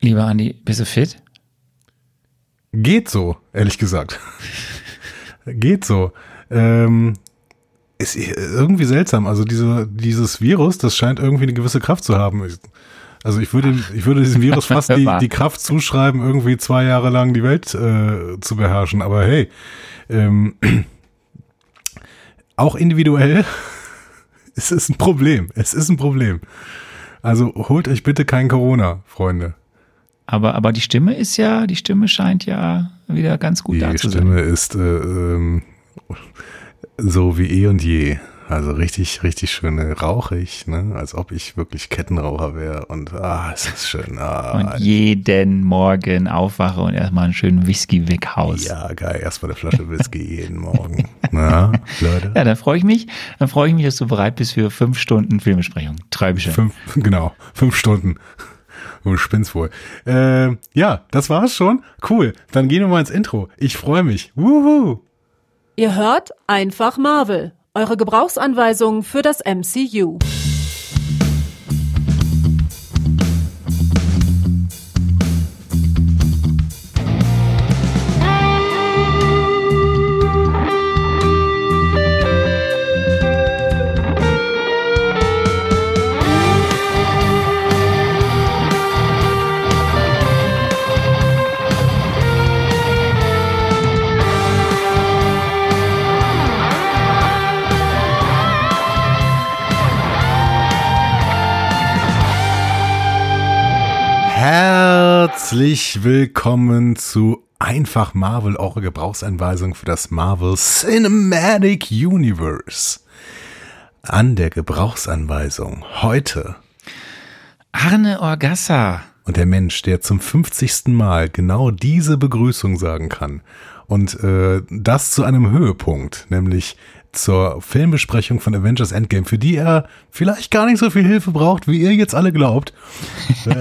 Lieber Andi, bist du fit? Geht so, ehrlich gesagt. Geht so. Ähm, ist irgendwie seltsam. Also diese, dieses Virus, das scheint irgendwie eine gewisse Kraft zu haben. Also ich würde, ich würde diesem Virus fast die, die Kraft zuschreiben, irgendwie zwei Jahre lang die Welt äh, zu beherrschen. Aber hey, ähm, auch individuell, es ist ein Problem. Es ist ein Problem. Also holt euch bitte kein Corona, Freunde. Aber, aber die Stimme ist ja, die Stimme scheint ja wieder ganz gut da zu sein. Die Stimme ist äh, ähm, so wie eh und je. Also richtig, richtig schön rauchig, ne? als ob ich wirklich Kettenraucher wäre. Und ah, es ist schön. Ah, und jeden Morgen aufwache und erstmal einen schönen Whisky weghaus. Ja, geil. Erstmal eine Flasche Whisky jeden Morgen. Na, Leute. Ja, dann freue ich mich. Dann freue ich mich, dass du bereit bist für fünf Stunden Filmbesprechung. Träumchen. Fünf, genau, fünf Stunden. Du spinnst wohl. Äh, ja, das war's schon. Cool. Dann gehen wir mal ins Intro. Ich freue mich. Wuhu. Ihr hört einfach Marvel. Eure Gebrauchsanweisung für das MCU. Herzlich willkommen zu Einfach Marvel, eure Gebrauchsanweisung für das Marvel Cinematic Universe. An der Gebrauchsanweisung heute Arne Orgassa. Und der Mensch, der zum 50. Mal genau diese Begrüßung sagen kann. Und äh, das zu einem Höhepunkt, nämlich zur Filmbesprechung von Avengers Endgame, für die er vielleicht gar nicht so viel Hilfe braucht, wie ihr jetzt alle glaubt.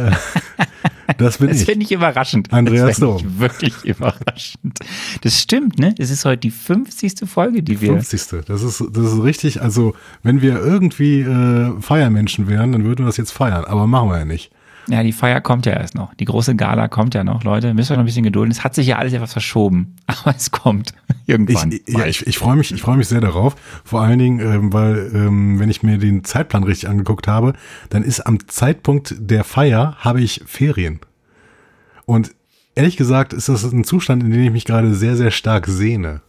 Das bin das ich. finde ich überraschend. Andreas das ich wirklich überraschend. Das stimmt, ne? Es ist heute die 50. Folge, die wir. 50. Das ist, das ist richtig. Also, wenn wir irgendwie äh, Feiermenschen wären, dann würden wir das jetzt feiern. Aber machen wir ja nicht. Ja, die Feier kommt ja erst noch. Die große Gala kommt ja noch, Leute. Müssen wir noch ein bisschen gedulden. Es hat sich ja alles etwas verschoben. Aber es kommt irgendwann. Ich, ja, ich, ich freue mich, ich freue mich sehr darauf. Vor allen Dingen, ähm, weil, ähm, wenn ich mir den Zeitplan richtig angeguckt habe, dann ist am Zeitpunkt der Feier habe ich Ferien. Und ehrlich gesagt ist das ein Zustand, in dem ich mich gerade sehr, sehr stark sehne.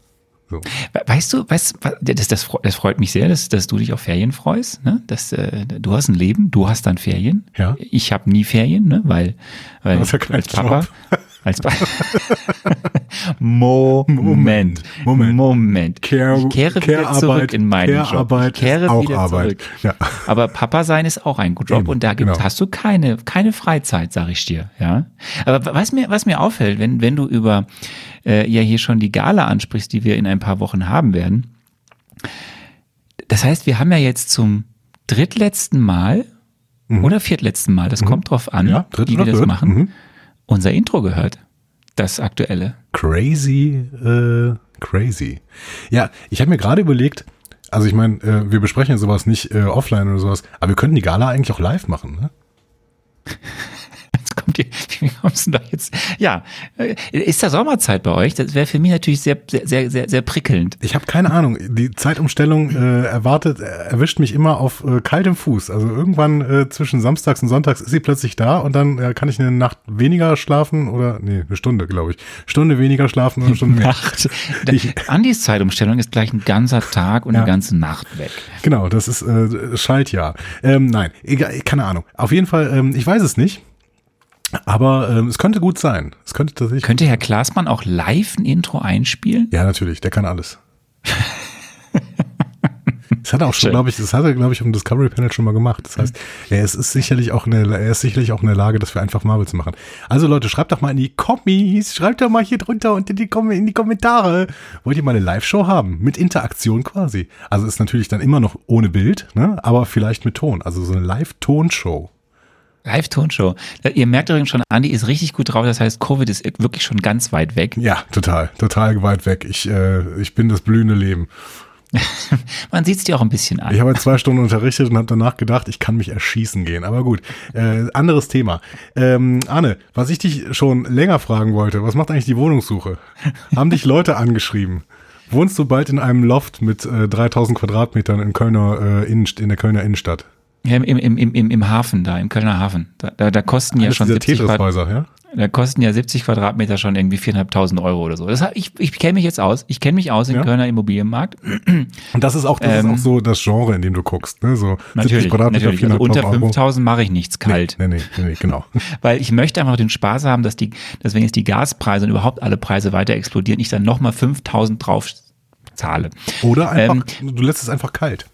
So. Weißt du, weißt, das, das, das freut mich sehr, dass, dass du dich auf Ferien freust. Ne? Dass, äh, du hast ein Leben, du hast dann Ferien. Ja. Ich habe nie Ferien, ne? weil, weil als Papa. Als pa Moment. Moment. Moment. Care, ich kehre Care wieder zurück Arbeit, in meinen Care Job. Arbeit Ich kehre auch wieder Arbeit. zurück. Ja. Aber Papa sein ist auch ein Job Eben, und da gibt, genau. hast du keine, keine Freizeit, sag ich dir. Ja. Aber was mir, was mir auffällt, wenn, wenn du über äh, ja hier schon die Gala ansprichst, die wir in ein paar Wochen haben werden. Das heißt, wir haben ja jetzt zum drittletzten Mal Mhm. oder viertletzten Mal, das kommt drauf an, Ja, wie wir das machen, Mhm. unser Intro gehört. Das aktuelle. Crazy, äh, crazy. Ja, ich habe mir gerade überlegt, also ich meine, äh, wir besprechen ja sowas nicht äh, offline oder sowas, aber wir könnten die Gala eigentlich auch live machen, ne? Kommt ihr, wie kommst du da jetzt? Ja, äh, ist da Sommerzeit bei euch? Das wäre für mich natürlich sehr, sehr, sehr, sehr, sehr prickelnd. Ich habe keine Ahnung. Die Zeitumstellung äh, erwartet, äh, erwischt mich immer auf äh, kaltem Fuß. Also irgendwann äh, zwischen Samstags und Sonntags ist sie plötzlich da und dann äh, kann ich eine Nacht weniger schlafen oder nee, eine Stunde, glaube ich. Stunde weniger schlafen oder eine Stunde mehr. Nacht. Ich- Andis Zeitumstellung ist gleich ein ganzer Tag und Ja. eine ganze Nacht weg. Genau, das ist äh, Schaltjahr. Ähm, nein, egal, keine Ahnung. Auf jeden Fall, ähm, ich weiß es nicht. Aber ähm, es könnte gut sein. Es könnte tatsächlich. Könnte Herr Klaasmann auch live ein Intro einspielen? ja, natürlich, der kann alles. Das hat er auch schon, glaube ich, das hat er, glaube ich, dem Discovery Panel schon mal gemacht. Das heißt, er ist, ist sicherlich auch eine, er ist sicherlich auch in der Lage, das für einfach Marvel zu machen. Also Leute, schreibt doch mal in die Kommis, schreibt doch mal hier drunter und in die, Kom in die Kommentare. Wollt ihr mal eine Live-Show haben? Mit Interaktion quasi. Also ist natürlich dann immer noch ohne Bild, ne? aber vielleicht mit Ton. Also so eine Live-Tonshow. Live-Tonshow. Ihr merkt übrigens schon, Andi ist richtig gut drauf. Das heißt, Covid ist wirklich schon ganz weit weg. Ja, total, total weit weg. Ich, äh, ich bin das blühende Leben. Man sieht es dir auch ein bisschen an. Ich habe zwei Stunden unterrichtet und habe danach gedacht, ich kann mich erschießen gehen. Aber gut, äh, anderes Thema. Ähm, Arne, was ich dich schon länger fragen wollte, was macht eigentlich die Wohnungssuche? Haben dich Leute angeschrieben? Wohnst du bald in einem Loft mit äh, 3000 Quadratmetern in Kölner äh, Innenst in der Kölner Innenstadt? Ja, im, im, im, im, im Hafen da, im Kölner Hafen. Da, da, da kosten ja Eines schon dieser 70 Quadratmeter. Ja? Da kosten ja 70 Quadratmeter schon irgendwie 4.500 Euro oder so. Das, ich ich kenne mich jetzt aus. Ich kenne mich aus im Ja. Kölner Immobilienmarkt. Und das ist auch, das Ähm, ist auch so das Genre, in dem du guckst, ne? So 70 Natürlich, Quadratmeter, natürlich. Also 400.000 unter Euro. 5.000 mache ich nichts kalt. Nee, nee, nee, nee, genau. Weil ich möchte einfach den Spaß haben, dass die, dass wenn jetzt die Gaspreise und überhaupt alle Preise weiter explodieren, ich dann nochmal 5.000 drauf zahle. Oder einfach, Ähm, du lässt es einfach kalt.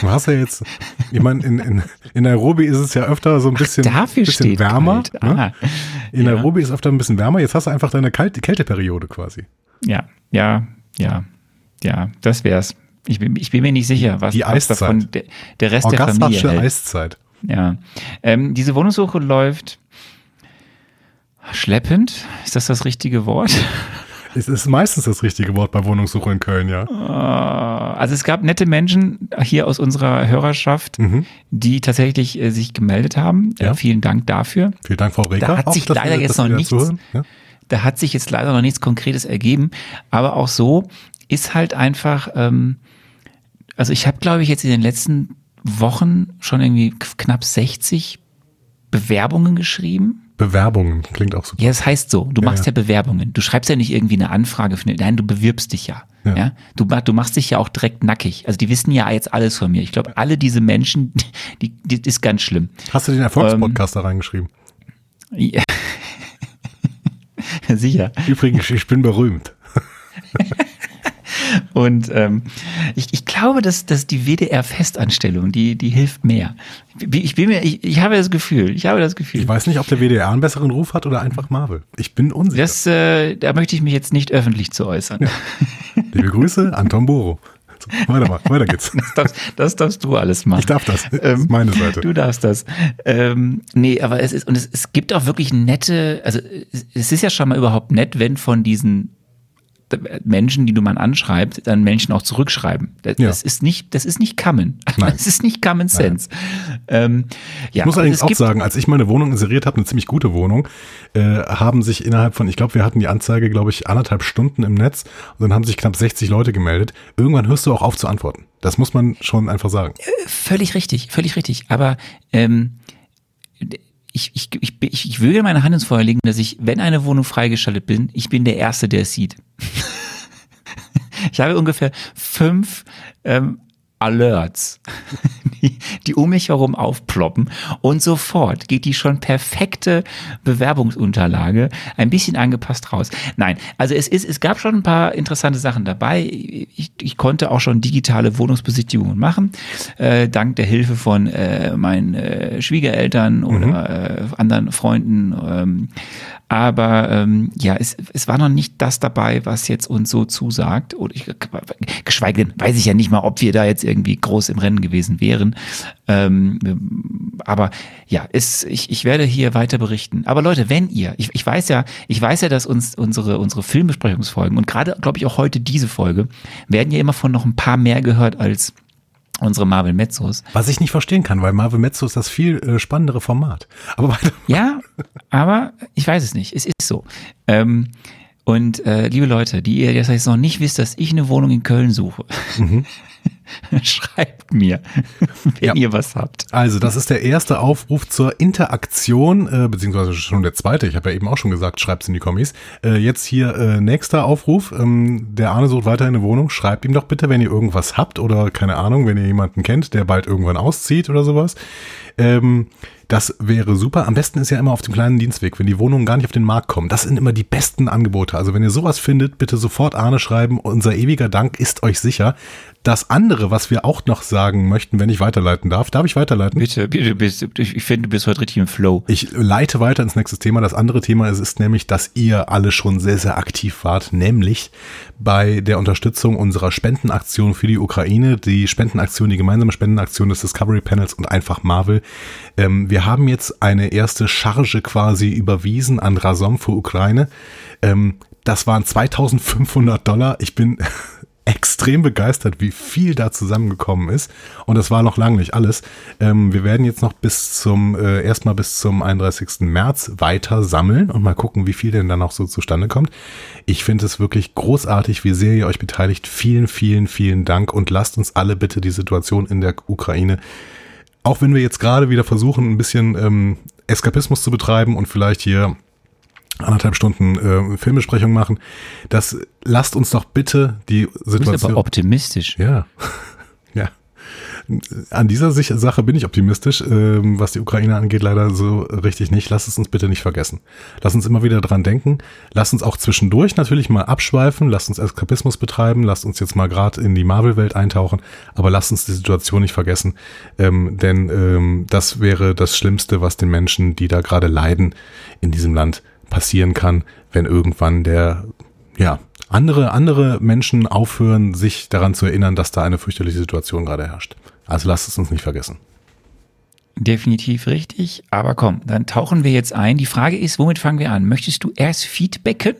Du hast ja jetzt, ich meine, in, in, in Nairobi ist es ja öfter so ein bisschen, Dafür bisschen steht wärmer. Ne? Ah, In ja. Nairobi ist öfter ein bisschen wärmer. Jetzt hast du einfach deine Kalt Kälteperiode quasi. Ja, ja, ja, ja, das wär's. Ich bin, ich bin mir nicht sicher, was, Die was Eiszeit. davon der, der Rest der Familie hält. Eiszeit. Ja. Ähm, diese Wohnungssuche läuft schleppend. Ist das das richtige Wort? Es ist meistens das richtige Wort bei Wohnungssuche in Köln, ja. Äh, Also es gab nette Menschen hier aus unserer Hörerschaft, die tatsächlich äh, sich gemeldet haben. Ja. Äh, vielen Dank dafür. Vielen Dank, Frau Reker. Da hat sich dass leider wir- jetzt noch nichts-. Ja? Da hat sich jetzt leider noch nichts Konkretes ergeben, aber auch so ist halt einfach, ähm, also ich habe, glaube ich, jetzt in den letzten Wochen schon irgendwie knapp 60 Bewerbungen geschrieben. Bewerbungen klingt auch super. Ja, das heißt so. Du Ja, machst ja. ja. Bewerbungen. Du schreibst ja nicht irgendwie eine Anfrage für eine, nein, du bewirbst dich ja. Ja. Ja. Du, du machst dich ja auch direkt nackig. Also die wissen ja jetzt alles von mir. Ich glaube, alle diese Menschen, die, die ist ganz schlimm. Hast du den Erfolgspodcast da reingeschrieben? Ja. Sicher. Übrigens, ich bin berühmt. Und ähm, ich, ich glaube, dass, dass die WDR-Festanstellung, die, die hilft mehr. Ich bin mir, ich, ich habe das Gefühl, ich habe das Gefühl. Ich weiß nicht, ob der WDR einen besseren Ruf hat oder einfach Marvel. Ich bin unsicher. Das, äh, da möchte ich mich jetzt nicht öffentlich zu äußern. Liebe Grüße, Anton Boro. So, weiter, mal, weiter geht's. Das darfst, das darfst du alles machen. Ich darf das. Das Ähm, ist meine Seite. Du darfst das. Ähm, nee, aber es ist, und es, es gibt auch wirklich nette, also es ist ja schon mal überhaupt nett, wenn von diesen Menschen, die du mal anschreibst, dann Menschen auch zurückschreiben. Das, Ja. das ist nicht, das ist nicht common. Nein. Das ist nicht common sense. Ähm, ja, Ich muss also allerdings auch sagen, als ich meine Wohnung inseriert habe, eine ziemlich gute Wohnung, äh, haben sich innerhalb von, ich glaube, wir hatten die Anzeige, glaube ich, anderthalb Stunden im Netz und dann haben sich knapp 60 Leute gemeldet. Irgendwann hörst du auch auf zu antworten. Das muss man schon einfach sagen. Völlig richtig, völlig richtig. Aber ähm, ich, ich, ich, ich, ich würde meine Hand ins Feuer legen, dass ich, wenn eine Wohnung freigeschaltet bin, ich bin der Erste, der es sieht. ich habe ungefähr fünf ähm, Alerts, die, die um mich herum aufploppen und sofort geht die schon perfekte Bewerbungsunterlage ein bisschen angepasst raus. Nein, also es ist, es gab schon ein paar interessante Sachen dabei. Ich, ich konnte auch schon digitale Wohnungsbesichtigungen machen, äh, dank der Hilfe von äh, meinen äh, Schwiegereltern oder äh, anderen Freunden. Ähm, aber ähm, ja, es, es war noch nicht das dabei, was jetzt uns so zusagt. Und ich, geschweige denn, weiß ich ja nicht mal, ob wir da jetzt irgendwie groß im Rennen gewesen wären. Ähm, aber ja, es, ich, ich werde hier weiter berichten. Aber Leute, wenn ihr, ich, ich weiß ja, ich weiß ja, dass uns unsere, unsere Filmbesprechungsfolgen und gerade, glaube ich, auch heute diese Folge, werden ja immer von noch ein paar mehr gehört als unsere Marvel Mezzos. Was ich nicht verstehen kann, weil Marvel Mezzo ist das viel äh, spannendere Format. Aber. Ja, aber ich weiß es nicht. Es ist so. Ähm, und äh, liebe Leute, die ihr das jetzt noch nicht wisst, dass ich eine Wohnung in Köln suche, schreibt mir, wenn Ja. ihr was habt. Also, das ist der erste Aufruf zur Interaktion, äh, beziehungsweise schon der zweite. Ich habe ja eben auch schon gesagt, schreibt's in die Kommis. Äh, jetzt hier äh, nächster Aufruf. Ähm, der Arne sucht weiterhin eine Wohnung. Schreibt ihm doch bitte, wenn ihr irgendwas habt oder keine Ahnung, wenn ihr jemanden kennt, der bald irgendwann auszieht oder sowas. Ähm, das wäre super. Am besten ist ja immer auf dem kleinen Dienstweg, wenn die Wohnungen gar nicht auf den Markt kommen. Das sind immer die besten Angebote. Also wenn ihr sowas findet, bitte sofort Arne schreiben. Unser ewiger Dank ist euch sicher. Das andere, was wir auch noch sagen möchten, wenn ich weiterleiten darf, darf ich weiterleiten? Bitte, bitte, bist, ich finde, du bist heute richtig im Flow. Ich leite weiter ins nächste Thema. Das andere Thema ist, ist nämlich, dass ihr alle schon sehr, sehr aktiv wart, nämlich bei der Unterstützung unserer Spendenaktion für die Ukraine, die Spendenaktion, die gemeinsame Spendenaktion des Discovery Panels und einfach Marvel. Ähm, wir haben jetzt eine erste Charge quasi überwiesen an Razom für Ukraine. Ähm, das waren 2500 Dollar. Ich bin extrem begeistert, wie viel da zusammengekommen ist. Und das war noch lange nicht alles. Ähm, wir werden jetzt noch bis zum, äh, erstmal bis zum 31. März weiter sammeln und mal gucken, wie viel denn dann noch so zustande kommt. Ich finde es wirklich großartig, wie sehr ihr euch beteiligt. Vielen, vielen, vielen Dank und lasst uns alle bitte die Situation in der Ukraine, auch wenn wir jetzt gerade wieder versuchen, ein bisschen ähm, Eskapismus zu betreiben und vielleicht hier anderthalb Stunden äh, Filmbesprechung machen. Das lasst uns doch bitte die Situation. Du bist aber optimistisch. Ja. ja. An dieser Sache bin ich optimistisch. Ähm, was die Ukraine angeht, leider so richtig nicht. Lass es uns bitte nicht vergessen. Lass uns immer wieder dran denken. Lass uns auch zwischendurch natürlich mal abschweifen. Lass uns Eskapismus betreiben. Lass uns jetzt mal gerade in die Marvel-Welt eintauchen. Aber lass uns die Situation nicht vergessen. Ähm, denn ähm, das wäre das Schlimmste, was den Menschen, die da gerade leiden, in diesem Land passieren kann, wenn irgendwann der, ja, andere, andere Menschen aufhören, sich daran zu erinnern, dass da eine fürchterliche Situation gerade herrscht. Also lasst es uns nicht vergessen. Definitiv richtig. Aber komm, dann tauchen wir jetzt ein. Die Frage ist, womit fangen wir an? Möchtest du erst feedbacken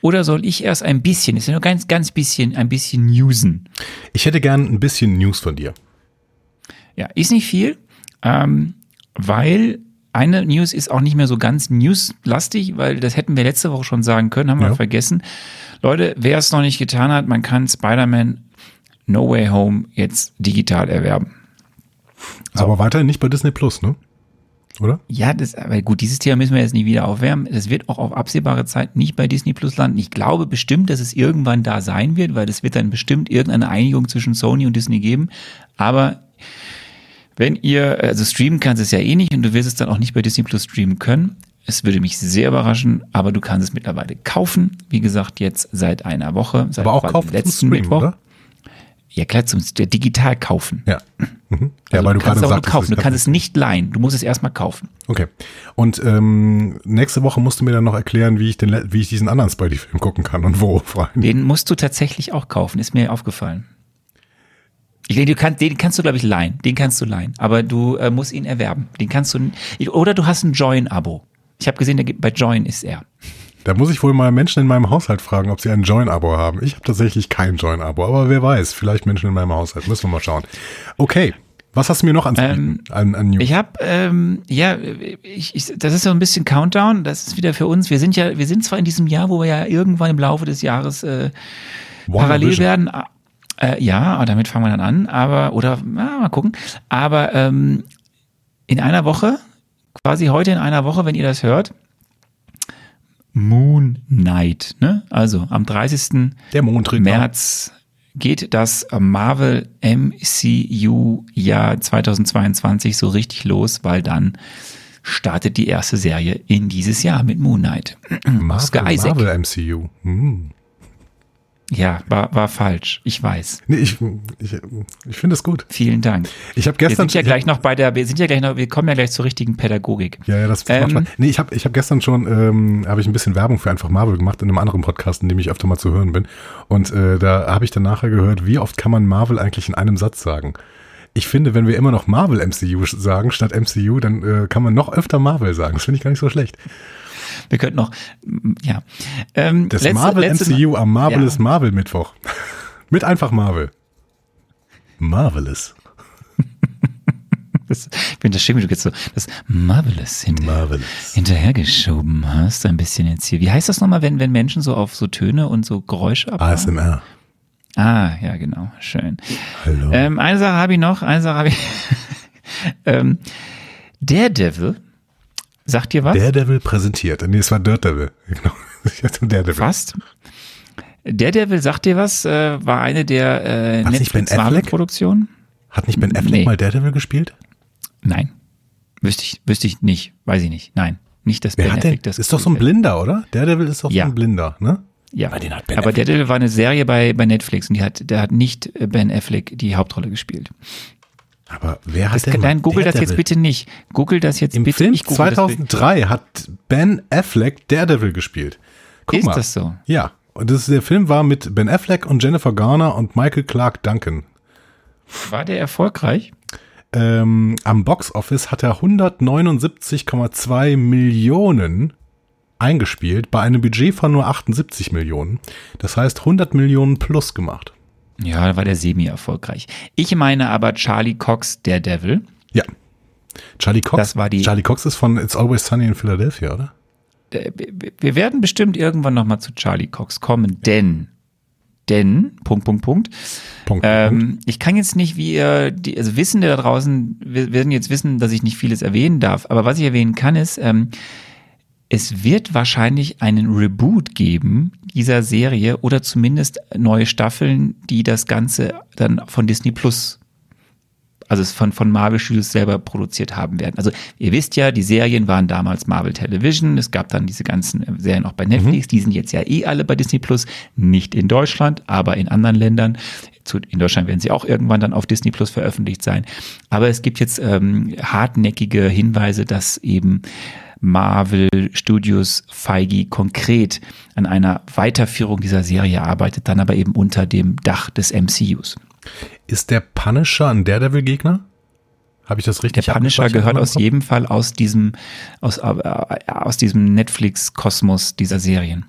oder soll ich erst ein bisschen, ist ja nur ganz, ganz bisschen, ein bisschen newsen? Ich hätte gern ein bisschen News von dir. Ja, ist nicht viel, ähm, weil eine News ist auch nicht mehr so ganz newslastig, weil das hätten wir letzte Woche schon sagen können, haben wir vergessen. Leute, wer es noch nicht getan hat, man kann Spider-Man No Way Home jetzt digital erwerben. So. Aber weiterhin nicht bei Disney Plus, ne? Oder? Ja, das, aber gut, dieses Thema müssen wir jetzt nicht wieder aufwärmen. Das wird auch auf absehbare Zeit nicht bei Disney Plus landen. Ich glaube bestimmt, dass es irgendwann da sein wird, weil es wird dann bestimmt irgendeine Einigung zwischen Sony und Disney geben. Aber wenn ihr, also streamen kannst es ja eh nicht und du wirst es dann auch nicht bei Disney Plus streamen können. Es würde mich sehr überraschen, aber du kannst es mittlerweile kaufen. Wie gesagt, jetzt seit einer Woche, seit aber auch kaufen letzten zum Streamen, Mittwoch. Oder? Ja, klar, zum digital kaufen. Ja. Mhm. Ja, also weil du, du kannst es auch sagst, kaufen. Du kannst es nicht leihen. Du musst es erstmal kaufen. Okay. Und ähm, nächste Woche musst du mir dann noch erklären, wie ich den, wie ich diesen anderen Spidey-Film gucken kann und wo. Vor Den musst du tatsächlich auch kaufen. Ist mir aufgefallen. Ich denke, du kannst, den kannst du, glaube ich, leihen. Den kannst du leihen. Aber du äh, musst ihn erwerben. Den kannst du. Oder du hast ein Join-Abo. Ich habe gesehen, bei Join ist er. Da muss ich wohl mal Menschen in meinem Haushalt fragen, ob sie ein Join-Abo haben. Ich habe tatsächlich kein Join-Abo, aber wer weiß, vielleicht Menschen in meinem Haushalt. Müssen wir mal schauen. Okay. Was hast du mir noch anzubieten? Ähm, an, an News? Ich habe, ähm, ja, ich, ich, das ist so ein bisschen Countdown. Das ist wieder für uns. Wir sind ja, wir sind zwar in diesem Jahr, wo wir ja irgendwann im Laufe des Jahres äh, parallel werden, äh, ja, damit fangen wir dann an, aber, oder, na, mal gucken. Aber ähm, in einer Woche, quasi heute in einer Woche, wenn ihr das hört, Moon Knight, ne? Also am 30. Der März geht das Marvel MCU Jahr 2022 so richtig los, weil dann startet die erste Serie in dieses Jahr mit Moon Knight. Marvel, Marvel MCU. Hm. Ja, war, war falsch. Ich weiß. Nee, ich, ich, ich finde es gut. Vielen Dank. Ich habe gestern. Wir sind ja gleich noch bei der, wir sind ja gleich noch, wir kommen ja gleich zur richtigen Pädagogik. Ja, ja, das ähm, macht Nee, ich habe ich hab gestern schon, ähm, habe ich ein bisschen Werbung für einfach Marvel gemacht in einem anderen Podcast, in dem ich öfter mal zu hören bin. Und äh, da habe ich dann nachher gehört, wie oft kann man Marvel eigentlich in einem Satz sagen? Ich finde, wenn wir immer noch Marvel MCU sagen statt MCU, dann äh, kann man noch öfter Marvel sagen. Das finde ich gar nicht so schlecht. Wir könnten noch, ja. Ähm, das letzte, Marvel letzte MCU am Marvelous ja. Marvel Mittwoch. Mit einfach Marvel. Marvelous. Das, ich finde das schön, wie du jetzt so das Marvelous, hinter, Marvelous. hinterhergeschoben hast, ein bisschen jetzt hier. Wie heißt das nochmal, wenn, wenn Menschen so auf so Töne und so Geräusche abhauen? ASMR. Ah, ja, genau. Schön. Hallo. Ähm, eine Sache habe ich noch, eine Sache habe ich. ähm, Daredevil Sagt dir was? Daredevil präsentiert. Nee, es war Daredevil. Genau. Daredevil. Fast. Daredevil, sagt dir was? Äh, war eine der äh, Netflix-Produktionen. Hat nicht Ben Affleck nee. mal Daredevil gespielt? Nein. Wüsste ich, wüsste ich nicht. Weiß ich nicht. Nein. Nicht, dass Wer Ben Affleck das Ist doch so ein Blinder, oder? Daredevil ist doch ja. so ein Blinder, ne? Ja, aber, aber Daredevil war eine Serie bei, bei Netflix und die hat, der hat nicht Ben Affleck die Hauptrolle gespielt. Aber wer hat das denn Nein, google Daredevil? das jetzt bitte nicht. Google das jetzt Im bitte. Film 2003 hat Ben Affleck Daredevil gespielt. Guck ist mal. das so? Ja. Und das, der Film war mit Ben Affleck und Jennifer Garner und Michael Clark Duncan. War der erfolgreich? Ähm, am Box Office hat er 179,2 Millionen eingespielt bei einem Budget von nur 78 Millionen. Das heißt 100 Millionen plus gemacht. Ja, da war der semi-erfolgreich. Ich meine aber Charlie Cox, der Devil. Ja. Charlie Cox. Das war die- Charlie Cox ist von It's Always Sunny in Philadelphia, oder? Äh, Wir werden bestimmt irgendwann nochmal zu Charlie Cox kommen, denn, denn, Punkt, Punkt, Punkt. Punkt. Punkt. Ähm, ich kann jetzt nicht, wie ihr, die, also Wissende da draußen wir werden jetzt wissen, dass ich nicht vieles erwähnen darf, aber was ich erwähnen kann ist, ähm, es wird wahrscheinlich einen Reboot geben dieser Serie oder zumindest neue Staffeln, die das Ganze dann von Disney Plus, also es von, von Marvel Studios selber produziert haben werden. Also ihr wisst ja, die Serien waren damals Marvel Television, es gab dann diese ganzen Serien auch bei Netflix, die sind jetzt ja eh alle bei Disney Plus, nicht in Deutschland, aber in anderen Ländern. In Deutschland werden sie auch irgendwann dann auf Disney Plus veröffentlicht sein. Aber es gibt jetzt ähm, hartnäckige Hinweise, dass eben Marvel Studios Feige konkret an einer Weiterführung dieser Serie arbeitet, dann aber eben unter dem Dach des MCUs. Ist der Punisher ein Daredevil-Gegner? Habe ich das Der richtig Punisher abgespeichert gehört aus jedem Fall aus diesem, aus, äh, aus diesem Netflix-Kosmos dieser Serien.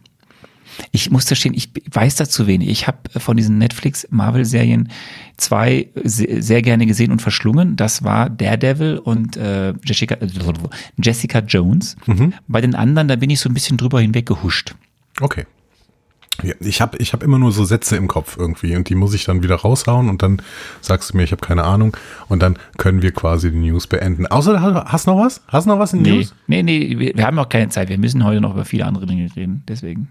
Ich muss gestehen, ich weiß dazu wenig. Ich habe von diesen Netflix-Marvel-Serien zwei se- sehr gerne gesehen und verschlungen. Das war Daredevil und äh, Jessica, äh, Jessica Jones. Mhm. Bei den anderen, da bin ich so ein bisschen drüber hinweg gehuscht. Okay. Ja, ich habe ich hab immer nur so Sätze im Kopf irgendwie und die muss ich dann wieder raushauen und dann sagst du mir, ich habe keine Ahnung und dann können wir quasi die News beenden. Außer hast du noch was? Hast du noch was in Nee, News? nee, nee, wir, wir haben auch keine Zeit. Wir müssen heute noch über viele andere Dinge reden. Deswegen.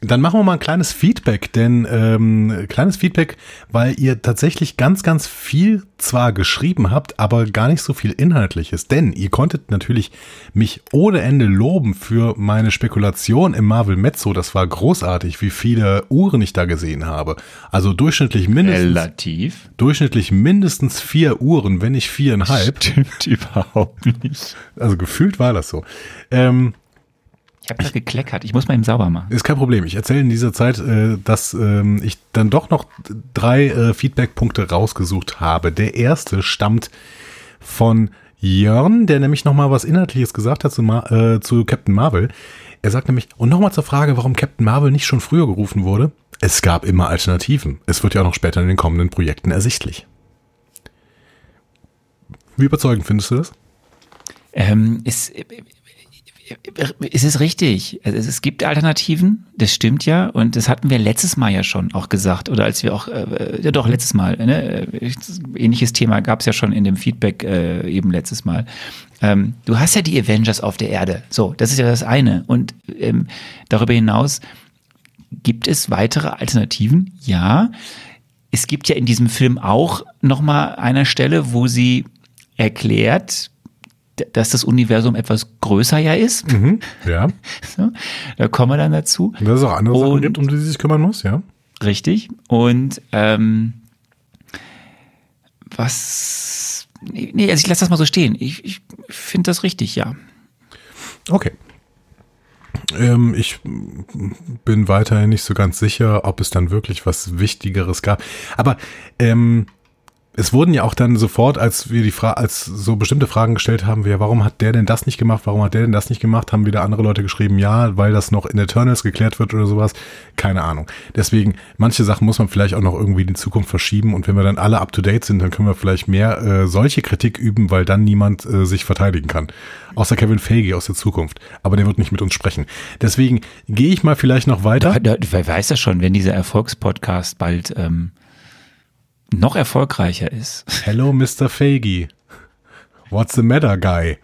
Dann machen wir mal ein kleines Feedback, denn ähm, kleines Feedback, weil ihr tatsächlich ganz, ganz viel zwar geschrieben habt, aber gar nicht so viel Inhaltliches. Denn ihr konntet natürlich mich ohne Ende loben für meine Spekulation im Marvel Mezzo. Das war großartig, wie viele Uhren ich da gesehen habe. Also durchschnittlich mindestens, Relativ. durchschnittlich mindestens vier Uhren, wenn nicht viereinhalb. Stimmt überhaupt nicht. Also gefühlt war das so. Ähm, Ich habe gerade gekleckert. Ich muss mal eben sauber machen. Ist kein Problem. Ich erzähle in dieser Zeit, äh, dass ähm, ich dann doch noch drei äh, Feedback-Punkte rausgesucht habe. Der erste stammt von Jörn, der nämlich nochmal was Inhaltliches gesagt hat zu, äh, zu Captain Marvel. Er sagt nämlich, und nochmal zur Frage, warum Captain Marvel nicht schon früher gerufen wurde. Es gab immer Alternativen. Es wird ja auch noch später in den kommenden Projekten ersichtlich. Wie überzeugend findest du das? Ähm, ist, es ist richtig. Also es, gibt Alternativen, das stimmt ja. Und das hatten wir letztes Mal ja schon auch gesagt. Oder als wir auch, äh, ja doch, letztes Mal. Ne? Äh, Ähnliches Thema gab es ja schon in dem Feedback äh, eben letztes Mal. Ähm, du hast ja die Avengers auf der Erde. So, das ist ja das eine. Und ähm, darüber hinaus gibt es weitere Alternativen. Ja. Es gibt ja in diesem Film auch nochmal eine Stelle, wo sie erklärt, dass das Universum etwas größer ja ist. Mhm. Ja. So, da kommen wir dann dazu. Und dass es auch andere Sachen Und- gibt, um die sie sich kümmern muss, ja. Richtig. Und ähm, was. Nee, nee, also ich lasse das mal so stehen. Ich, ich finde das richtig, ja. Okay. Ähm, ich bin weiterhin nicht so ganz sicher, ob es dann wirklich was Wichtigeres gab. Aber ähm, es wurden ja auch dann sofort, als wir die Fra als so bestimmte Fragen gestellt haben, wir, warum hat der denn das nicht gemacht, warum hat der denn das nicht gemacht, haben wieder andere Leute geschrieben, ja, weil das noch in Eternals geklärt wird oder sowas. Keine Ahnung. Deswegen, manche Sachen muss man vielleicht auch noch irgendwie in die Zukunft verschieben und wenn wir dann alle up to date sind, dann können wir vielleicht mehr äh, solche Kritik üben, weil dann niemand äh, sich verteidigen kann. Außer Kevin Feige aus der Zukunft. Aber der wird nicht mit uns sprechen. Deswegen gehe ich mal vielleicht noch weiter. Wer weiß das schon, wenn dieser Erfolgspodcast bald ähm, noch erfolgreicher ist. Hello, Mr. Feige. What's the matter, guy?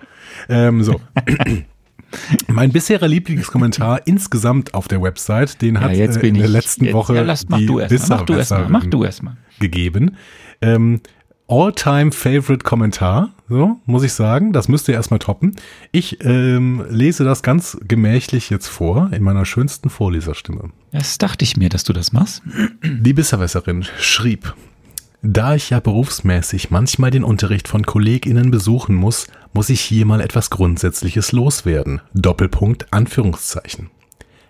Ähm, so. mein bisheriger Lieblingskommentar insgesamt auf der Website, den hat jetzt äh, in der letzten jetzt- Woche ja, lass- mach die du erst mal, mach du erst mal, Wisser- mach du erst mal. gegeben. Ähm, All-time favorite Kommentar, so muss ich sagen. Das müsst ihr erstmal toppen. Ich ähm, lese das ganz gemächlich jetzt vor in meiner schönsten Vorleserstimme. Das dachte ich mir, dass du das machst. Die Besserwisserin schrieb, da ich ja berufsmäßig manchmal den Unterricht von KollegInnen besuchen muss, muss ich hier mal etwas Grundsätzliches loswerden. Doppelpunkt, Anführungszeichen.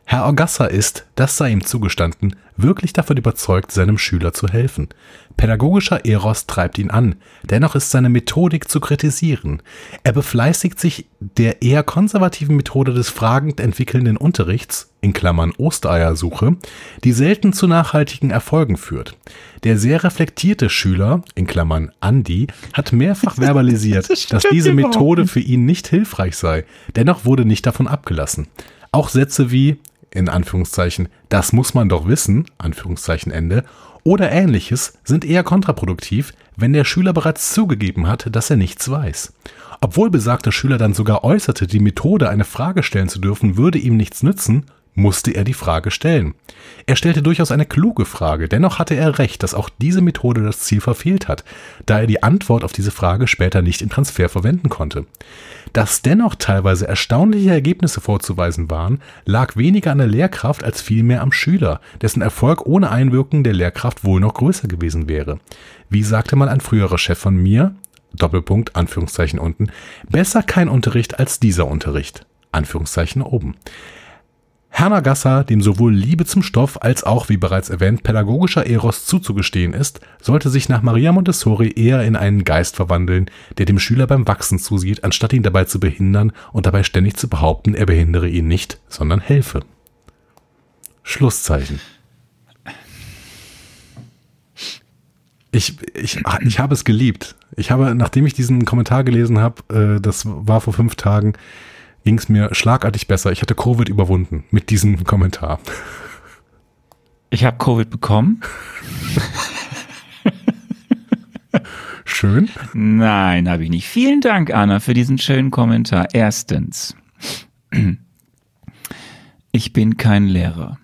Herr Orgassa ist, das sei ihm zugestanden, wirklich davon überzeugt, seinem Schüler zu helfen. Pädagogischer Eros treibt ihn an, dennoch ist seine Methodik zu kritisieren. Er befleißigt sich der eher konservativen Methode des fragend entwickelnden Unterrichts, in Klammern Ostereiersuche, die selten zu nachhaltigen Erfolgen führt. Der sehr reflektierte Schüler, in Klammern Andy, hat mehrfach verbalisiert, Das dass diese Methode für ihn nicht hilfreich sei. Dennoch wurde nicht davon abgelassen. Auch Sätze wie, in Anführungszeichen, das muss man doch wissen, Anführungszeichen Ende, oder ähnliches sind eher kontraproduktiv, wenn der Schüler bereits zugegeben hat, dass er nichts weiß. Obwohl besagter Schüler dann sogar äußerte, die Methode, eine Frage stellen zu dürfen, würde ihm nichts nützen, musste er die Frage stellen. Er stellte durchaus eine kluge Frage, dennoch hatte er recht, dass auch diese Methode das Ziel verfehlt hat, da er die Antwort auf diese Frage später nicht im Transfer verwenden konnte. Dass dennoch teilweise erstaunliche Ergebnisse vorzuweisen waren, lag weniger an der Lehrkraft als vielmehr am Schüler, dessen Erfolg ohne Einwirkung der Lehrkraft wohl noch größer gewesen wäre. Wie sagte mal ein früherer Chef von mir, Doppelpunkt, Anführungszeichen unten, besser kein Unterricht als dieser Unterricht, Anführungszeichen oben. Herr Nagassa, dem sowohl Liebe zum Stoff als auch, wie bereits erwähnt, pädagogischer Eros zuzugestehen ist, sollte sich nach Maria Montessori eher in einen Geist verwandeln, der dem Schüler beim Wachsen zusieht, anstatt ihn dabei zu behindern und dabei ständig zu behaupten, er behindere ihn nicht, sondern helfe. Schlusszeichen. Ich, ich, ich habe es geliebt. Ich habe, nachdem ich diesen Kommentar gelesen habe, äh, das war vor fünf Tagen, ging es mir schlagartig besser. Ich hatte Covid überwunden mit diesem Kommentar. Ich habe Covid bekommen. Schön. Nein, habe ich nicht. Vielen Dank, Anna, für diesen schönen Kommentar. Erstens, ich bin kein Lehrer.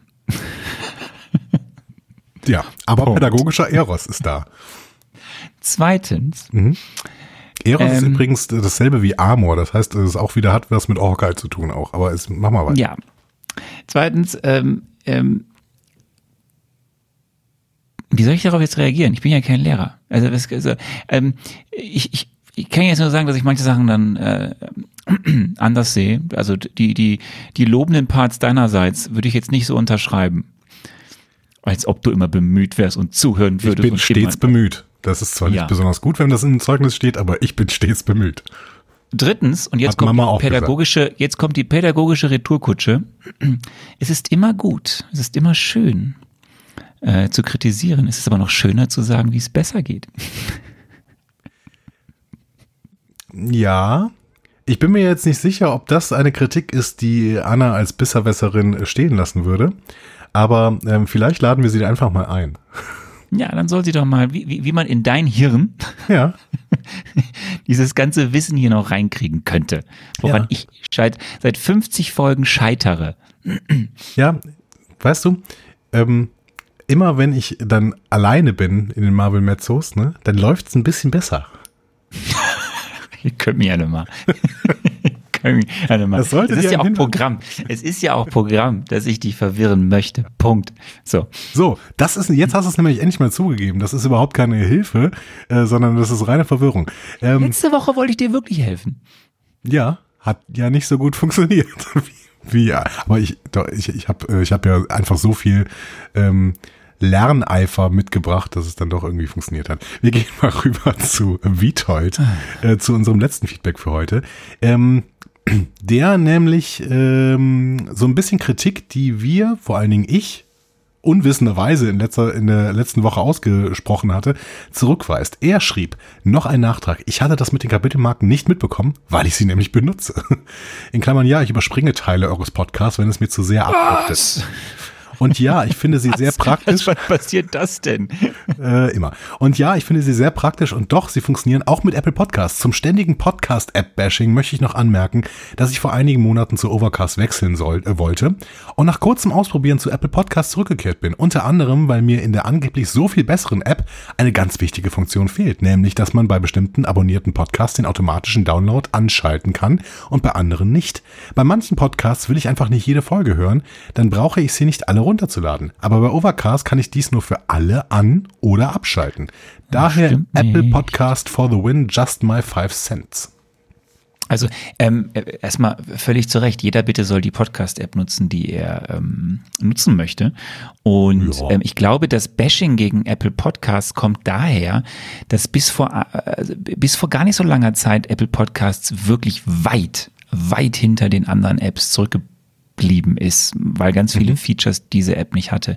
Ja, aber Punkt. pädagogischer Eros ist da. Zweitens, Eros ist Ähm. übrigens dasselbe wie Amor. Das heißt, es auch wieder hat was mit Orkai zu tun auch. Aber es, mach mal weiter. ja. Zweitens, ähm, ähm, wie soll ich darauf jetzt reagieren? Ich bin ja kein Lehrer. Also, also ähm, ich, ich, ich kann jetzt nur sagen, dass ich manche Sachen dann äh, anders sehe. Also die, die, die lobenden Parts deinerseits würde ich jetzt nicht so unterschreiben. Als ob du immer bemüht wärst und zuhören Ich würdest. bin und stets bemüht. Das ist zwar Ja. nicht besonders gut, wenn das im Zeugnis steht, aber ich bin stets bemüht. Drittens, und jetzt Hat kommt, Mama die auch pädagogische, jetzt kommt die pädagogische Retourkutsche. Es ist immer gut, es ist immer schön äh, zu kritisieren. Es ist aber noch schöner zu sagen, wie es besser geht. Ja. Ich bin mir jetzt nicht sicher, ob das eine Kritik ist, die Anna als Besserwässerin stehen lassen würde. Aber ähm, vielleicht laden wir sie einfach mal ein. Ja, dann soll sie doch mal, wie, wie, wie man in dein Hirn Ja. dieses ganze Wissen hier noch reinkriegen könnte. Woran Ja. ich scheit, seit 50 Folgen scheitere. Ja, weißt du, ähm, immer wenn ich dann alleine bin in den Marvel Mezzos, ne, dann läuft es ein bisschen besser. Ihr könnt mich alle mal. Das sollte es ist ja auch Programm. Es ist ja auch Programm, dass ich dich verwirren möchte. Punkt. So. So, das ist, jetzt hast du es nämlich endlich mal zugegeben. Das ist überhaupt keine Hilfe, äh, sondern das ist reine Verwirrung. Ähm, Letzte Woche wollte ich dir wirklich helfen. ja, hat ja nicht so gut funktioniert. wie, wie ja. Aber ich, doch, ich, ich habe ich hab ja einfach so viel ähm, Lerneifer mitgebracht, dass es dann doch irgendwie funktioniert hat. Wir gehen mal rüber zu Vitold, äh, zu unserem letzten Feedback für heute. Ähm, der nämlich ähm, so ein bisschen Kritik, die wir, vor allen Dingen ich, unwissenderweise in, letzter, in der letzten Woche ausgesprochen hatte, zurückweist. Er schrieb, noch ein Nachtrag. Ich hatte das mit den Kapitelmarken nicht mitbekommen, weil ich sie nämlich benutze. In Klammern, ja, ich überspringe Teile eures Podcasts, wenn es mir zu sehr abdriftet. Und ja, ich finde sie sehr praktisch. Was passiert das denn? Äh, immer. Und ja, ich finde sie sehr praktisch und doch, sie funktionieren auch mit Apple Podcasts. Zum ständigen Podcast-App-Bashing möchte ich noch anmerken, dass ich vor einigen Monaten zu Overcast wechseln soll, äh, wollte und nach kurzem Ausprobieren zu Apple Podcasts zurückgekehrt bin. Unter anderem, weil mir in der angeblich so viel besseren App eine ganz wichtige Funktion fehlt, nämlich, dass man bei bestimmten abonnierten Podcasts den automatischen Download anschalten kann und bei anderen nicht. Bei manchen Podcasts will ich einfach nicht jede Folge hören, dann brauche ich sie nicht alle runterzuladen. Aber bei Overcast kann ich dies nur für alle an- oder abschalten. Daher Apple nicht. Podcast for the win, just my five cents. Also ähm, äh, erstmal völlig zu Recht. Jeder bitte soll die Podcast-App nutzen, die er ähm, nutzen möchte. Und Ja. ähm, ich glaube, das Bashing gegen Apple Podcasts kommt daher, dass bis vor äh, bis vor gar nicht so langer Zeit Apple Podcasts wirklich weit weit hinter den anderen Apps zurückgeblieben zurückgeblieben ist, weil ganz viele Features diese App nicht hatte.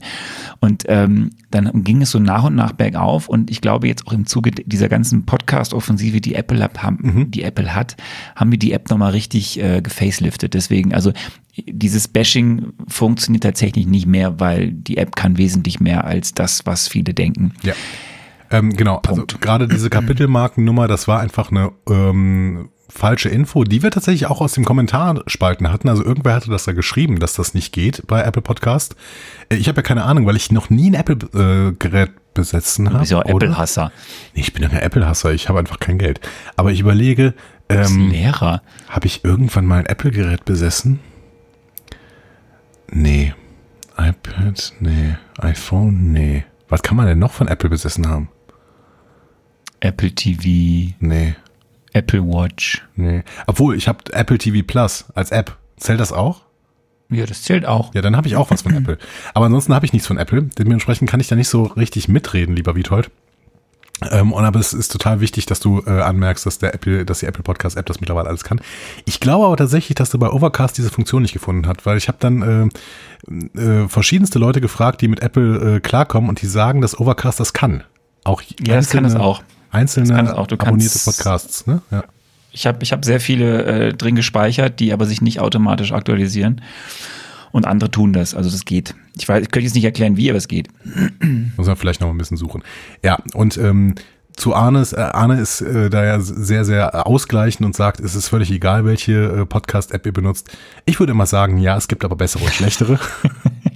Und ähm, dann ging es so nach und nach bergauf und ich glaube jetzt auch im Zuge dieser ganzen Podcast-Offensive, die Apple hat, haben, die Apple hat, haben wir die App nochmal richtig äh, gefaceliftet. Deswegen, also dieses Bashing funktioniert tatsächlich nicht mehr, weil die App kann wesentlich mehr als das, was viele denken. Ja. Ähm, genau, also gerade diese Kapitelmarkennummer, das war einfach eine ähm, falsche Info, die wir tatsächlich auch aus dem Kommentarspalten hatten. Also irgendwer hatte das da geschrieben, dass das nicht geht bei Apple Podcast. Äh, Ich habe ja keine Ahnung, weil ich noch nie ein Apple-Gerät besessen habe. Du bist ja? Apple-Hasser. Nee, ich bin ja kein Apple-Hasser, ich habe einfach kein Geld. Aber ich überlege, ähm, Lehrer. habe ich irgendwann mal ein Apple-Gerät besessen? Nee. iPad? Nee. iPhone? Nee. Was kann man denn noch von Apple besessen haben? Apple TV, Nee. Apple Watch. Nee. Obwohl, ich habe Apple TV Plus als App. Zählt das auch? Ja, das zählt auch. Ja, dann habe ich auch was von Apple. Aber ansonsten habe ich nichts von Apple. Dementsprechend kann ich da nicht so richtig mitreden, lieber Witold. Ähm, und aber es ist total wichtig, dass du äh, anmerkst, dass der Apple, dass die Apple Podcast App das mittlerweile alles kann. Ich glaube aber tatsächlich, dass du bei Overcast diese Funktion nicht gefunden hat, weil ich habe dann äh, äh, verschiedenste Leute gefragt, die mit Apple äh, klarkommen und die sagen, dass Overcast das kann. Auch Ja, das kann es auch. Einzelne auch. Du abonnierte Podcasts, ne? Ja. Ich habe ich hab sehr viele äh, drin gespeichert, die aber sich nicht automatisch aktualisieren. Und andere tun das. Also das geht. Ich weiß, ich könnte jetzt nicht erklären, wie, aber es geht. Muss man vielleicht noch ein bisschen suchen. Ja, und ähm, zu Arnes, äh, Arne ist äh, da ja sehr, sehr ausgleichend und sagt, es ist völlig egal, welche äh, Podcast-App ihr benutzt. Ich würde immer sagen, ja, es gibt aber bessere und schlechtere.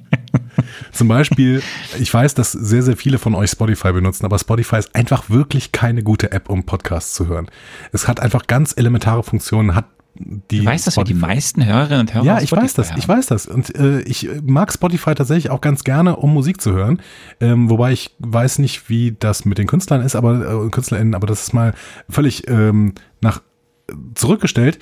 Zum Beispiel, ich weiß, dass sehr, sehr viele von euch Spotify benutzen, aber Spotify ist einfach wirklich keine gute App, um Podcasts zu hören. Es hat einfach ganz elementare Funktionen, hat die Du weißt, dass wir die Spotify- meisten Hörerinnen und Hörer ja, ich weiß Spotify das, haben. ich weiß das. Und äh, ich mag Spotify tatsächlich auch ganz gerne, um Musik zu hören. Ähm, wobei ich weiß nicht, wie das mit den Künstlern ist, aber äh, KünstlerInnen, aber das ist mal völlig ähm, nach zurückgestellt.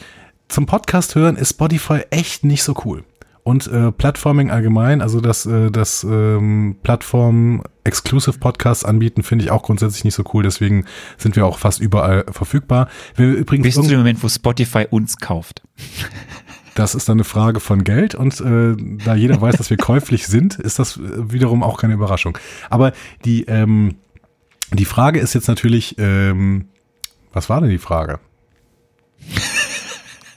Zum Podcast hören ist Spotify echt nicht so cool. Und äh, Platforming allgemein, also das, äh, das ähm, Plattform Exclusive Podcasts anbieten, finde ich auch grundsätzlich nicht so cool. Deswegen sind wir auch fast überall verfügbar. Wir übrigens Bis zu dem Moment, wo Spotify uns kauft. das ist dann eine Frage von Geld und äh, da jeder weiß, dass wir käuflich sind, ist das äh, wiederum auch keine Überraschung. Aber die, ähm, die Frage ist jetzt natürlich, ähm, was war denn die Frage?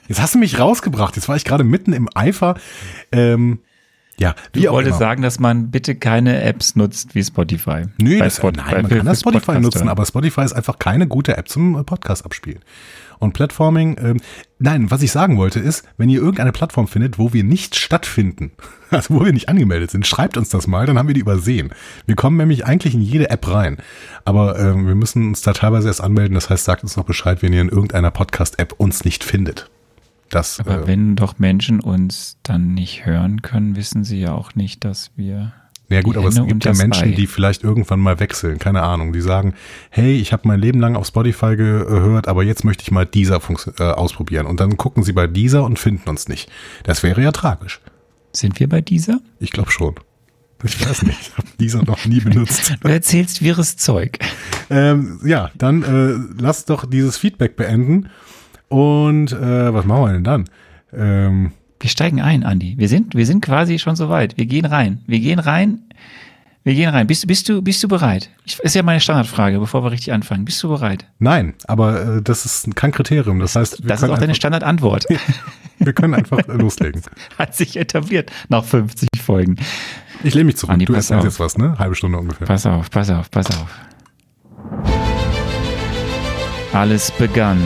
Jetzt hast du mich rausgebracht. Jetzt war ich gerade mitten im Eifer. Ähm, ja, wie Ich auch wollte immer. sagen, dass man bitte keine Apps nutzt wie Spotify. Nö, das, Spot- nein, man kann das Spotify Podcast nutzen, aber Spotify ist einfach keine gute App zum äh, Podcast abspielen. Und Platforming, ähm, nein, was ich sagen wollte ist, wenn ihr irgendeine Plattform findet, wo wir nicht stattfinden, also wo wir nicht angemeldet sind, schreibt uns das mal, dann haben wir die übersehen. Wir kommen nämlich eigentlich in jede App rein, aber ähm, wir müssen uns da teilweise erst anmelden, das heißt, sagt uns noch Bescheid, wenn ihr in irgendeiner Podcast-App uns nicht findet. Das, Aber äh, wenn doch Menschen uns dann nicht hören können, wissen sie ja auch nicht, dass wir. Ja gut, aber es gibt ja Menschen, Ei. die vielleicht irgendwann mal wechseln, keine Ahnung, die sagen, hey, ich habe mein Leben lang auf Spotify gehört, aber jetzt möchte ich mal dieser Funks äh, ausprobieren. Und dann gucken sie bei dieser und finden uns nicht. Das wäre ja tragisch. Sind wir bei dieser? Ich glaube schon. Ich weiß nicht, ich habe dieser noch nie benutzt. Du erzählst wirres Zeug. ähm, ja, dann äh, lass doch dieses Feedback beenden. Und äh, was machen wir denn dann? Ähm, Wir steigen ein, Andi. Wir sind, wir sind quasi schon soweit. Wir gehen rein. Wir gehen rein. Wir gehen rein. Bist, bist du, bist du bereit? Ich, ist ja meine Standardfrage, bevor wir richtig anfangen. Bist du bereit? nein, aber äh, das ist kein Kriterium. Das heißt, Das ist auch deine Standardantwort. wir können einfach loslegen. Hat sich etabliert nach 50 Folgen. Ich lehne mich zurück. Andi, du auf. jetzt was, ne? Halbe Stunde ungefähr. Pass auf, pass auf, pass auf. Alles begann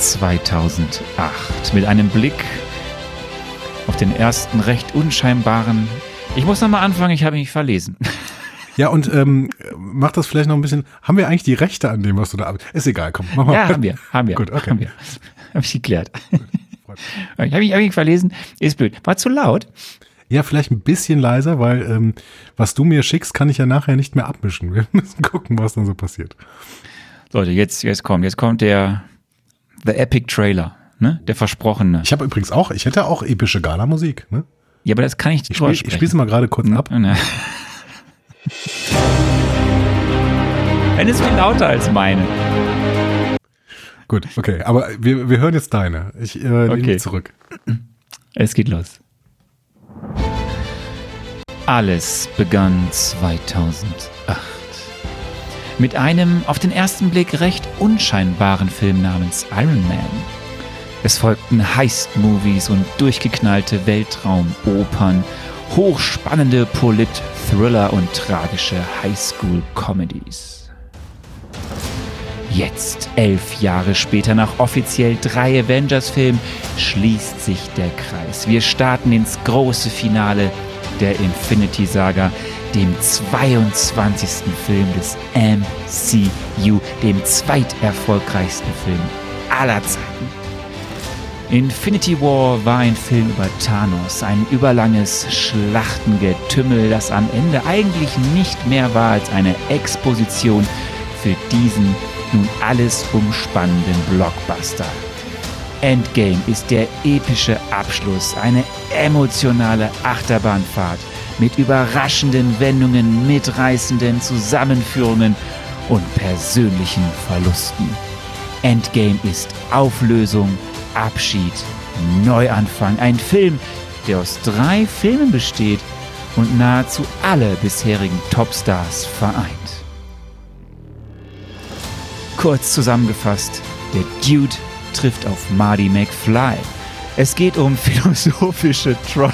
2008 mit einem Blick auf den ersten recht unscheinbaren. Ich muss nochmal anfangen, ich habe mich verlesen. Ja, und ähm, mach das vielleicht noch ein bisschen. Haben wir eigentlich die Rechte an dem, was du da ab- Ist egal, komm, mach mal. Ja, haben wir, haben wir. Gut, okay. Haben wir. Habe ich geklärt. Ich habe mich, hab mich verlesen, ist blöd. War zu laut. Ja, vielleicht ein bisschen leiser, weil ähm, was du mir schickst, kann ich ja nachher nicht mehr abmischen. Wir müssen gucken, was dann so passiert. Leute, jetzt, jetzt kommt, jetzt kommt der The Epic Trailer, ne? Der versprochene. Ich habe übrigens auch, ich hätte auch epische Gala-Musik. Ne? Ja, aber das kann ich nicht Ich spiele ich spiel's mal gerade kurz ab. Na. Eine ist viel lauter als meine. Gut, okay. Aber wir, wir hören jetzt deine. Ich äh, lehne Okay. zurück. Es geht los. Alles begann 2008. Mit einem auf den ersten Blick recht unscheinbaren Film namens Iron Man. Es folgten Heist-Movies und durchgeknallte Weltraumopern, hochspannende Polit-Thriller und tragische Highschool-Comedies. Jetzt, elf Jahre später, nach offiziell drei Avengers-Filmen, schließt sich der Kreis. Wir starten ins große Finale der Infinity Saga, dem 22. Film des MCU, dem zweiterfolgreichsten Film aller Zeiten. Infinity War war ein Film über Thanos, ein überlanges Schlachtengetümmel, das am Ende eigentlich nicht mehr war als eine Exposition für diesen nun alles umspannenden Blockbuster. Endgame ist der epische Abschluss, eine emotionale Achterbahnfahrt mit überraschenden Wendungen, mitreißenden Zusammenführungen und persönlichen Verlusten. Endgame ist Auflösung, Abschied, Neuanfang, ein Film, der aus drei Filmen besteht und nahezu alle bisherigen Topstars vereint. Kurz zusammengefasst, der Dude trifft auf Marty McFly. Es geht um philosophische Troll.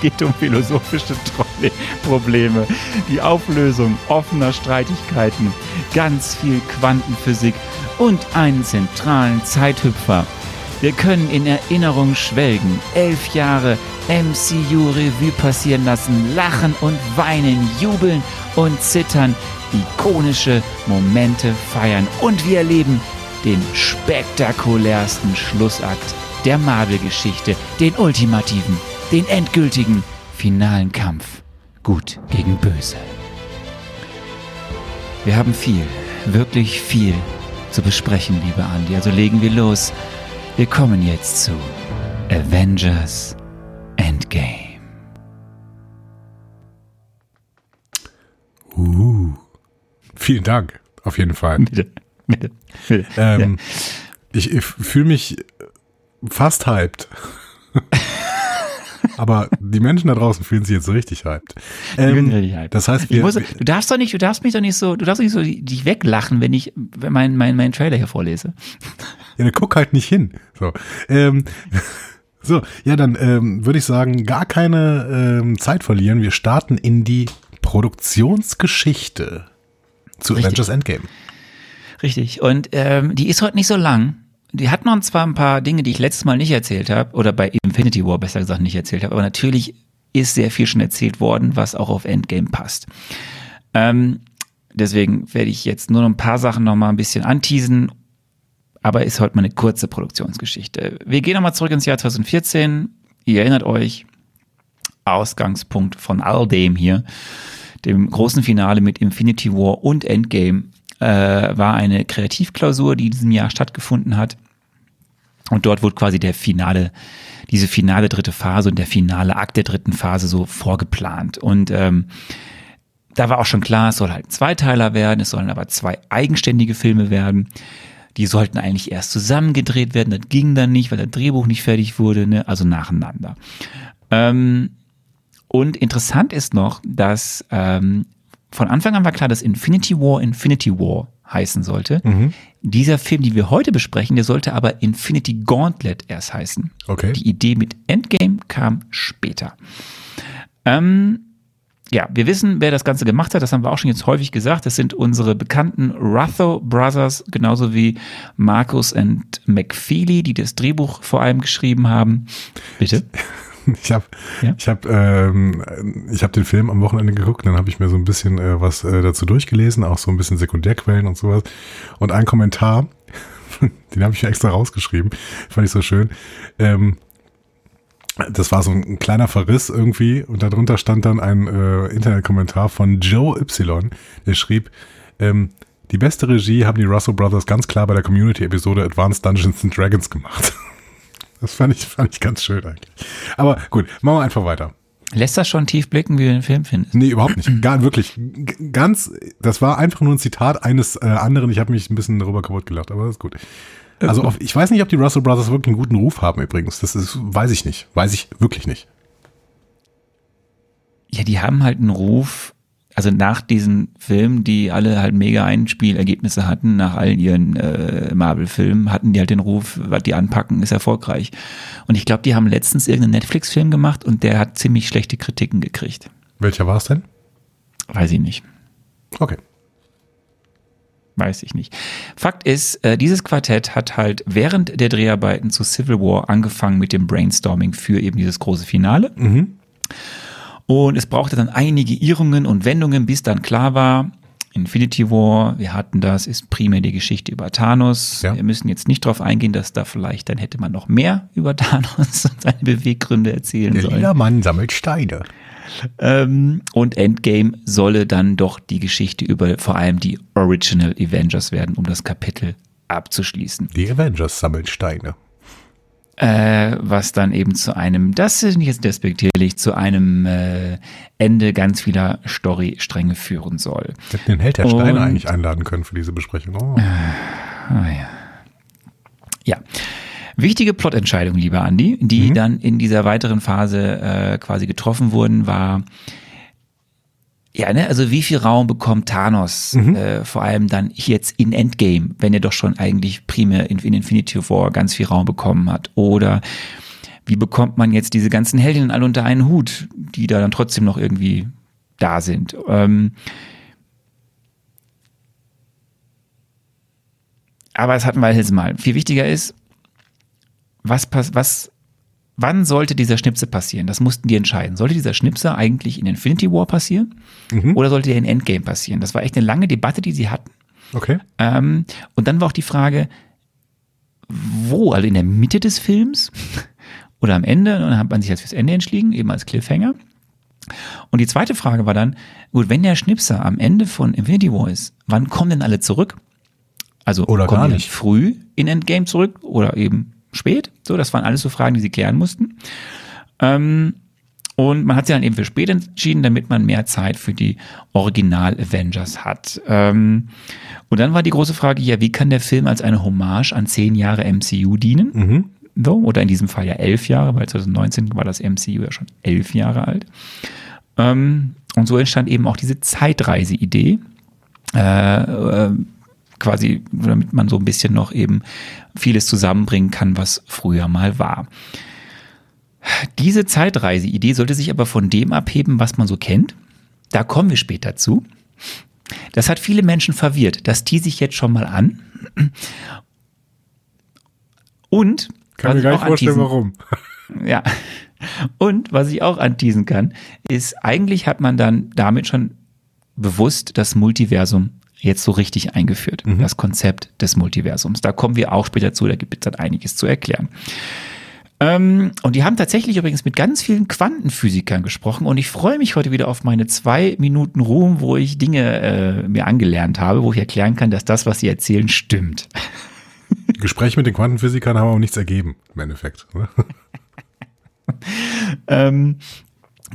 Es geht um philosophische Probleme, die Auflösung offener Streitigkeiten, ganz viel Quantenphysik und einen zentralen Zeithüpfer. Wir können in Erinnerung schwelgen, elf Jahre MCU Revue passieren lassen, lachen und weinen, jubeln und zittern, ikonische Momente feiern und wir erleben den spektakulärsten Schlussakt der Marvel-Geschichte, den ultimativen, den endgültigen, finalen Kampf. Gut gegen Böse. Wir haben viel, wirklich viel zu besprechen, liebe Andi. Also legen wir los. Wir kommen jetzt zu Avengers Endgame. Uh, vielen Dank, auf jeden Fall. Bitte, bitte, bitte. Ähm, Ich, ich fühle mich fast hyped. Aber die Menschen da draußen fühlen sich jetzt so richtig hyped. Ähm, richtig hyped. das heißt, wir, muss, du darfst doch nicht, du darfst mich doch nicht so, du darfst nicht so dich weglachen, wenn ich wenn mein, mein, mein Trailer hier vorlese. ja, dann guck halt nicht hin. So, ähm, so ja, dann ähm, würde ich sagen, gar keine ähm, Zeit verlieren. Wir starten in die Produktionsgeschichte zu Richtig. Avengers Endgame. Richtig. Und ähm, die ist heute nicht so lang. Die hat noch zwar ein paar Dinge, die ich letztes Mal nicht erzählt habe, oder bei Infinity War besser gesagt nicht erzählt habe, aber natürlich ist sehr viel schon erzählt worden, was auch auf Endgame passt. Ähm, deswegen werde ich jetzt nur noch ein paar Sachen noch mal ein bisschen anteasen, aber ist heute mal eine kurze Produktionsgeschichte. Wir gehen nochmal zurück ins Jahr 2014. Ihr erinnert euch, Ausgangspunkt von all dem hier, dem großen Finale mit Infinity War und Endgame, äh, war eine Kreativklausur, die in diesem Jahr stattgefunden hat. Und dort wurde quasi der finale, diese finale dritte Phase und der finale Akt der dritten Phase so vorgeplant. Und ähm, da war auch schon klar, es soll halt ein Zweiteiler werden, es sollen aber zwei eigenständige Filme werden. Die sollten eigentlich erst zusammen gedreht werden, das ging dann nicht, weil das Drehbuch nicht fertig wurde, ne? also nacheinander. Ähm, und interessant ist noch, dass ähm, von Anfang an war klar, dass Infinity War Infinity War heißen sollte. Dieser Film, den wir heute besprechen, der sollte aber Infinity Gauntlet erst heißen. Okay. Die Idee mit Endgame kam später. Ähm, ja, wir wissen, wer das Ganze gemacht hat. Das haben wir auch schon jetzt häufig gesagt. Das sind unsere bekannten Rutho Brothers, genauso wie Marcus und McFeely, die das Drehbuch vor allem geschrieben haben. Bitte? Ich habe Ja? ich hab, ähm, ich hab den Film am Wochenende geguckt, dann habe ich mir so ein bisschen äh, was äh, dazu durchgelesen, auch so ein bisschen Sekundärquellen und sowas. Und ein Kommentar, den habe ich mir extra rausgeschrieben, fand ich so schön. Ähm, das war so ein kleiner Verriss irgendwie und darunter stand dann ein äh, Internetkommentar von Joe Y, der schrieb, ähm, die beste Regie haben die Russell Brothers ganz klar bei der Community-Episode Advanced Dungeons and Dragons gemacht. Das fand ich, fand ich ganz schön eigentlich. Aber gut, machen wir einfach weiter. Lässt das schon tief blicken, wie du den Film findest? Nee, überhaupt nicht. Gar wirklich. Ganz, das war einfach nur ein Zitat eines äh, anderen. Ich habe mich ein bisschen darüber kaputt gelacht, aber das ist gut. Also auf, ich weiß nicht, ob die Russell Brothers wirklich einen guten Ruf haben übrigens. Das ist, weiß ich nicht. Weiß ich wirklich nicht. Ja, die haben halt einen Ruf, also nach diesen Filmen, die alle halt mega Einspielergebnisse hatten, nach allen ihren äh, Marvel-Filmen, hatten die halt den Ruf, was die anpacken, ist erfolgreich. Und ich glaube, die haben letztens irgendeinen Netflix-Film gemacht und der hat ziemlich schlechte Kritiken gekriegt. Welcher war es denn? Weiß ich nicht. Okay. Weiß ich nicht. Fakt ist, äh, dieses Quartett hat halt während der Dreharbeiten zu Civil War angefangen mit dem Brainstorming für eben dieses große Finale. Und es brauchte dann einige Irrungen und Wendungen, bis dann klar war, Infinity War, wir hatten das, ist primär die Geschichte über Thanos. Ja. Wir müssen jetzt nicht darauf eingehen, dass da vielleicht, dann hätte man noch mehr über Thanos und seine Beweggründe erzählen Der sollen. lila Mann sammelt Steine. Ähm, und Endgame solle dann doch die Geschichte über vor allem die Original Avengers werden, um das Kapitel abzuschließen. Die Avengers sammeln Steine. Äh, was dann eben zu einem, das ist nicht jetzt despektierlich, zu einem äh, Ende ganz vieler Storystränge führen soll. Hätten den Held der Steine eigentlich einladen können für diese Besprechung. Oh. Ah, ja. ja. Wichtige Plotentscheidung, lieber Andi, die dann in dieser weiteren Phase äh, quasi getroffen wurden, war, ja, ne, also wie viel Raum bekommt Thanos, äh, vor allem dann jetzt in Endgame, wenn er doch schon eigentlich primär in, in Infinity War ganz viel Raum bekommen hat? Oder wie bekommt man jetzt diese ganzen Heldinnen alle unter einen Hut, die da dann trotzdem noch irgendwie da sind? Ähm, aber das hatten wir jetzt mal. Viel wichtiger ist, was, was, wann sollte dieser Schnipse passieren? Das mussten die entscheiden. Sollte dieser Schnipse eigentlich in Infinity War passieren? Oder sollte der in Endgame passieren? Das war echt eine lange Debatte, die sie hatten. Okay. Ähm, und dann war auch die Frage, wo? Also in der Mitte des Films oder am Ende? Und dann hat man sich jetzt fürs Ende entschieden, eben als Cliffhanger. Und die zweite Frage war dann, gut, wenn der Schnipser am Ende von Infinity War ist, wann kommen denn alle zurück? Also Oder kommen gar nicht. früh in Endgame zurück oder eben spät? So, das waren alles so Fragen, die sie klären mussten. Ähm, und man hat sich dann eben für spät entschieden, damit man mehr Zeit für die Original-Avengers hat. Ähm, und dann war die große Frage, ja, wie kann der Film als eine Hommage an zehn Jahre MCU dienen? So, oder in diesem Fall ja elf Jahre, weil 2019 war das MCU ja schon elf Jahre alt. Ähm, und so entstand eben auch diese Zeitreise-Idee. Äh, äh, quasi, damit man so ein bisschen noch eben vieles zusammenbringen kann, was früher mal war. Diese Zeitreise-Idee sollte sich aber von dem abheben, was man so kennt. Da kommen wir später zu. Das hat viele Menschen verwirrt. Das tease ich jetzt schon mal an. Und Kann was mir ich gar auch nicht vorstellen, warum. ja. Und was ich auch anteasen kann, ist, eigentlich hat man dann damit schon bewusst das Multiversum jetzt so richtig eingeführt. Das Konzept des Multiversums. Da kommen wir auch später zu, da gibt es dann einiges zu erklären. Ähm, und die haben tatsächlich übrigens mit ganz vielen Quantenphysikern gesprochen und ich freue mich heute wieder auf meine zwei Minuten Ruhm, wo ich Dinge äh, mir angelernt habe, wo ich erklären kann, dass das, was sie erzählen, stimmt. Gespräche mit den Quantenphysikern haben aber nichts ergeben, im Endeffekt. Ähm,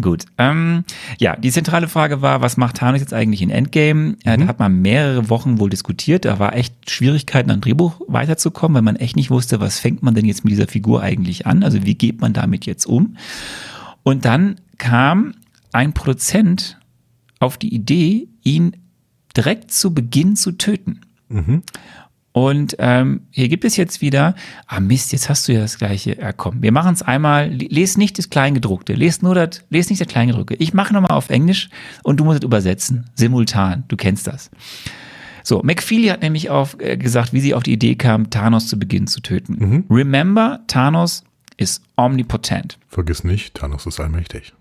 gut. Ähm, ja, die zentrale Frage war, was macht Thanos jetzt eigentlich in Endgame? Äh, Da hat man mehrere Wochen wohl diskutiert. Da war echt Schwierigkeiten, an Drehbuch weiterzukommen, weil man echt nicht wusste, was fängt man denn jetzt mit dieser Figur eigentlich an? Also wie geht man damit jetzt um? Und dann kam ein Produzent auf die Idee, ihn direkt zu Beginn zu töten. Und ähm, hier gibt es jetzt wieder, ah Mist, jetzt hast du ja das gleiche. Ja, komm, wir machen es einmal. Les nicht das Kleingedruckte, les nur das, les nicht das Kleingedruckte. Ich mache nochmal auf Englisch und du musst es übersetzen, simultan. Du kennst das. So, McFeely hat nämlich auf, äh, gesagt, wie sie auf die Idee kam, Thanos zu Beginn zu töten. Remember, Thanos is omnipotent. Vergiss nicht, Thanos ist allmächtig.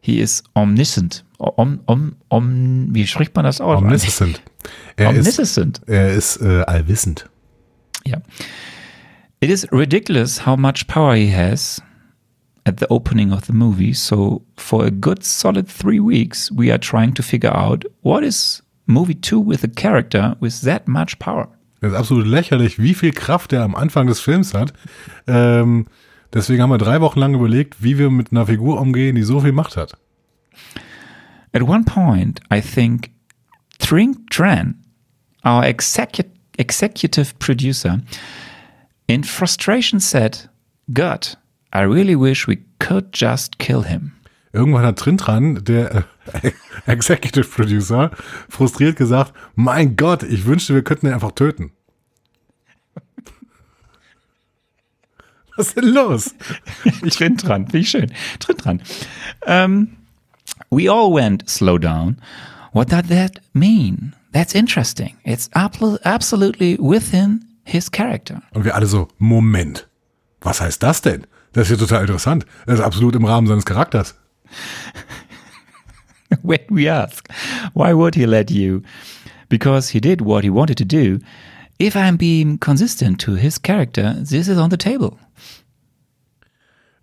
He is omniscient. Om, om, om, wie spricht man das aus? Omniscient. Er ist, Omniscient. er ist äh, allwissend. Yeah. It is ridiculous how much power he has at the opening of the movie. So, for a good solid three weeks, we are trying to figure out what is movie two with a character with that much power. Das ist absolut lächerlich, wie viel Kraft er am Anfang des Films hat. Ähm, deswegen haben wir drei Wochen lang überlegt, wie wir mit einer Figur umgehen, die so viel Macht hat. At one point, I think Trink Tran, our execu- executive producer, in frustration said, God, I really wish we could just kill him. Irgendwann hat Trintran, der äh, Executive Producer, frustriert gesagt, mein Gott, ich wünschte, wir könnten ihn einfach töten. Was ist denn los? Ich bin dran, ich schön. Drin dran. Um, we all went slow down. What does that mean? That's interesting. It's absolutely within his character. Und wir alle so, Moment, was heißt das denn? Das ist ja total interessant. Das ist absolut im Rahmen seines Charakters. When we ask, why would he let you? Because he did what he wanted to do. If I'm being consistent to his character, this is on the table.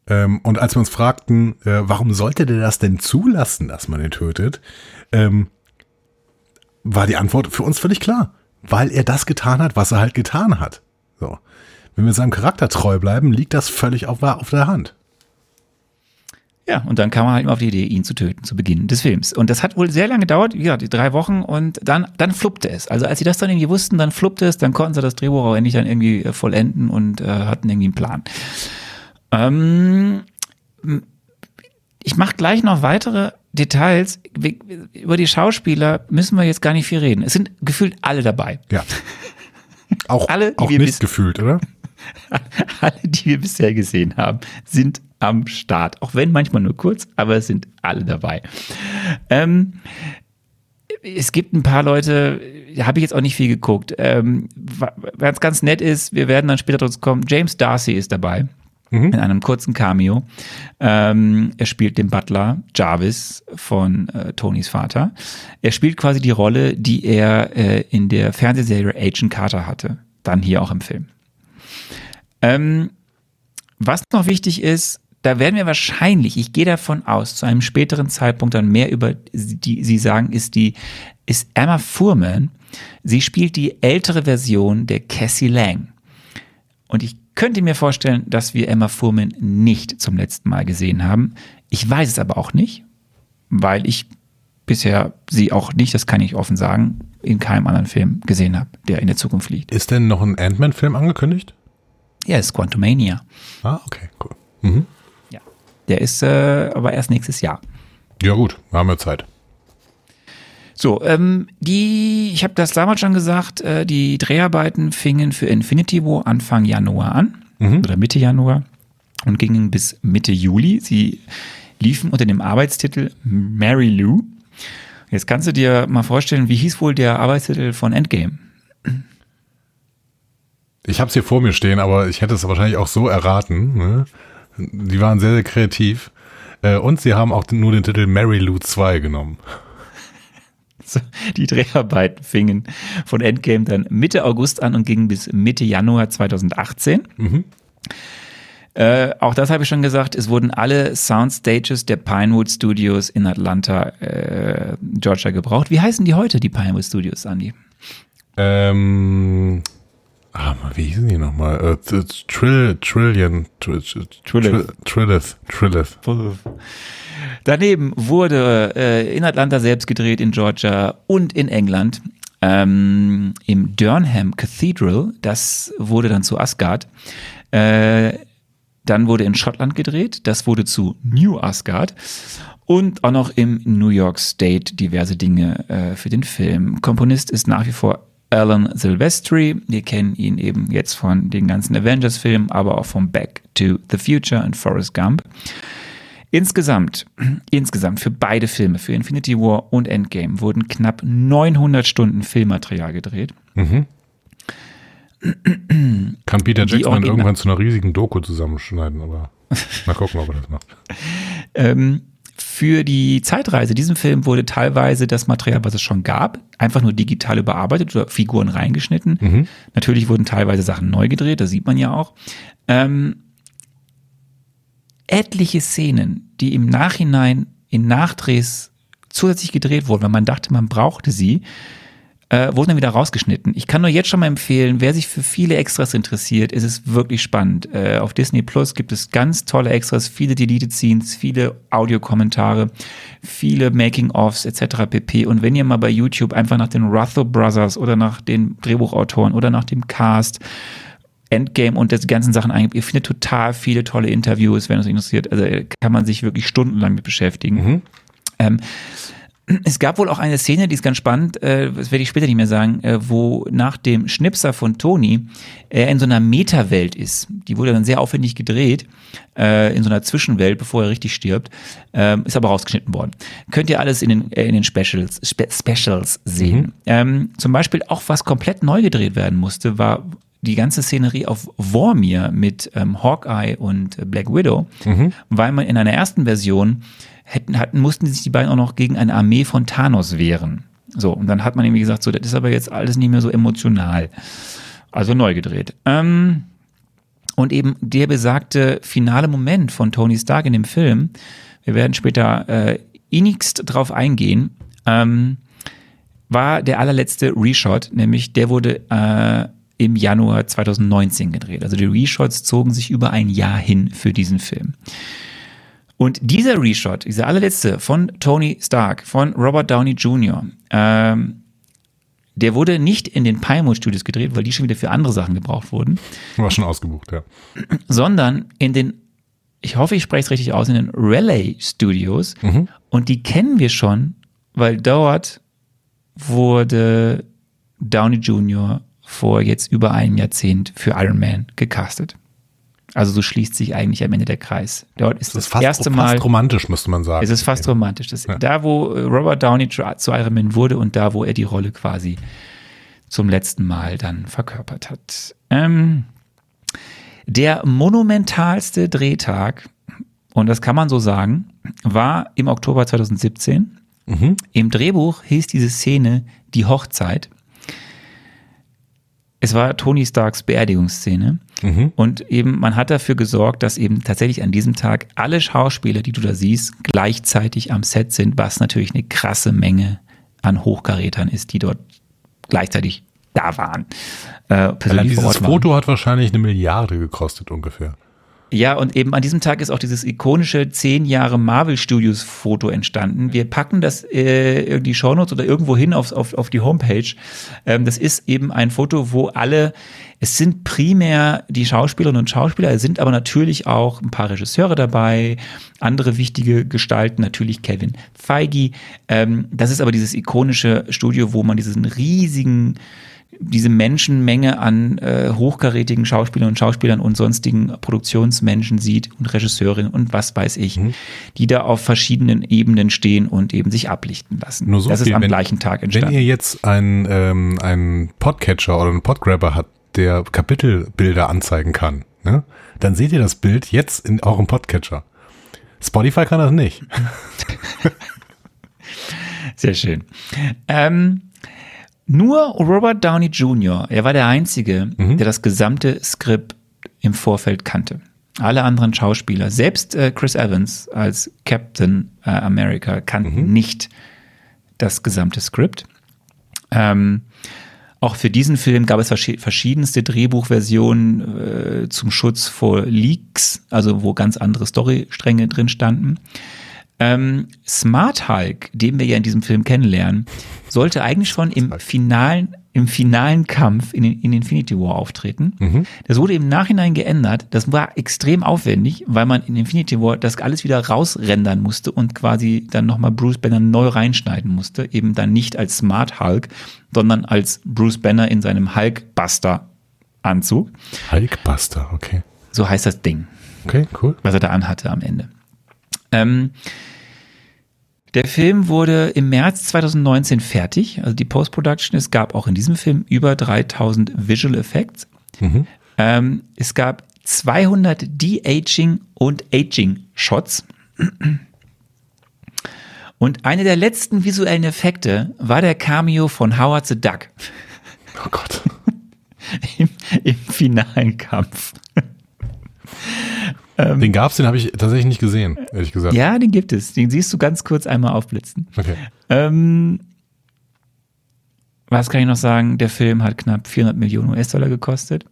Ähm, und als wir uns fragten, äh, warum sollte der das denn zulassen, dass man ihn tötet, ähm, war die Antwort für uns völlig klar. Weil er das getan hat, was er halt getan hat. So. Wenn wir seinem Charakter treu bleiben, liegt das völlig auf, auf der Hand. Ja, und dann kam man halt immer auf die Idee, ihn zu töten zu Beginn des Films. Und das hat wohl sehr lange gedauert, ja, die drei Wochen und dann, dann fluppte es. Also als sie das dann irgendwie wussten, dann fluppte es, dann konnten sie das Drehbuch auch endlich dann irgendwie äh, vollenden und äh, hatten irgendwie einen Plan. Ähm, ich mache gleich noch weitere Details. Über die Schauspieler müssen wir jetzt gar nicht viel reden. Es sind gefühlt alle dabei. Ja. Auch, Alle, auch wir nicht gefühlt, oder? Alle, die wir bisher gesehen haben, sind am Start. Auch wenn manchmal nur kurz, aber es sind alle dabei. Ähm, es gibt ein paar Leute, da habe ich jetzt auch nicht viel geguckt. Ähm, was ganz nett ist, wir werden dann später drauf kommen, James Darcy ist dabei. In einem kurzen Cameo. Ähm, er spielt den Butler Jarvis von äh, Tonys Vater. Er spielt quasi die Rolle, die er äh, in der Fernsehserie Agent Carter hatte. Dann hier auch im Film. Ähm, was noch wichtig ist, da werden wir wahrscheinlich, ich gehe davon aus, zu einem späteren Zeitpunkt dann mehr über die sie sagen, ist die, ist Emma Fuhrman. Sie spielt die ältere Version der Cassie Lang. Und ich könnte mir vorstellen, dass wir Emma Fuhrman nicht zum letzten Mal gesehen haben. Ich weiß es aber auch nicht, weil ich bisher sie auch nicht, das kann ich offen sagen, in keinem anderen Film gesehen habe, der in der Zukunft liegt. Ist denn noch ein Ant-Man-Film angekündigt? Ja, es ist Quantumania. Ah, okay, cool. Mhm. Ja. Der ist äh, aber erst nächstes Jahr. Ja gut, haben wir Zeit. So, ähm, die, ich habe das damals schon gesagt, äh, die Dreharbeiten fingen für Infinity War Anfang Januar an oder Mitte Januar und gingen bis Mitte Juli. Sie liefen unter dem Arbeitstitel Mary Lou. Jetzt kannst du dir mal vorstellen, wie hieß wohl der Arbeitstitel von Endgame? Ich habe es hier vor mir stehen, aber ich hätte es wahrscheinlich auch so erraten. Ne? Die waren sehr, sehr kreativ. Äh, Und sie haben auch nur den Titel Mary Lou 2 genommen. Die Dreharbeiten fingen von Endgame dann Mitte August an und gingen bis Mitte Januar 2018. Äh, auch das habe ich schon gesagt, es wurden alle Soundstages der Pinewood Studios in Atlanta, äh, Georgia gebraucht. Wie heißen die heute, die Pinewood Studios, Andy? Ähm, ah, wie hießen die nochmal? T- Trill, Trillion, Tr- Tr- Trillith. Tr- Trillith, Trillith. Daneben wurde äh, in Atlanta selbst gedreht, in Georgia und in England. Ähm, Im Durham Cathedral, das wurde dann zu Asgard. Äh, dann wurde in Schottland gedreht, das wurde zu New Asgard. Und auch noch im New York State diverse Dinge äh, für den Film. Komponist ist nach wie vor Alan Silvestri. Wir kennen ihn eben jetzt von den ganzen Avengers-Filmen, aber auch von Back to the Future und Forrest Gump. Insgesamt, insgesamt für beide Filme, für Infinity War und Endgame, wurden knapp 900 Stunden Filmmaterial gedreht. Kann Peter Jackson irgendwann zu einer riesigen Doku zusammenschneiden, aber mal gucken, ob er das macht. Ähm, für die Zeitreise diesem Film wurde teilweise das Material, was es schon gab, einfach nur digital überarbeitet oder Figuren reingeschnitten. Natürlich wurden teilweise Sachen neu gedreht, das sieht man ja auch. Ähm, etliche Szenen, die im Nachhinein in Nachdrehs zusätzlich gedreht wurden, weil man dachte, man brauchte sie, äh, wurden dann wieder rausgeschnitten. Ich kann nur jetzt schon mal empfehlen, wer sich für viele Extras interessiert, ist es wirklich spannend. Äh, auf Disney Plus gibt es ganz tolle Extras, viele Deleted Scenes, viele Audiokommentare, viele Making-ofs etc. pp. Und wenn ihr mal bei YouTube einfach nach den Rutho Brothers oder nach den Drehbuchautoren oder nach dem Cast Endgame und das ganzen Sachen eingibt. Ihr findet total viele tolle Interviews, wenn es interessiert. Also kann man sich wirklich stundenlang mit beschäftigen. Mhm. Ähm, es gab wohl auch eine Szene, die ist ganz spannend, äh, das werde ich später nicht mehr sagen, äh, wo nach dem Schnipser von Tony er in so einer Meta-Welt ist. Die wurde dann sehr aufwendig gedreht, äh, in so einer Zwischenwelt, bevor er richtig stirbt, ähm, ist aber rausgeschnitten worden. Könnt ihr alles in den, äh, in den Specials, Spe Specials sehen. Ähm, zum Beispiel auch was komplett neu gedreht werden musste, war die ganze Szenerie auf Vormir mit ähm, Hawkeye und äh, Black Widow, weil man in einer ersten Version hätten, hatten, mussten sich die beiden auch noch gegen eine Armee von Thanos wehren. So, und dann hat man irgendwie gesagt, so, das ist aber jetzt alles nicht mehr so emotional. Also neu gedreht. Ähm, und eben der besagte finale Moment von Tony Stark in dem Film, wir werden später äh, innigst drauf eingehen, ähm, war der allerletzte Reshot, nämlich der wurde äh, im Januar 2019 gedreht. Also die Reshots zogen sich über ein Jahr hin für diesen Film. Und dieser Reshot, dieser allerletzte von Tony Stark, von Robert Downey Jr., ähm, der wurde nicht in den Pinewood Studios gedreht, weil die schon wieder für andere Sachen gebraucht wurden, War schon ausgebucht, ja. sondern in den, ich hoffe, ich spreche es richtig aus, in den Relay Studios. Und die kennen wir schon, weil dort wurde Downey Jr. vor jetzt über einem Jahrzehnt für Iron Man gecastet. Also so schließt sich eigentlich am Ende der Kreis. Dort ist Das das, ist fast, erste fast Mal. romantisch, müsste man sagen. Es ist fast romantisch. Das, Da, wo äh, Robert Downey zu Iron Man wurde und da, wo er die Rolle quasi zum letzten Mal dann verkörpert hat. Ähm, der monumentalste Drehtag, und das kann man so sagen, war im Oktober 2017. Im Drehbuch hieß diese Szene die Hochzeit. Es war Tony Starks Beerdigungsszene. Und eben, man hat dafür gesorgt, dass eben tatsächlich an diesem Tag alle Schauspieler, die du da siehst, gleichzeitig am Set sind, was natürlich eine krasse Menge an Hochkarätern ist, die dort gleichzeitig da waren. Äh, Allein dieses. Foto hat wahrscheinlich eine Milliarde gekostet ungefähr. Ja, und eben an diesem Tag ist auch dieses ikonische 10 Jahre Marvel Studios Foto entstanden. Wir packen das äh, in die Shownotes oder irgendwo hin auf, auf, auf die Homepage. Ähm, das ist eben ein Foto, wo alle, es sind primär die Schauspielerinnen und Schauspieler, es sind aber natürlich auch ein paar Regisseure dabei, andere wichtige Gestalten, natürlich Kevin Feige. Ähm, das ist aber dieses ikonische Studio, wo man diesen riesigen diese Menschenmenge an äh, hochkarätigen Schauspielern und Schauspielern und sonstigen Produktionsmenschen sieht und Regisseurinnen und was weiß ich, die da auf verschiedenen Ebenen stehen und eben sich ablichten lassen. Nur so das ist viel, am wenn- gleichen Tag Wenn entstanden. ihr jetzt einen, ähm, einen Podcatcher oder einen Podgrabber habt, der Kapitelbilder anzeigen kann, ne, dann seht ihr das Bild jetzt in eurem Podcatcher. Spotify kann das nicht. Sehr schön. Ähm, nur Robert Downey Jr., er war der Einzige, der das gesamte Skript im Vorfeld kannte. Alle anderen Schauspieler, selbst äh, Chris Evans als Captain äh, America, kannten nicht das gesamte Skript. Ähm, auch für diesen Film gab es verschi- verschiedenste Drehbuchversionen äh, zum Schutz vor Leaks, also wo ganz andere Storystränge drin standen. Ähm, Smart Hulk, den wir ja in diesem Film kennenlernen, sollte eigentlich schon im finalen, im finalen Kampf in, in Infinity War auftreten. Das wurde im Nachhinein geändert. Das war extrem aufwendig, weil man in Infinity War das alles wieder rausrendern musste und quasi dann nochmal Bruce Banner neu reinschneiden musste. Eben dann nicht als Smart Hulk, sondern als Bruce Banner in seinem Hulkbuster-Anzug. Hulkbuster, okay. So heißt das Ding Okay, cool. was er da anhatte am Ende. Ähm, der Film wurde im März 2019 fertig, also die Post-Production. Es gab auch in diesem Film über 3000 Visual Effects. Ähm, es gab 200 De-Aging und Aging-Shots. Und eine der letzten visuellen Effekte war der Cameo von Howard the Duck Oh Gott. im, im finalen Kampf. Den gab's, den habe ich tatsächlich nicht gesehen, ehrlich gesagt. Ja, den gibt es. Den siehst du ganz kurz einmal aufblitzen. Okay. Ähm, was kann ich noch sagen? Der Film hat knapp 400 Millionen US-Dollar gekostet.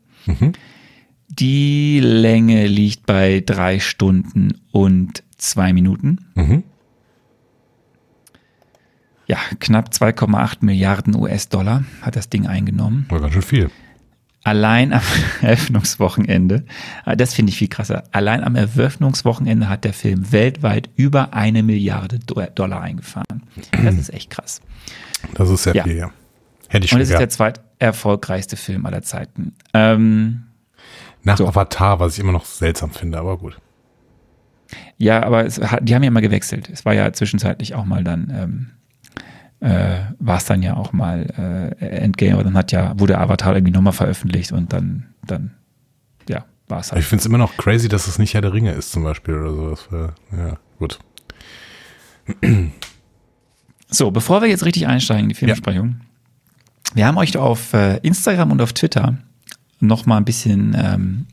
Die Länge liegt bei drei Stunden und zwei Minuten. Mhm. Ja, knapp 2,8 Milliarden US-Dollar hat das Ding eingenommen. War ganz schön viel. Allein am Eröffnungswochenende, äh, das finde ich viel krasser, allein am Eröffnungswochenende hat der Film weltweit über eine Milliarde Do- Dollar eingefahren. Das ist echt krass. Das ist sehr Ja. viel, ja. Hätte ich Und es ist der zweiterfolgreichste Film aller Zeiten. Ähm, Nach so. Avatar, was ich immer noch seltsam finde, aber gut. ja, aber hat, die haben ja mal gewechselt. Es war ja zwischenzeitlich auch mal dann, ähm, äh, war es dann ja auch mal äh, Endgame, aber dann hat ja, wurde Avatar irgendwie nochmal veröffentlicht und dann, dann, ja, war es Aber ich halt. finde es immer noch crazy, dass es nicht Herr der Ringe ist zum Beispiel oder sowas. Ja, gut. So, bevor wir jetzt richtig einsteigen in die Filmbesprechung, wir haben euch auf äh, Instagram und auf Twitter noch mal ein bisschen ähm,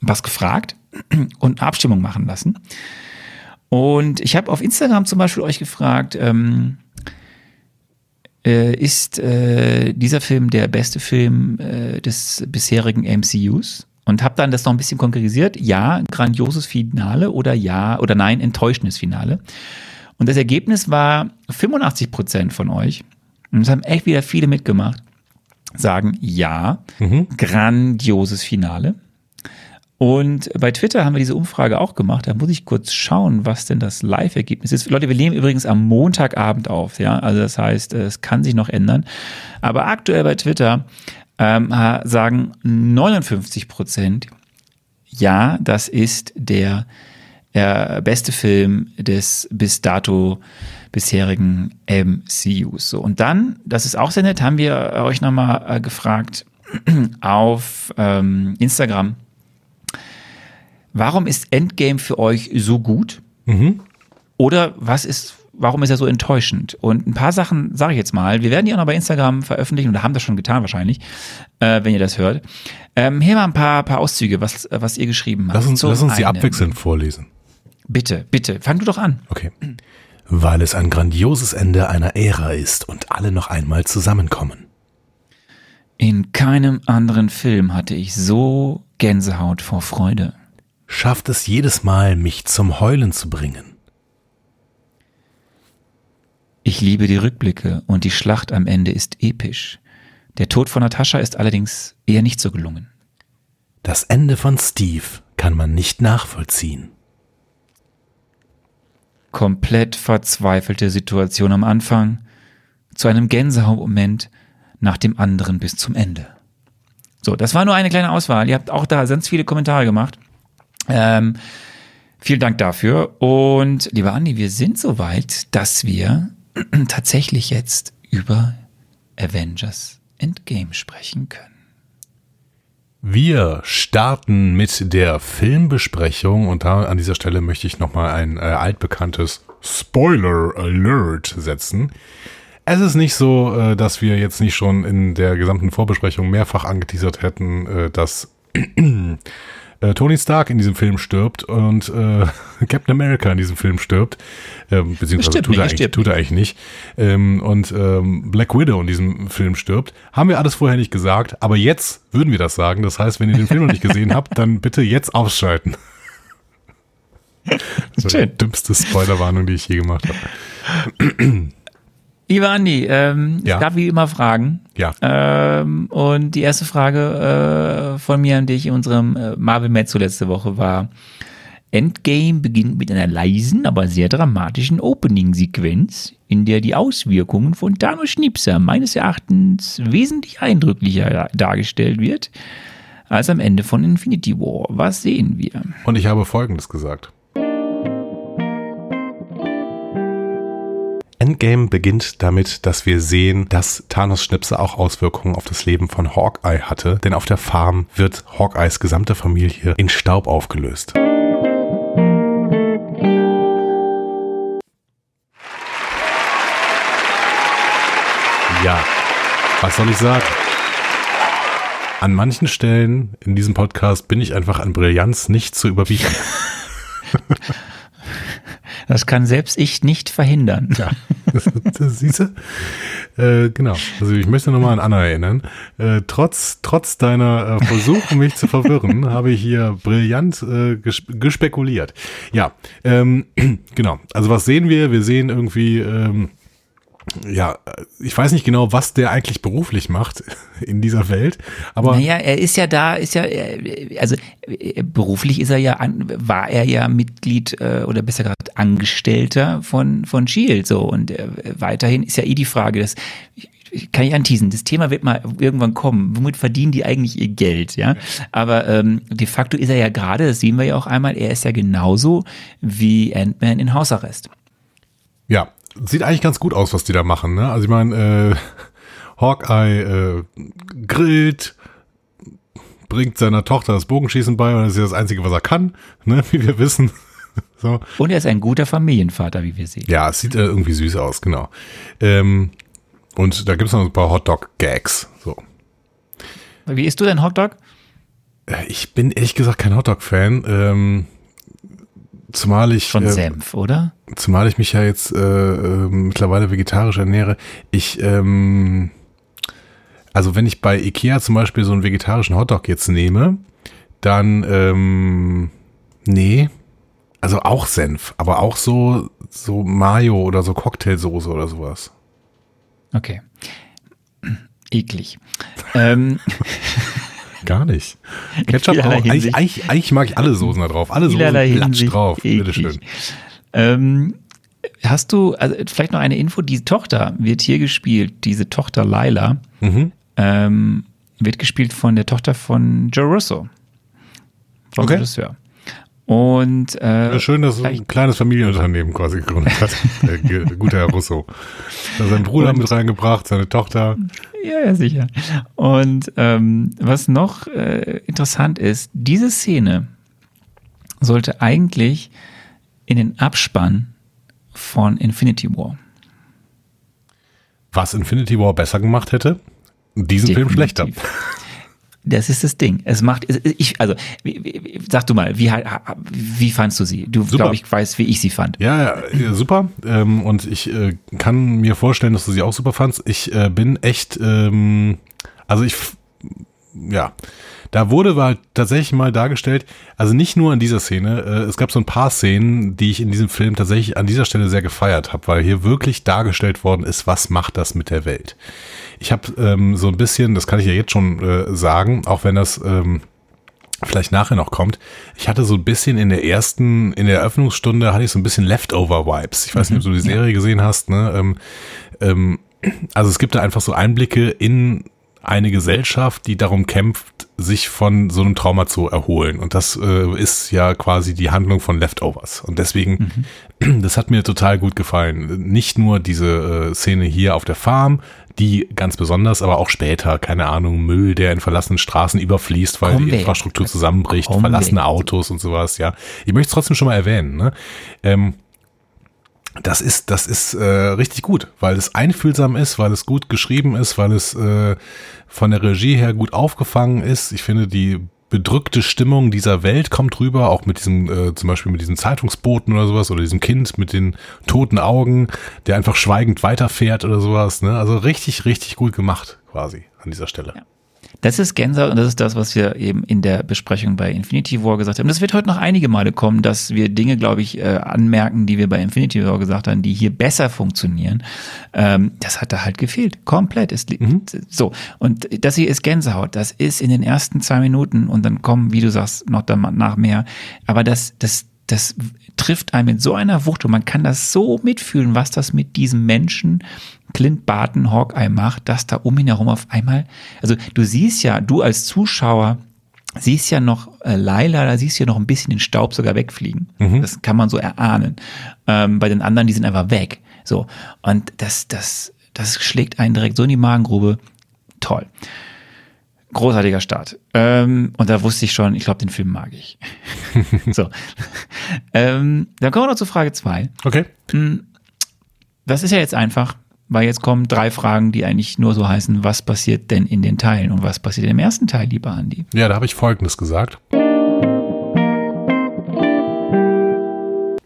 was gefragt und eine Abstimmung machen lassen. Und ich habe auf Instagram zum Beispiel euch gefragt, ähm, äh, ist äh, dieser Film der beste Film äh, des bisherigen MCUs? Und habe dann das noch ein bisschen konkretisiert. Ja, grandioses Finale oder ja oder nein, enttäuschendes Finale. Und das Ergebnis war 85 Prozent von euch, und es haben echt wieder viele mitgemacht, sagen ja, grandioses Finale. Und bei Twitter haben wir diese Umfrage auch gemacht. Da muss ich kurz schauen, was denn das Live-Ergebnis ist. Leute, wir nehmen übrigens am Montagabend auf, ja. Also das heißt, es kann sich noch ändern. Aber aktuell bei Twitter ähm, sagen 59 Prozent, ja, das ist der äh, beste Film des bis dato bisherigen MCUs. So, und dann, das ist auch sehr nett, haben wir euch nochmal äh, gefragt auf ähm, Instagram, warum ist Endgame für euch so gut? Oder was ist, warum ist er so enttäuschend? Und ein paar Sachen sage ich jetzt mal. Wir werden die auch noch bei Instagram veröffentlichen oder haben das schon getan wahrscheinlich, äh, wenn ihr das hört. Ähm, hier mal ein paar, paar Auszüge, was, was ihr geschrieben habt. Lass uns, Zum lass uns die einen- abwechselnd vorlesen. Bitte, bitte, fang du doch an. Okay. Weil es ein grandioses Ende einer Ära ist und alle noch einmal zusammenkommen. In keinem anderen Film hatte ich so Gänsehaut vor Freude. Schafft es jedes Mal, mich zum Heulen zu bringen. Ich liebe die Rückblicke und die Schlacht am Ende ist episch. Der Tod von Natascha ist allerdings eher nicht so gelungen. Das Ende von Steve kann man nicht nachvollziehen. Komplett verzweifelte Situation am Anfang, zu einem Gänsehautmoment nach dem anderen bis zum Ende. So, das war nur eine kleine Auswahl. Ihr habt auch da ganz viele Kommentare gemacht. Ähm, vielen Dank dafür. Und lieber Andi, wir sind soweit, dass wir tatsächlich jetzt über Avengers Endgame sprechen können. Wir starten mit der Filmbesprechung und da an dieser Stelle möchte ich nochmal ein äh, altbekanntes Spoiler Alert setzen. Es ist nicht so, äh, dass wir jetzt nicht schon in der gesamten Vorbesprechung mehrfach angeteasert hätten, äh, dass äh, Tony Stark in diesem Film stirbt und äh, Captain America in diesem Film stirbt, ähm, beziehungsweise tut, nicht, er eigentlich, tut er eigentlich nicht. Ähm, und ähm, Black Widow in diesem Film stirbt. Haben wir alles vorher nicht gesagt, aber jetzt würden wir das sagen. Das heißt, wenn ihr den Film noch nicht gesehen habt, dann bitte jetzt ausschalten. Das war die dümmste Spoilerwarnung, die ich je gemacht habe. Lieber Andi, ähm, Ja. es gab wie immer Fragen. Ja. Ähm, und die erste Frage äh, von mir an dich in unserem äh, Marvel Mezzo letzte Woche war, Endgame beginnt mit einer leisen, aber sehr dramatischen Opening-Sequenz, in der die Auswirkungen von Thanos Schnipser meines Erachtens wesentlich eindrücklicher dargestellt wird als am Ende von Infinity War. Was sehen wir? Und ich habe Folgendes gesagt. Endgame beginnt damit, dass wir sehen, dass Thanos Schnipse auch Auswirkungen auf das Leben von Hawkeye hatte, denn auf der Farm wird Hawkeyes gesamte Familie in Staub aufgelöst. Ja, was soll ich sagen? An manchen Stellen in diesem Podcast bin ich einfach an Brillanz nicht zu überbieten. Das kann selbst ich nicht verhindern. Ja, das, das siehst du? Äh, genau. Also ich möchte nochmal an Anna erinnern. Äh, trotz, trotz deiner äh, Versuche, mich zu verwirren, habe ich hier brillant äh, gesp gespekuliert. Ja, ähm, genau. Also was sehen wir? Wir sehen irgendwie ähm, ja, ich weiß nicht genau, was der eigentlich beruflich macht in dieser Welt, aber. Naja, er ist ja da, ist ja, also beruflich ist er ja, war er ja Mitglied äh, oder besser gesagt Angestellter von, von Shield, so. Und äh, weiterhin ist ja eh die Frage, dass, kann ich anteasen, das Thema wird mal irgendwann kommen. Womit verdienen die eigentlich ihr Geld, ja? Aber ähm, de facto ist er ja gerade, das sehen wir ja auch einmal, er ist ja genauso wie Ant-Man in Hausarrest. Ja, sieht eigentlich ganz gut aus, was die da machen. Ne? Also ich meine, äh, Hawkeye äh, grillt, bringt seiner Tochter das Bogenschießen bei und das ist ja das Einzige, was er kann, ne? wie wir wissen. so. Und er ist ein guter Familienvater, wie wir sehen. Ja, es sieht äh, irgendwie süß aus, genau. Ähm, und da gibt es noch ein paar Hotdog-Gags. So. Wie isst du denn Hotdog? Äh, ich bin ehrlich gesagt kein Hotdog-Fan. Ähm, zumal ich. Von äh, Senf, oder? Zumal ich mich ja jetzt äh, äh, mittlerweile vegetarisch ernähre. Ich, ähm, also wenn ich bei Ikea zum Beispiel so einen vegetarischen Hotdog jetzt nehme, dann, ähm, nee, also auch Senf, aber auch so, so Mayo oder so Cocktailsoße oder sowas. Okay. Eklig. ähm. Gar nicht. Ketchup auch. Eigentlich, eigentlich, eigentlich, mag ich alle Soßen da drauf. Alle Soßen platsch drauf. Bitteschön. Ähm, hast du, also vielleicht noch eine Info, die Tochter wird hier gespielt, diese Tochter Laila, mhm. ähm, wird gespielt von der Tochter von Joe Russo. Vom okay. Regisseur. Und äh, ja, schön, dass er ein kleines Familienunternehmen quasi gegründet hat. der gute Herr Russo. Da seinen Bruder und, mit reingebracht, seine Tochter. Ja, ja, sicher. Und ähm, was noch äh, interessant ist, diese Szene sollte eigentlich in den Abspann von Infinity War. Was Infinity War besser gemacht hätte? Diesen Definitiv. Film schlechter. Das ist das Ding. Es macht, ich, also, sag du mal, wie, wie fandst du sie? Du, glaube ich, weißt, wie ich sie fand. Ja, ja super. Ähm, und ich äh, kann mir vorstellen, dass du sie auch super fandst. Ich äh, bin echt, ähm, also ich, ja, da wurde halt tatsächlich mal dargestellt, also nicht nur in dieser Szene, äh, es gab so ein paar Szenen, die ich in diesem Film tatsächlich an dieser Stelle sehr gefeiert habe, weil hier wirklich dargestellt worden ist, was macht das mit der Welt. Ich habe ähm, so ein bisschen, das kann ich ja jetzt schon äh, sagen, auch wenn das ähm, vielleicht nachher noch kommt. Ich hatte so ein bisschen in der ersten, in der Eröffnungsstunde hatte ich so ein bisschen Leftover-Vibes. Ich weiß nicht, ob du die mhm. Serie gesehen hast. Ne? Ähm, ähm, also es gibt da einfach so Einblicke in eine Gesellschaft, die darum kämpft, sich von so einem Trauma zu erholen. Und das äh, ist ja quasi die Handlung von Leftovers. Und deswegen, mhm. das hat mir total gut gefallen. Nicht nur diese äh, Szene hier auf der Farm, die ganz besonders, aber auch später, keine Ahnung, Müll, der in verlassenen Straßen überfließt, weil Komm die Infrastruktur zusammenbricht, Komm verlassene. Autos und sowas, ja. Ich möchte es trotzdem schon mal erwähnen, ne? Ähm, das ist, das ist äh, richtig gut, weil es einfühlsam ist, weil es gut geschrieben ist, weil es äh, von der Regie her gut aufgefangen ist. Ich finde, die bedrückte Stimmung dieser Welt kommt rüber, auch mit diesem, äh, zum Beispiel mit diesem Zeitungsboten oder sowas oder diesem Kind mit den toten Augen, der einfach schweigend weiterfährt oder sowas. Ne? Also richtig, richtig gut gemacht quasi an dieser Stelle. Ja. Das ist Gänsehaut und das ist das, was wir eben in der Besprechung bei Infinity War gesagt haben. Das wird heute noch einige Male kommen, dass wir Dinge, glaube ich, äh, anmerken, die wir bei Infinity War gesagt haben, die hier besser funktionieren. Ähm, das hat da halt gefehlt. Komplett. Es, mhm. So. Und das hier ist Gänsehaut. Das ist in den ersten zwei Minuten und dann kommen, wie du sagst, noch danach mehr. Aber das, das, das trifft einem mit so einer Wucht und man kann das so mitfühlen, was das mit diesem Menschen Clint Barton Hawkeye macht, dass da um ihn herum auf einmal, also du siehst ja, du als Zuschauer siehst ja noch äh, Laila, da siehst du ja noch ein bisschen den Staub sogar wegfliegen. Mhm. Das kann man so erahnen. Ähm, bei den anderen, die sind einfach weg. So. Und das, das, das schlägt einen direkt so in die Magengrube. Toll. Großartiger Start. Ähm, und da wusste ich schon, ich glaube, den Film mag ich. so. ähm, dann kommen wir noch zu Frage zwei. Okay. Hm, das ist ja jetzt einfach weil jetzt kommen drei Fragen, die eigentlich nur so heißen, was passiert denn in den Teilen und was passiert im ersten Teil, lieber Andi? Ja, da habe ich Folgendes gesagt.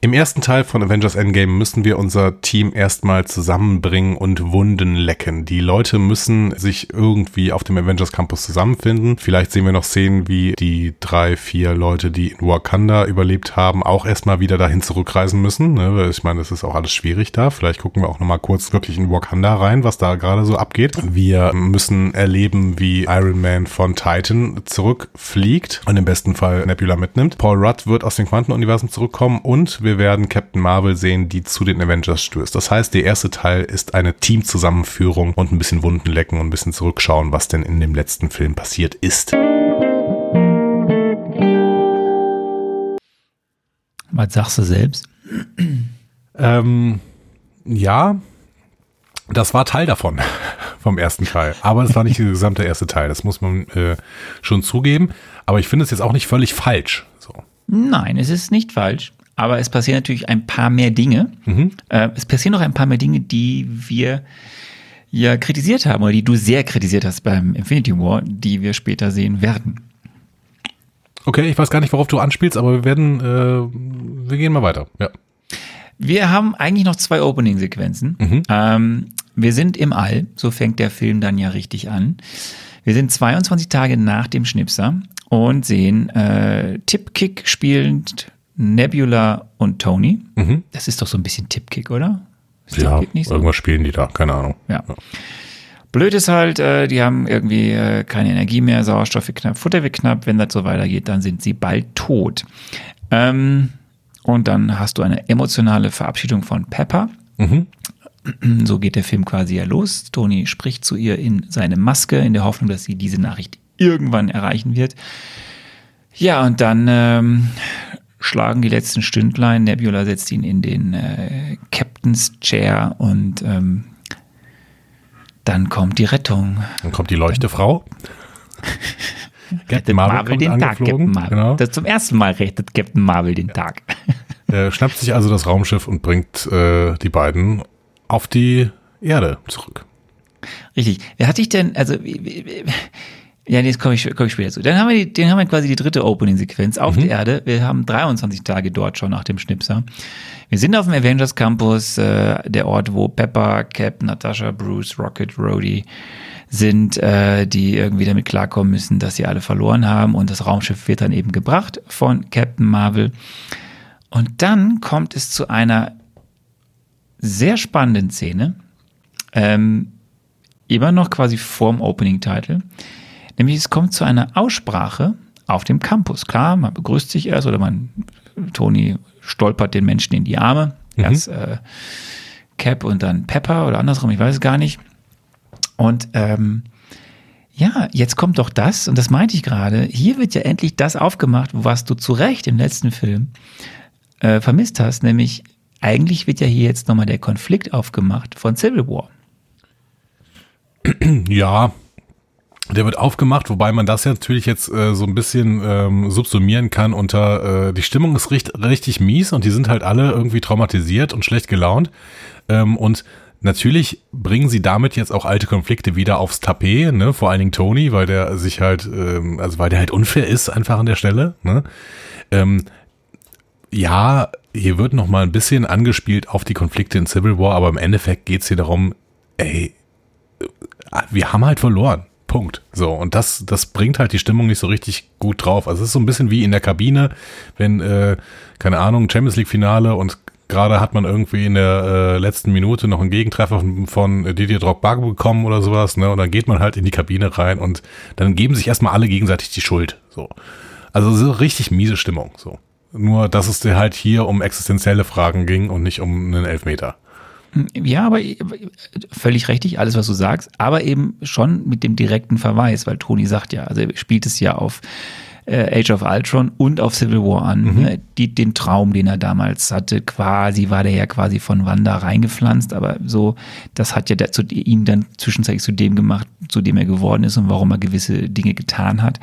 Im ersten Teil von Avengers Endgame müssen wir unser Team erstmal zusammenbringen und Wunden lecken. Die Leute müssen sich irgendwie auf dem Avengers Campus zusammenfinden. Vielleicht sehen wir noch Szenen, wie die drei, vier Leute, die in Wakanda überlebt haben, auch erstmal wieder dahin zurückreisen müssen. Ne? Ich meine, das ist auch alles schwierig da. Vielleicht gucken wir auch nochmal kurz wirklich in Wakanda rein, was da gerade so abgeht. Wir müssen erleben, wie Iron Man von Titan zurückfliegt und im besten Fall Nebula mitnimmt. Paul Rudd wird aus den Quantenuniversen zurückkommen und wir wir werden Captain Marvel sehen, die zu den Avengers stößt. Das heißt, der erste Teil ist eine Teamzusammenführung und ein bisschen Wunden lecken und ein bisschen zurückschauen, was denn in dem letzten Film passiert ist. Was sagst du selbst? Ähm, ja, das war Teil davon, vom ersten Teil. Aber es war nicht der gesamte erste Teil, das muss man äh, schon zugeben. Aber ich finde es jetzt auch nicht völlig falsch. So. Nein, es ist nicht falsch aber es passieren natürlich ein paar mehr Dinge. Mhm. Äh, es passieren noch ein paar mehr Dinge, die wir ja kritisiert haben oder die du sehr kritisiert hast beim Infinity War, die wir später sehen werden. Okay, ich weiß gar nicht, worauf du anspielst, aber wir werden, äh, wir gehen mal weiter. Ja. Wir haben eigentlich noch zwei Opening-Sequenzen. Mhm. Ähm, wir sind im All, so fängt der Film dann ja richtig an. Wir sind 22 Tage nach dem Schnipser und sehen äh, Tipkick spielend Nebula und Tony. Mhm. Das ist doch so ein bisschen Tipkick, oder? Ist ja, so? irgendwas spielen die da, keine Ahnung. Ja. ja. Blöd ist halt, äh, die haben irgendwie äh, keine Energie mehr, Sauerstoff wird knapp, Futter wird knapp. Wenn das so weitergeht, dann sind sie bald tot. Ähm, und dann hast du eine emotionale Verabschiedung von Pepper. Mhm. So geht der Film quasi ja los. Tony spricht zu ihr in seine Maske, in der Hoffnung, dass sie diese Nachricht irgendwann erreichen wird. Ja, und dann ähm, schlagen die letzten Stündlein. Nebula setzt ihn in den äh, Captain's Chair und ähm, dann kommt die Rettung. Dann kommt die Leuchtefrau. Captain Marvel, Marvel den Tag, Captain Marvel. Genau. Das zum ersten Mal rettet Captain Marvel den Tag. Er schnappt sich also das Raumschiff und bringt äh, die beiden auf die Erde zurück. Richtig. Wer hat dich denn, also ja, nee, das komme ich, komm ich später zu. Dann haben wir, die, den haben wir quasi die dritte Opening-Sequenz auf mhm. der Erde. Wir haben 23 Tage dort schon nach dem Schnipser. Wir sind auf dem Avengers Campus, äh, der Ort, wo Pepper, Cap, Natasha, Bruce, Rocket, Rhodey sind, äh, die irgendwie damit klarkommen müssen, dass sie alle verloren haben. Und das Raumschiff wird dann eben gebracht von Captain Marvel. Und dann kommt es zu einer sehr spannenden Szene. Ähm, immer noch quasi vorm Opening-Title. Nämlich es kommt zu einer Aussprache auf dem Campus. Klar, man begrüßt sich erst oder man, Toni stolpert den Menschen in die Arme. Mhm. Erst äh, Cap und dann Pepper oder andersrum, ich weiß es gar nicht. Und ähm, ja, jetzt kommt doch das, und das meinte ich gerade, hier wird ja endlich das aufgemacht, was du zu Recht im letzten Film äh, vermisst hast, nämlich eigentlich wird ja hier jetzt nochmal der Konflikt aufgemacht von Civil War. Ja, der wird aufgemacht, wobei man das ja natürlich jetzt äh, so ein bisschen ähm, subsumieren kann unter äh, die Stimmung ist richt, richtig mies und die sind halt alle irgendwie traumatisiert und schlecht gelaunt. Ähm, und natürlich bringen sie damit jetzt auch alte Konflikte wieder aufs Tapet, ne? Vor allen Dingen Tony, weil der sich halt, ähm, also weil der halt unfair ist einfach an der Stelle. Ne? Ähm, ja, hier wird noch mal ein bisschen angespielt auf die Konflikte in Civil War, aber im Endeffekt geht's hier darum, ey, äh, wir haben halt verloren. Punkt. So, und das, das bringt halt die Stimmung nicht so richtig gut drauf. Also es ist so ein bisschen wie in der Kabine, wenn, äh, keine Ahnung, Champions League-Finale und gerade hat man irgendwie in der äh, letzten Minute noch einen Gegentreffer von, von Didier Drogba bekommen oder sowas, ne? Und dann geht man halt in die Kabine rein und dann geben sich erstmal alle gegenseitig die Schuld. So. Also so richtig miese Stimmung. So. Nur, dass es halt hier um existenzielle Fragen ging und nicht um einen Elfmeter. Ja, aber äh, völlig richtig, alles, was du sagst, aber eben schon mit dem direkten Verweis, weil Toni sagt ja, also er spielt es ja auf äh, Age of Ultron und auf Civil War an. Mhm. Ne? Die, den Traum, den er damals hatte, quasi war der ja quasi von Wanda reingepflanzt, aber so, das hat ja dazu, ihn dann zwischenzeitlich zu dem gemacht, zu dem er geworden ist und warum er gewisse Dinge getan hat.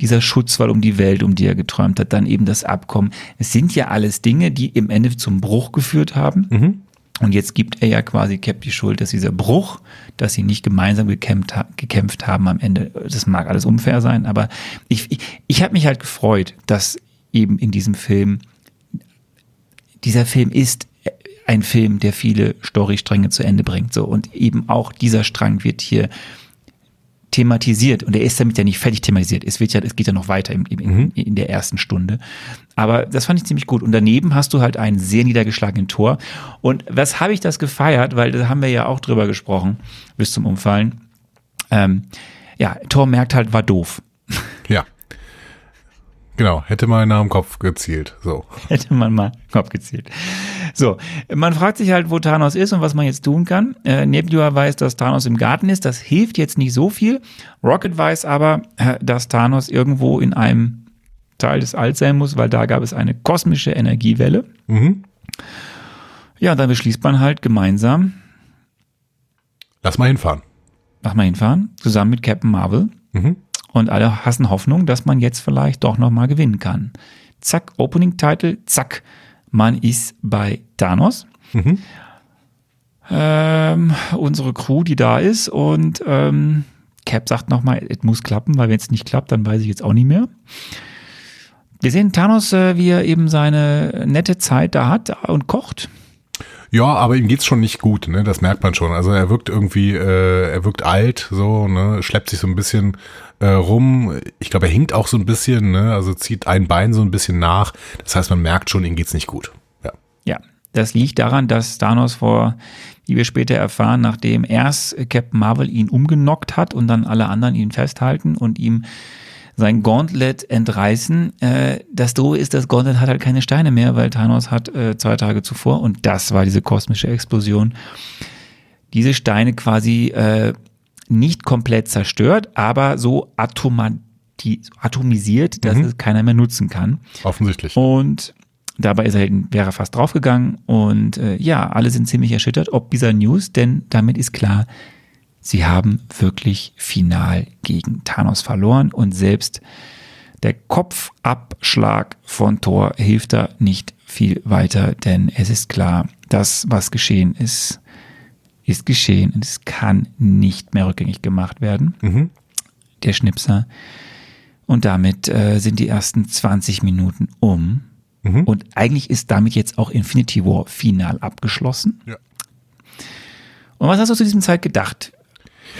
Dieser Schutzwall um die Welt, um die er geträumt hat, dann eben das Abkommen. Es sind ja alles Dinge, die im Ende zum Bruch geführt haben. Mhm. Und jetzt gibt er ja quasi Cap die Schuld, dass dieser Bruch, dass sie nicht gemeinsam gekämpft, gekämpft haben am Ende, das mag alles unfair sein, aber ich, ich, ich habe mich halt gefreut, dass eben in diesem Film dieser Film ist ein Film, der viele Storystränge zu Ende bringt. So und eben auch dieser Strang wird hier thematisiert und er ist damit ja nicht fertig thematisiert. Es wird ja, es geht ja noch weiter im, im, Mhm. in der ersten Stunde. Aber das fand ich ziemlich gut. Und daneben hast du halt einen sehr niedergeschlagenen Tor. Und was habe ich das gefeiert? Weil da haben wir ja auch drüber gesprochen, bis zum Umfallen. Ähm, ja, Tor merkt halt, war doof. Ja. Genau, hätte mal nach dem Kopf gezielt. So. Hätte man mal Kopf gezielt. So, man fragt sich halt, wo Thanos ist und was man jetzt tun kann. Äh, Nebula weiß, dass Thanos im Garten ist. Das hilft jetzt nicht so viel. Rocket weiß aber, äh, dass Thanos irgendwo in einem Teil des Alls sein muss, weil da gab es eine kosmische Energiewelle. Mhm. Ja, dann beschließt man halt gemeinsam, Lass mal hinfahren. mach mal hinfahren, zusammen mit Captain Marvel. Mhm. Und alle hassen Hoffnung, dass man jetzt vielleicht doch nochmal gewinnen kann. Zack, Opening Title, zack, man ist bei Thanos. Mhm. Ähm, unsere Crew, die da ist und ähm, Cap sagt nochmal, es muss klappen, weil wenn es nicht klappt, dann weiß ich jetzt auch nicht mehr. Wir sehen Thanos, äh, wie er eben seine nette Zeit da hat und kocht. Ja, aber ihm geht's schon nicht gut, ne? Das merkt man schon. Also er wirkt irgendwie, äh, er wirkt alt, so, ne? Schleppt sich so ein bisschen äh, rum. Ich glaube, er hinkt auch so ein bisschen, ne? Also zieht ein Bein so ein bisschen nach. Das heißt, man merkt schon, ihm geht's nicht gut. Ja. Ja, das liegt daran, dass Thanos vor, wie wir später erfahren, nachdem erst Captain Marvel ihn umgenockt hat und dann alle anderen ihn festhalten und ihm sein Gauntlet entreißen. Äh, das Doofe ist, das Gauntlet hat halt keine Steine mehr, weil Thanos hat äh, zwei Tage zuvor, und das war diese kosmische Explosion, diese Steine quasi äh, nicht komplett zerstört, aber so atomisiert, dass es keiner mehr nutzen kann. Offensichtlich. Und dabei ist er, halt- wäre er fast draufgegangen. Und äh, ja, alle sind ziemlich erschüttert ob dieser News, denn damit ist klar, sie haben wirklich final gegen Thanos verloren und selbst der Kopfabschlag von Thor hilft da nicht viel weiter, denn es ist klar, das, was geschehen ist, ist geschehen und es kann nicht mehr rückgängig gemacht werden. Mhm. Der Schnipser. Und damit äh, sind die ersten 20 Minuten um. Mhm. Und eigentlich ist damit jetzt auch Infinity War final abgeschlossen. Ja. Und was hast du zu diesem Zeit gedacht?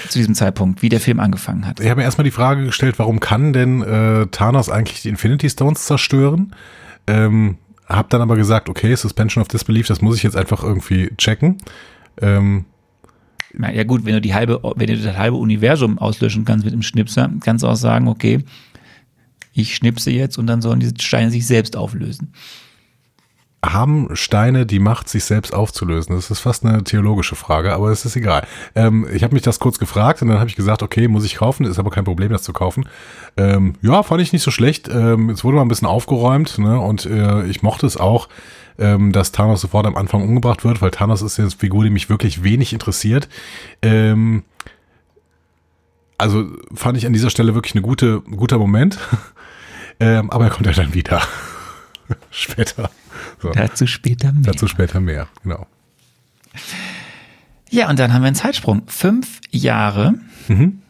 Zu diesem Zeitpunkt, wie der Film angefangen hat? Ich habe mir erstmal die Frage gestellt, warum kann denn äh, Thanos eigentlich die Infinity Stones zerstören? Ähm, hab dann aber gesagt, okay, Suspension of Disbelief, das muss ich jetzt einfach irgendwie checken. Ähm, Na ja gut, wenn du die halbe, wenn du das halbe Universum auslöschen kannst mit dem Schnipser, kannst du auch sagen, okay, ich schnipse jetzt und dann sollen diese Steine sich selbst auflösen. Haben Steine die Macht, sich selbst aufzulösen? Das ist fast eine theologische Frage, aber es ist egal. Ähm, ich habe mich das kurz gefragt und dann habe ich gesagt, okay, muss ich kaufen, ist aber kein Problem, das zu kaufen. Ähm, ja, fand ich nicht so schlecht. Ähm, es wurde mal ein bisschen aufgeräumt ne? und äh, ich mochte es auch, ähm, dass Thanos sofort am Anfang umgebracht wird, weil Thanos ist eine Figur, die mich wirklich wenig interessiert. Ähm, also fand ich an dieser Stelle wirklich eine gute, ein guter Moment. ähm, aber er kommt ja dann wieder. Später. So. Dazu später mehr. Dazu später mehr, genau. Ja, und dann haben wir einen Zeitsprung. Fünf Jahre. Mhm.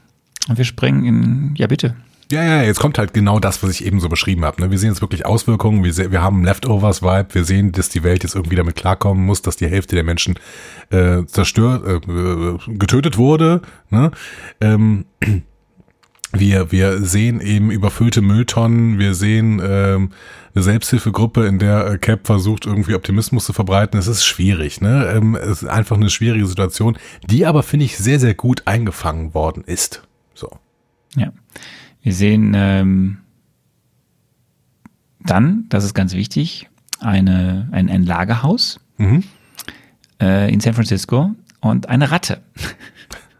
Und wir springen in, ja bitte. Ja, ja, jetzt kommt halt genau das, was ich eben so beschrieben habe. Ne? Wir sehen jetzt wirklich Auswirkungen, wir, se- wir haben Leftovers-Vibe, wir sehen, dass die Welt jetzt irgendwie damit klarkommen muss, dass die Hälfte der Menschen äh, zerstört, äh, äh, getötet wurde. Ne? Ähm, wir, wir sehen eben überfüllte Mülltonnen, wir sehen ähm, eine Selbsthilfegruppe, in der äh, Cap versucht, irgendwie Optimismus zu verbreiten. Es ist schwierig, ne? Ähm, es ist einfach eine schwierige Situation, die aber, finde ich, sehr, sehr gut eingefangen worden ist. So. Ja. Wir sehen ähm, dann, das ist ganz wichtig, eine, ein, ein Lagerhaus Mhm. äh, in San Francisco und eine Ratte.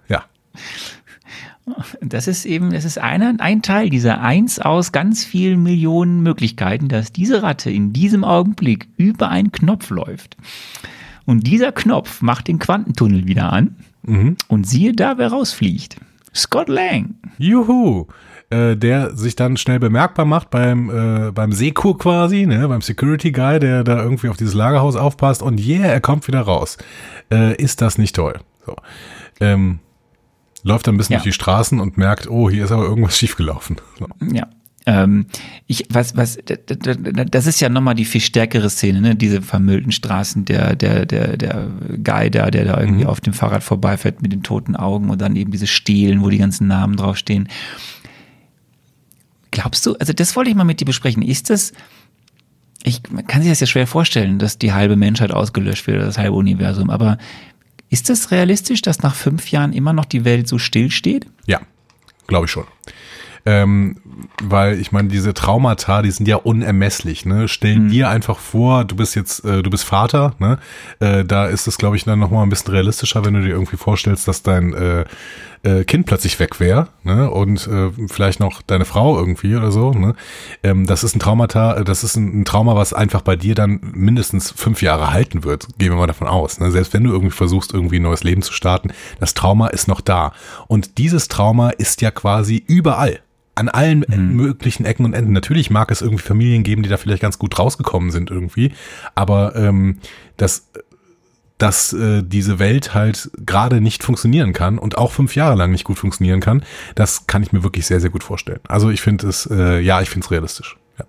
Ja. Das ist eben, das ist einer, ein Teil dieser eins aus ganz vielen Millionen Möglichkeiten, dass diese Ratte in diesem Augenblick über einen Knopf läuft. Und dieser Knopf macht den Quantentunnel wieder an. Mhm. Und siehe da, wer rausfliegt. Scott Lang. Juhu! Äh, der sich dann schnell bemerkbar macht beim, äh, beim Seku quasi, ne, beim Security Guy, der da irgendwie auf dieses Lagerhaus aufpasst und yeah, er kommt wieder raus. Äh, ist das nicht toll? So. Ähm, läuft dann ein bisschen Ja. durch die Straßen und merkt, oh, hier ist aber irgendwas schiefgelaufen. Ja. Ähm, ich, was, was, das ist ja nochmal die viel stärkere Szene, ne? Diese vermüllten Straßen, der, der, der, der Guy da, der da irgendwie mhm. auf dem Fahrrad vorbeifährt mit den toten Augen und dann eben diese Stelen, wo die ganzen Namen draufstehen. Glaubst du, also das wollte ich mal mit dir besprechen. Ist das, ich man kann sich das ja schwer vorstellen, dass die halbe Menschheit ausgelöscht wird, das halbe Universum, aber ist das realistisch, dass nach fünf Jahren immer noch die Welt so still steht? Ja, glaube ich schon. Ähm, weil ich meine, diese Traumata, die sind ja unermesslich. Ne? Stell mhm. dir einfach vor, du bist jetzt, äh, du bist Vater. Ne? Äh, da ist es, glaube ich, dann noch mal ein bisschen realistischer, wenn du dir irgendwie vorstellst, dass dein äh, äh, Kind plötzlich weg wäre ne? und äh, vielleicht noch deine Frau irgendwie oder so. Ne? Ähm, das ist ein Traumata, das ist ein, ein, Trauma, was einfach bei dir dann mindestens fünf Jahre halten wird. Gehen wir mal davon aus. Ne? Selbst wenn du irgendwie versuchst, irgendwie ein neues Leben zu starten, das Trauma ist noch da. Und dieses Trauma ist ja quasi überall an allen mhm. möglichen Ecken und Enden. Natürlich mag es irgendwie Familien geben, die da vielleicht ganz gut rausgekommen sind irgendwie, aber ähm, dass, dass äh, diese Welt halt gerade nicht funktionieren kann und auch fünf Jahre lang nicht gut funktionieren kann, das kann ich mir wirklich sehr, sehr gut vorstellen. Also ich finde es, äh, ja, ich finde es realistisch. Ja.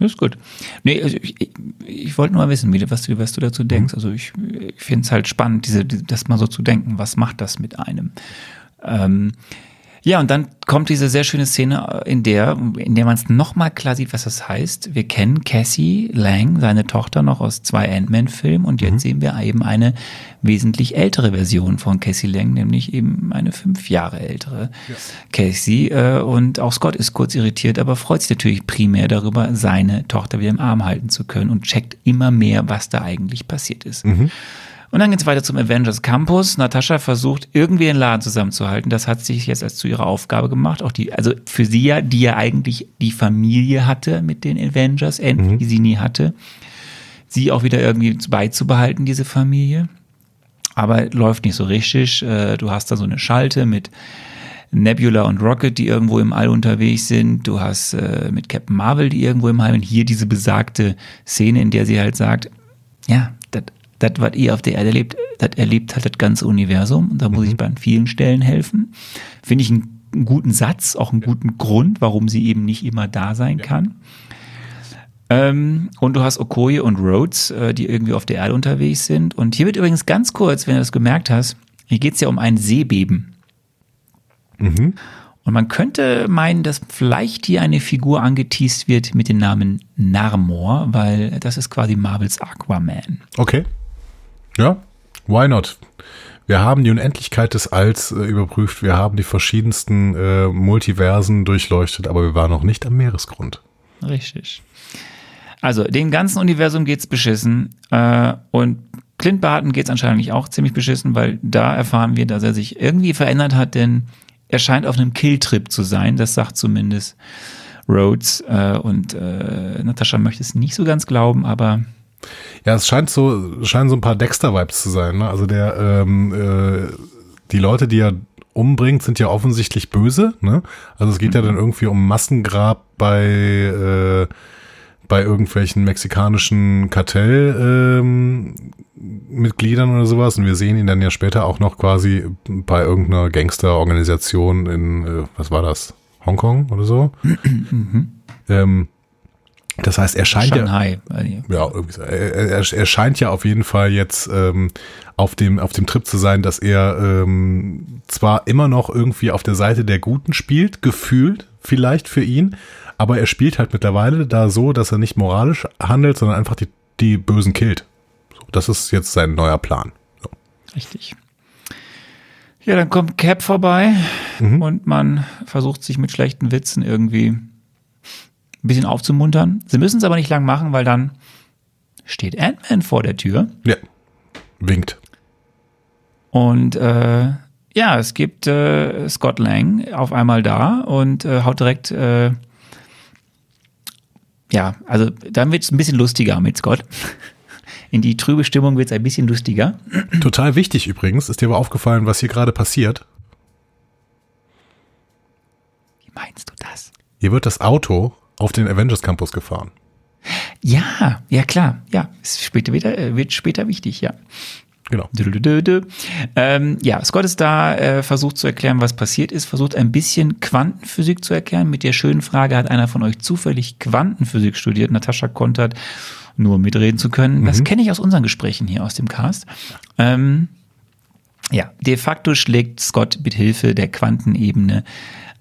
Das ist gut. Nee, also ich, ich, ich wollte nur mal wissen, was du, was du dazu denkst. Mhm. Also ich, ich finde es halt spannend, diese, das mal so zu denken, was macht das mit einem? Ähm, ja, und dann kommt diese sehr schöne Szene, in der, in der man es nochmal klar sieht, was das heißt. Wir kennen Cassie Lang, seine Tochter, noch aus zwei Ant-Man-Filmen und jetzt mhm. sehen wir eben eine wesentlich ältere Version von Cassie Lang, nämlich eben eine fünf Jahre ältere ja. Cassie. Äh, und auch Scott ist kurz irritiert, aber freut sich natürlich primär darüber, seine Tochter wieder im Arm halten zu können und checkt immer mehr, was da eigentlich passiert ist. Mhm. Und dann geht es weiter zum Avengers Campus. Natascha versucht irgendwie den Laden zusammenzuhalten. Das hat sich jetzt als zu ihrer Aufgabe gemacht. Auch die, also für sie ja, die ja eigentlich die Familie hatte mit den Avengers, endlich, mhm. die sie nie hatte. Sie auch wieder irgendwie beizubehalten, diese Familie. Aber läuft nicht so richtig. Äh, du hast da so eine Schalte mit Nebula und Rocket, die irgendwo im All unterwegs sind. Du hast äh, mit Captain Marvel, die irgendwo im All. Und hier diese besagte Szene, in der sie halt sagt, ja, das, was ihr auf der Erde erlebt, das erlebt halt das ganze Universum. Und da muss mhm. ich bei vielen Stellen helfen. Finde ich einen, einen, guten Satz, auch einen guten Grund, warum sie eben nicht immer da sein kann. Ähm, und du hast Okoye und Rhodes, äh, die irgendwie auf der Erde unterwegs sind. Und hier wird übrigens ganz kurz, wenn du das gemerkt hast, hier geht es ja um ein Seebeben. Mhm. Und man könnte meinen, dass vielleicht hier eine Figur angeteased wird mit dem Namen Narmor, weil das ist quasi Marvels Aquaman. Okay. Ja, why not? Wir haben die Unendlichkeit des Alls äh, überprüft, wir haben die verschiedensten äh, Multiversen durchleuchtet, aber wir waren noch nicht am Meeresgrund. Richtig. Also, dem ganzen Universum geht's beschissen äh, und Clint Barton geht's anscheinend auch ziemlich beschissen, weil da erfahren wir, dass er sich irgendwie verändert hat, denn er scheint auf einem Killtrip zu sein, das sagt zumindest Rhodes äh, und äh, Natascha möchte es nicht so ganz glauben, aber ja, es scheint so, scheinen so ein paar Dexter-Vibes zu sein. Ne? Also der, ähm, äh, die Leute, die er umbringt, sind ja offensichtlich böse. Ne? Also es geht mhm. ja dann irgendwie um Massengrab bei äh, bei irgendwelchen mexikanischen Kartellmitgliedern ähm, oder sowas. Und wir sehen ihn dann ja später auch noch quasi bei irgendeiner Gangsterorganisation in, äh, was war das? Hongkong oder so. Mhm. Ähm, das heißt, er scheint Shanghai. ja, ja er, er, er, scheint ja auf jeden Fall jetzt ähm, auf dem auf dem Trip zu sein, dass er ähm, zwar immer noch irgendwie auf der Seite der Guten spielt, gefühlt vielleicht für ihn, aber er spielt halt mittlerweile da so, dass er nicht moralisch handelt, sondern einfach die die Bösen killt. So, das ist jetzt sein neuer Plan. So. Richtig. Ja, dann kommt Cap vorbei mhm. und man versucht sich mit schlechten Witzen irgendwie ein bisschen aufzumuntern. Sie müssen es aber nicht lang machen, weil dann steht Ant-Man vor der Tür. Ja, winkt. Und äh, ja, es gibt äh, Scott Lang auf einmal da und äh, haut direkt, äh, ja, also dann wird es ein bisschen lustiger mit Scott. In die trübe Stimmung wird es ein bisschen lustiger. Total wichtig übrigens, ist dir aber aufgefallen, was hier gerade passiert? Wie meinst du das? Hier wird das Auto auf den Avengers Campus gefahren. Ja, ja klar, ja, ist später wieder, äh, wird später wichtig, ja. Genau. Dü-dü-dü-dü. Ähm, ja, Scott ist da, äh, versucht zu erklären, was passiert ist, versucht ein bisschen Quantenphysik zu erklären. Mit der schönen Frage, hat einer von euch zufällig Quantenphysik studiert? Natascha kontert, nur mitreden zu können. Das kenne ich aus unseren Gesprächen hier aus dem Cast. Ähm, ja, de facto schlägt Scott mit Hilfe der Quantenebene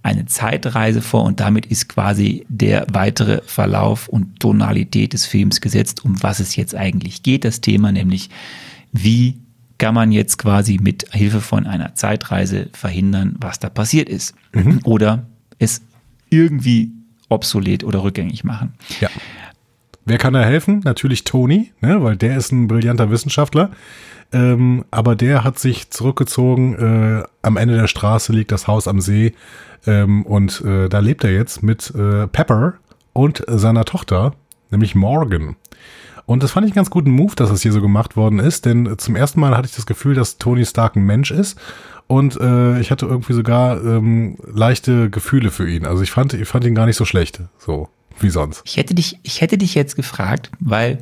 eine Zeitreise vor und damit ist quasi der weitere Verlauf und Tonalität des Films gesetzt, um was es jetzt eigentlich geht. Das Thema nämlich, wie kann man jetzt quasi mit Hilfe von einer Zeitreise verhindern, was da passiert ist. Oder es irgendwie obsolet oder rückgängig machen. Ja. Wer kann da helfen? Natürlich Tony, ne, weil der ist ein brillanter Wissenschaftler. Ähm, aber der hat sich zurückgezogen. Äh, am Ende der Straße liegt das Haus am See. Ähm, und äh, da lebt er jetzt mit äh, Pepper und seiner Tochter, nämlich Morgan. Und das fand ich einen ganz guten Move, dass das hier so gemacht worden ist, denn zum ersten Mal hatte ich das Gefühl, dass Tony Stark ein Mensch ist und äh, ich hatte irgendwie sogar ähm, leichte Gefühle für ihn. Also ich fand, ich fand ihn gar nicht so schlecht, so wie sonst. Ich hätte dich, ich hätte dich jetzt gefragt, weil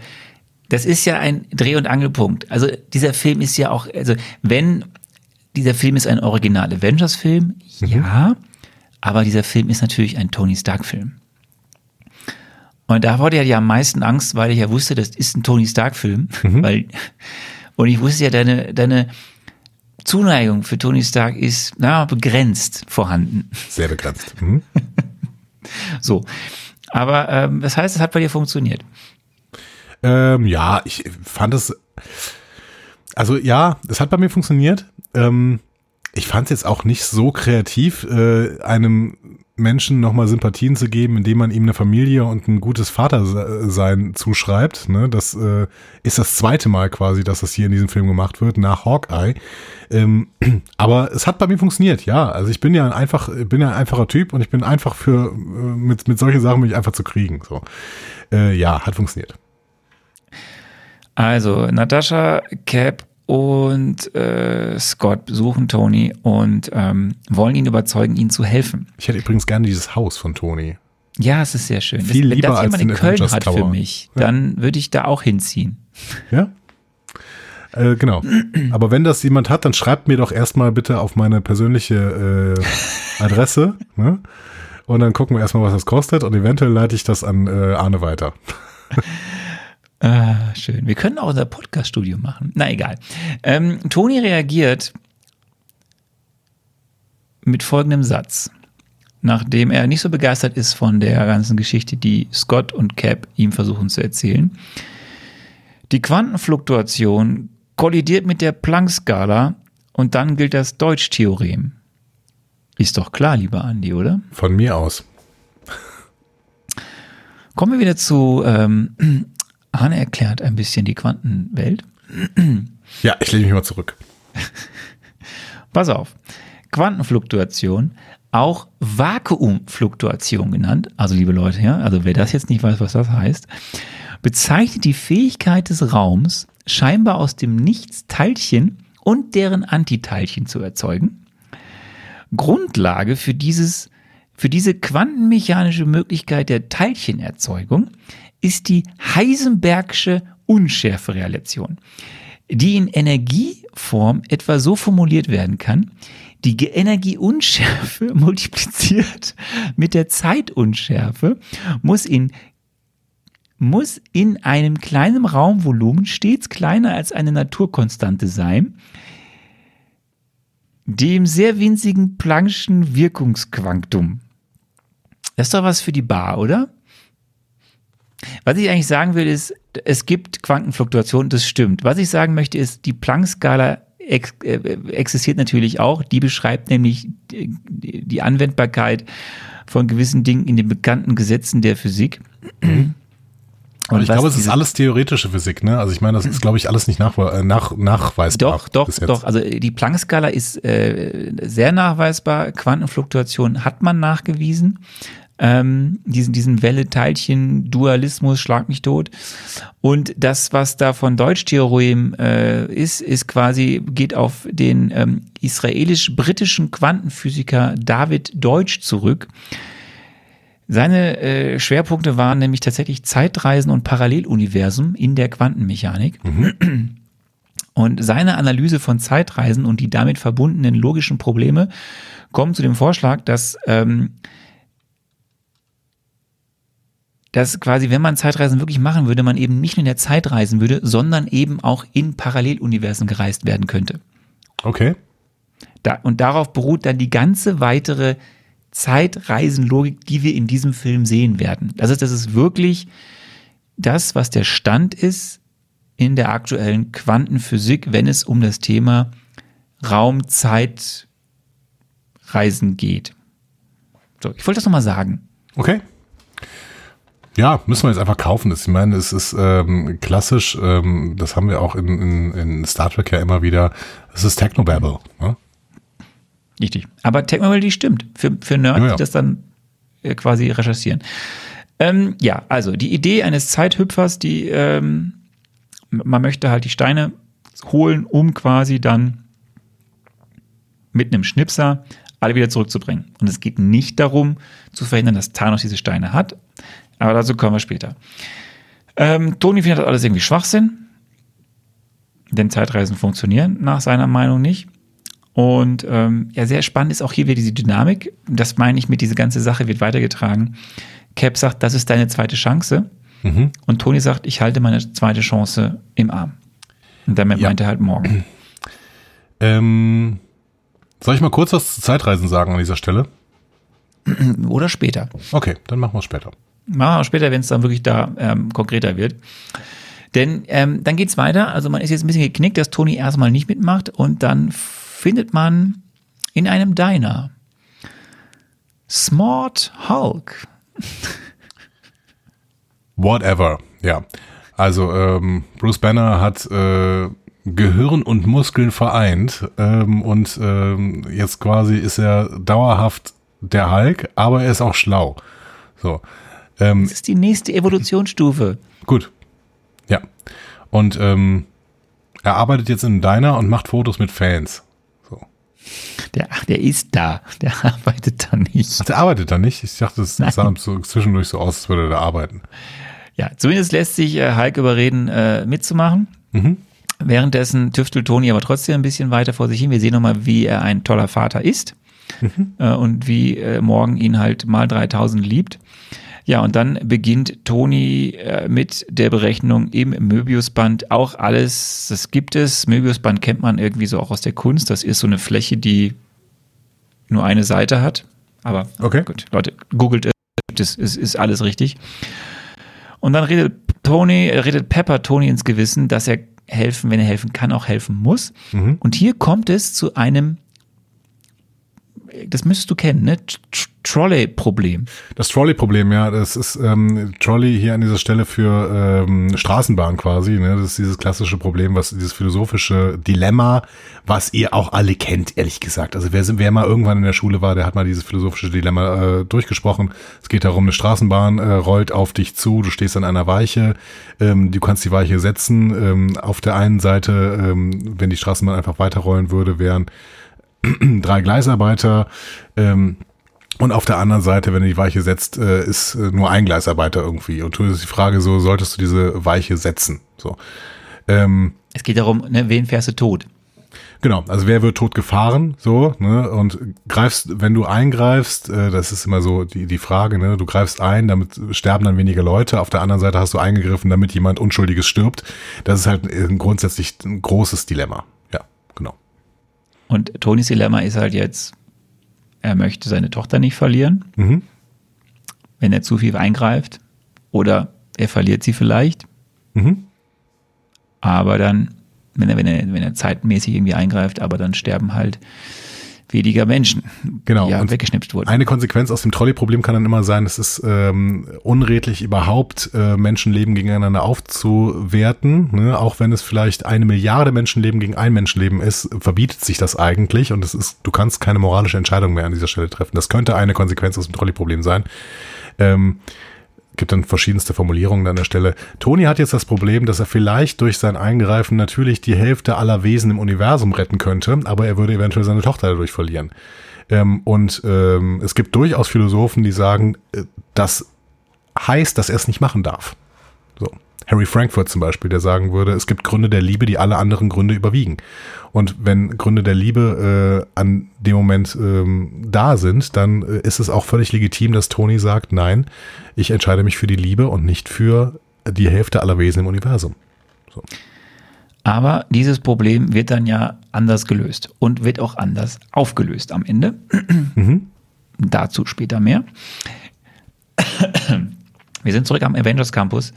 das ist ja ein Dreh- und Angelpunkt. Also dieser Film ist ja auch, also wenn dieser Film ist ein Original Avengers-Film, ja, aber dieser Film ist natürlich ein Tony Stark-Film. Und da wurde ja am meisten Angst, weil ich ja wusste, das ist ein Tony Stark-Film, weil und ich wusste ja, deine, deine Zuneigung für Tony Stark ist na, begrenzt vorhanden. Sehr begrenzt. Mhm. So. Aber ähm, das heißt, es hat bei dir funktioniert. Ähm, ja, ich fand es. Also ja, es hat bei mir funktioniert. Ähm, ich fand es jetzt auch nicht so kreativ, äh, einem Menschen nochmal Sympathien zu geben, indem man ihm eine Familie und ein gutes Vatersein zuschreibt. Ne? Das äh, ist das zweite Mal quasi, dass das hier in diesem Film gemacht wird, nach Hawkeye. Ähm, aber es hat bei mir funktioniert, ja. Also ich bin ja ein einfach, bin ja ein einfacher Typ und ich bin einfach für äh, mit, mit solchen Sachen mich einfach zu kriegen. So. Äh, ja, hat funktioniert. Also Natascha, Cap und äh, Scott besuchen Tony und ähm, wollen ihn überzeugen, ihnen zu helfen. Ich hätte übrigens gerne dieses Haus von Tony. Ja, es ist sehr schön. Viel Wenn lieber das als jemand in den Köln Avengers hat für mich, dann würde ich da auch hinziehen. Ja? Äh, genau. Aber wenn das jemand hat, dann schreibt mir doch erstmal bitte auf meine persönliche äh, Adresse. Ne? Und dann gucken wir erstmal, was das kostet. Und eventuell leite ich das an äh, Arne weiter. Ah, schön. Wir können auch unser Podcast-Studio machen. Na egal. Ähm, Tony reagiert mit folgendem Satz. Nachdem er nicht so begeistert ist von der ganzen Geschichte, die Scott und Cap ihm versuchen zu erzählen. Die Quantenfluktuation kollidiert mit der Planck-Skala und dann gilt das Deutsch-Theorem. Ist doch klar, lieber Andi, oder? Von mir aus. Kommen wir wieder zu ähm, Arne erklärt ein bisschen die Quantenwelt. Ja, ich lege mich mal zurück. Pass auf. Quantenfluktuation, auch Vakuumfluktuation genannt, also liebe Leute, ja, also wer das jetzt nicht weiß, was das heißt, bezeichnet die Fähigkeit des Raums, scheinbar aus dem Nichts Teilchen und deren Antiteilchen zu erzeugen. Grundlage für dieses für diese quantenmechanische Möglichkeit der Teilchenerzeugung ist die Heisenbergsche Unschärferelation, die in Energieform etwa so formuliert werden kann, die Energieunschärfe multipliziert mit der Zeitunschärfe muss in muss in einem kleinen Raumvolumen stets kleiner als eine Naturkonstante sein, dem sehr winzigen Planck'schen Wirkungsquantum. Das ist doch was für die Bar, oder? Was ich eigentlich sagen will, ist, es gibt Quantenfluktuationen, das stimmt. Was ich sagen möchte, ist, die Planck-Skala ex äh, existiert natürlich auch. Die beschreibt nämlich die, Anwendbarkeit von gewissen Dingen in den bekannten Gesetzen der Physik. Und ich was glaube, es ist alles theoretische Physik, ne? Also ich meine, das ist, glaube ich, alles nicht nach, äh, nach, nachweisbar. Doch, doch, doch. Also die Planck-Skala ist äh, sehr nachweisbar. Quantenfluktuation hat man nachgewiesen. Ähm, diesen, diesen Welle-Teilchen-Dualismus, schlag mich tot. Und das, was da von Deutsch-Theorem äh, ist, ist quasi, geht auf den ähm, israelisch-britischen Quantenphysiker David Deutsch zurück. Seine äh, Schwerpunkte waren nämlich tatsächlich Zeitreisen und Paralleluniversen in der Quantenmechanik. Und seine Analyse von Zeitreisen und die damit verbundenen logischen Probleme kommen zu dem Vorschlag, dass, ähm, dass quasi, wenn man Zeitreisen wirklich machen würde, man eben nicht nur in der Zeit reisen würde, sondern eben auch in Paralleluniversen gereist werden könnte. Okay. Da, und darauf beruht dann die ganze weitere Zeitreisenlogik, die wir in diesem Film sehen werden. Das ist, das ist wirklich das, was der Stand ist in der aktuellen Quantenphysik, wenn es um das Thema Raum-Zeit-Reisen geht. So, ich wollte das nochmal sagen. Okay. Ja, müssen wir jetzt einfach kaufen. Ich meine, es ist ähm, klassisch, ähm, das haben wir auch in, in, in Star Trek ja immer wieder, es ist Technobabble. Ne? Richtig. Aber Technobabble, die stimmt. Für, für Nerds, Ja, ja. die das dann äh, quasi recherchieren. Ähm, ja, also die Idee eines Zeithüpfers, die ähm, man möchte halt die Steine holen, um quasi dann mit einem Schnipser alle wieder zurückzubringen. Und es geht nicht darum, zu verhindern, dass Thanos diese Steine hat. Aber dazu kommen wir später. Ähm, Tony findet das alles irgendwie Schwachsinn. Denn Zeitreisen funktionieren nach seiner Meinung nicht. Und ähm, ja, sehr spannend ist auch hier wieder diese Dynamik. Das meine ich mit diese ganze Sache wird weitergetragen. Cap sagt, das ist deine zweite Chance. Mhm. Und Tony sagt, ich halte meine zweite Chance im Arm. Und damit Ja. meint er halt morgen. Ähm, soll ich mal kurz was zu Zeitreisen sagen an dieser Stelle? Oder später. Okay, dann machen wir es später. Machen wir später, wenn es dann wirklich da ähm, konkreter wird. Denn ähm, dann geht's weiter. Also man ist jetzt ein bisschen geknickt, dass Tony erstmal nicht mitmacht und dann findet man in einem Diner Smart Hulk. Whatever, ja. Also ähm, Bruce Banner hat äh, Gehirn und Muskeln vereint ähm, und ähm, jetzt quasi ist er dauerhaft der Hulk, aber er ist auch schlau. So, ähm, Das ist die nächste Evolutionsstufe. gut, ja. Und ähm, er arbeitet jetzt in Diner und macht Fotos mit Fans. So. Der, ach, der ist da. Der arbeitet da nicht. Ach, der arbeitet da nicht? Ich dachte, es sah so zwischendurch so aus, als würde er da arbeiten. Ja, zumindest lässt sich äh, Hulk überreden, äh, mitzumachen. Mhm. Währenddessen tüftelt Toni aber trotzdem ein bisschen weiter vor sich hin. Wir sehen nochmal, wie er ein toller Vater ist äh, und wie äh, Morgan ihn halt mal 3000 liebt. Ja, und dann beginnt Toni äh, mit der Berechnung im Möbiusband. Auch alles, das gibt es. Möbiusband kennt man irgendwie so auch aus der Kunst. Das ist so eine Fläche, die nur eine Seite hat. Aber Okay. gut, Leute, googelt es, es ist alles richtig. Und dann redet Tony, äh, redet Pepper Tony ins Gewissen, dass er helfen, wenn er helfen kann, auch helfen muss. Mhm. Und hier kommt es zu einem, das müsstest du kennen, ne? Tr- Trolley-Problem. Das Trolley-Problem, ja, das ist ähm, Trolley hier an dieser Stelle für ähm, Straßenbahn quasi. Ne? Das ist dieses klassische Problem, was dieses philosophische Dilemma, was ihr auch alle kennt, ehrlich gesagt. Also wer, wer mal irgendwann in der Schule war, der hat mal dieses philosophische Dilemma äh, durchgesprochen. Es geht darum, eine Straßenbahn äh, rollt auf dich zu, du stehst an einer Weiche, ähm, du kannst die Weiche setzen. Ähm, auf der einen Seite, ähm, wenn die Straßenbahn einfach weiterrollen würde, wären drei Gleisarbeiter. Ähm, und auf der anderen Seite, wenn du die Weiche setzt, äh, ist äh, nur ein Gleisarbeiter irgendwie. Und du ist die Frage so, solltest du diese Weiche setzen? So. Ähm, Es geht darum, ne, wen fährst du tot? genau, also wer wird tot gefahren? So, ne? Und greifst, wenn du eingreifst, äh, das ist immer so die, die Frage, ne? Du greifst ein, damit sterben dann weniger Leute. Auf der anderen Seite hast du eingegriffen, damit jemand Unschuldiges stirbt. Das ist halt ein, grundsätzlich ein großes Dilemma. Und Tonys Dilemma ist halt jetzt, er möchte seine Tochter nicht verlieren, Mhm. wenn er zu viel eingreift. Oder er verliert sie vielleicht. Mhm. Aber dann, wenn er, wenn er, wenn er zeitmäßig irgendwie eingreift, aber dann sterben halt weniger Menschen, Genau, die ja und weggeschnipst wurden. Eine Konsequenz aus dem Trolley-Problem kann dann immer sein, es ist ähm, unredlich überhaupt, äh, Menschenleben gegeneinander aufzuwerten. Ne? Auch wenn es vielleicht eine Milliarde Menschenleben gegen ein Menschenleben ist, verbietet sich das eigentlich und es ist, du kannst keine moralische Entscheidung mehr an dieser Stelle treffen. Das könnte eine Konsequenz aus dem Trolley-Problem sein. Ähm, gibt dann verschiedenste Formulierungen an der Stelle. Tony hat jetzt das Problem, dass er vielleicht durch sein Eingreifen natürlich die Hälfte aller Wesen im Universum retten könnte, aber er würde eventuell seine Tochter dadurch verlieren. Ähm, und ähm, es gibt durchaus Philosophen, die sagen, äh, das heißt, dass er es nicht machen darf. So. Harry Frankfurt zum Beispiel, der sagen würde, es gibt Gründe der Liebe, die alle anderen Gründe überwiegen. Und wenn Gründe der Liebe äh, an dem Moment ähm, da sind, dann äh, ist es auch völlig legitim, dass Tony sagt, nein, ich entscheide mich für die Liebe und nicht für die Hälfte aller Wesen im Universum. So. Aber dieses Problem wird dann ja anders gelöst und wird auch anders aufgelöst am Ende. Mhm. Dazu später mehr. Wir sind zurück am Avengers Campus.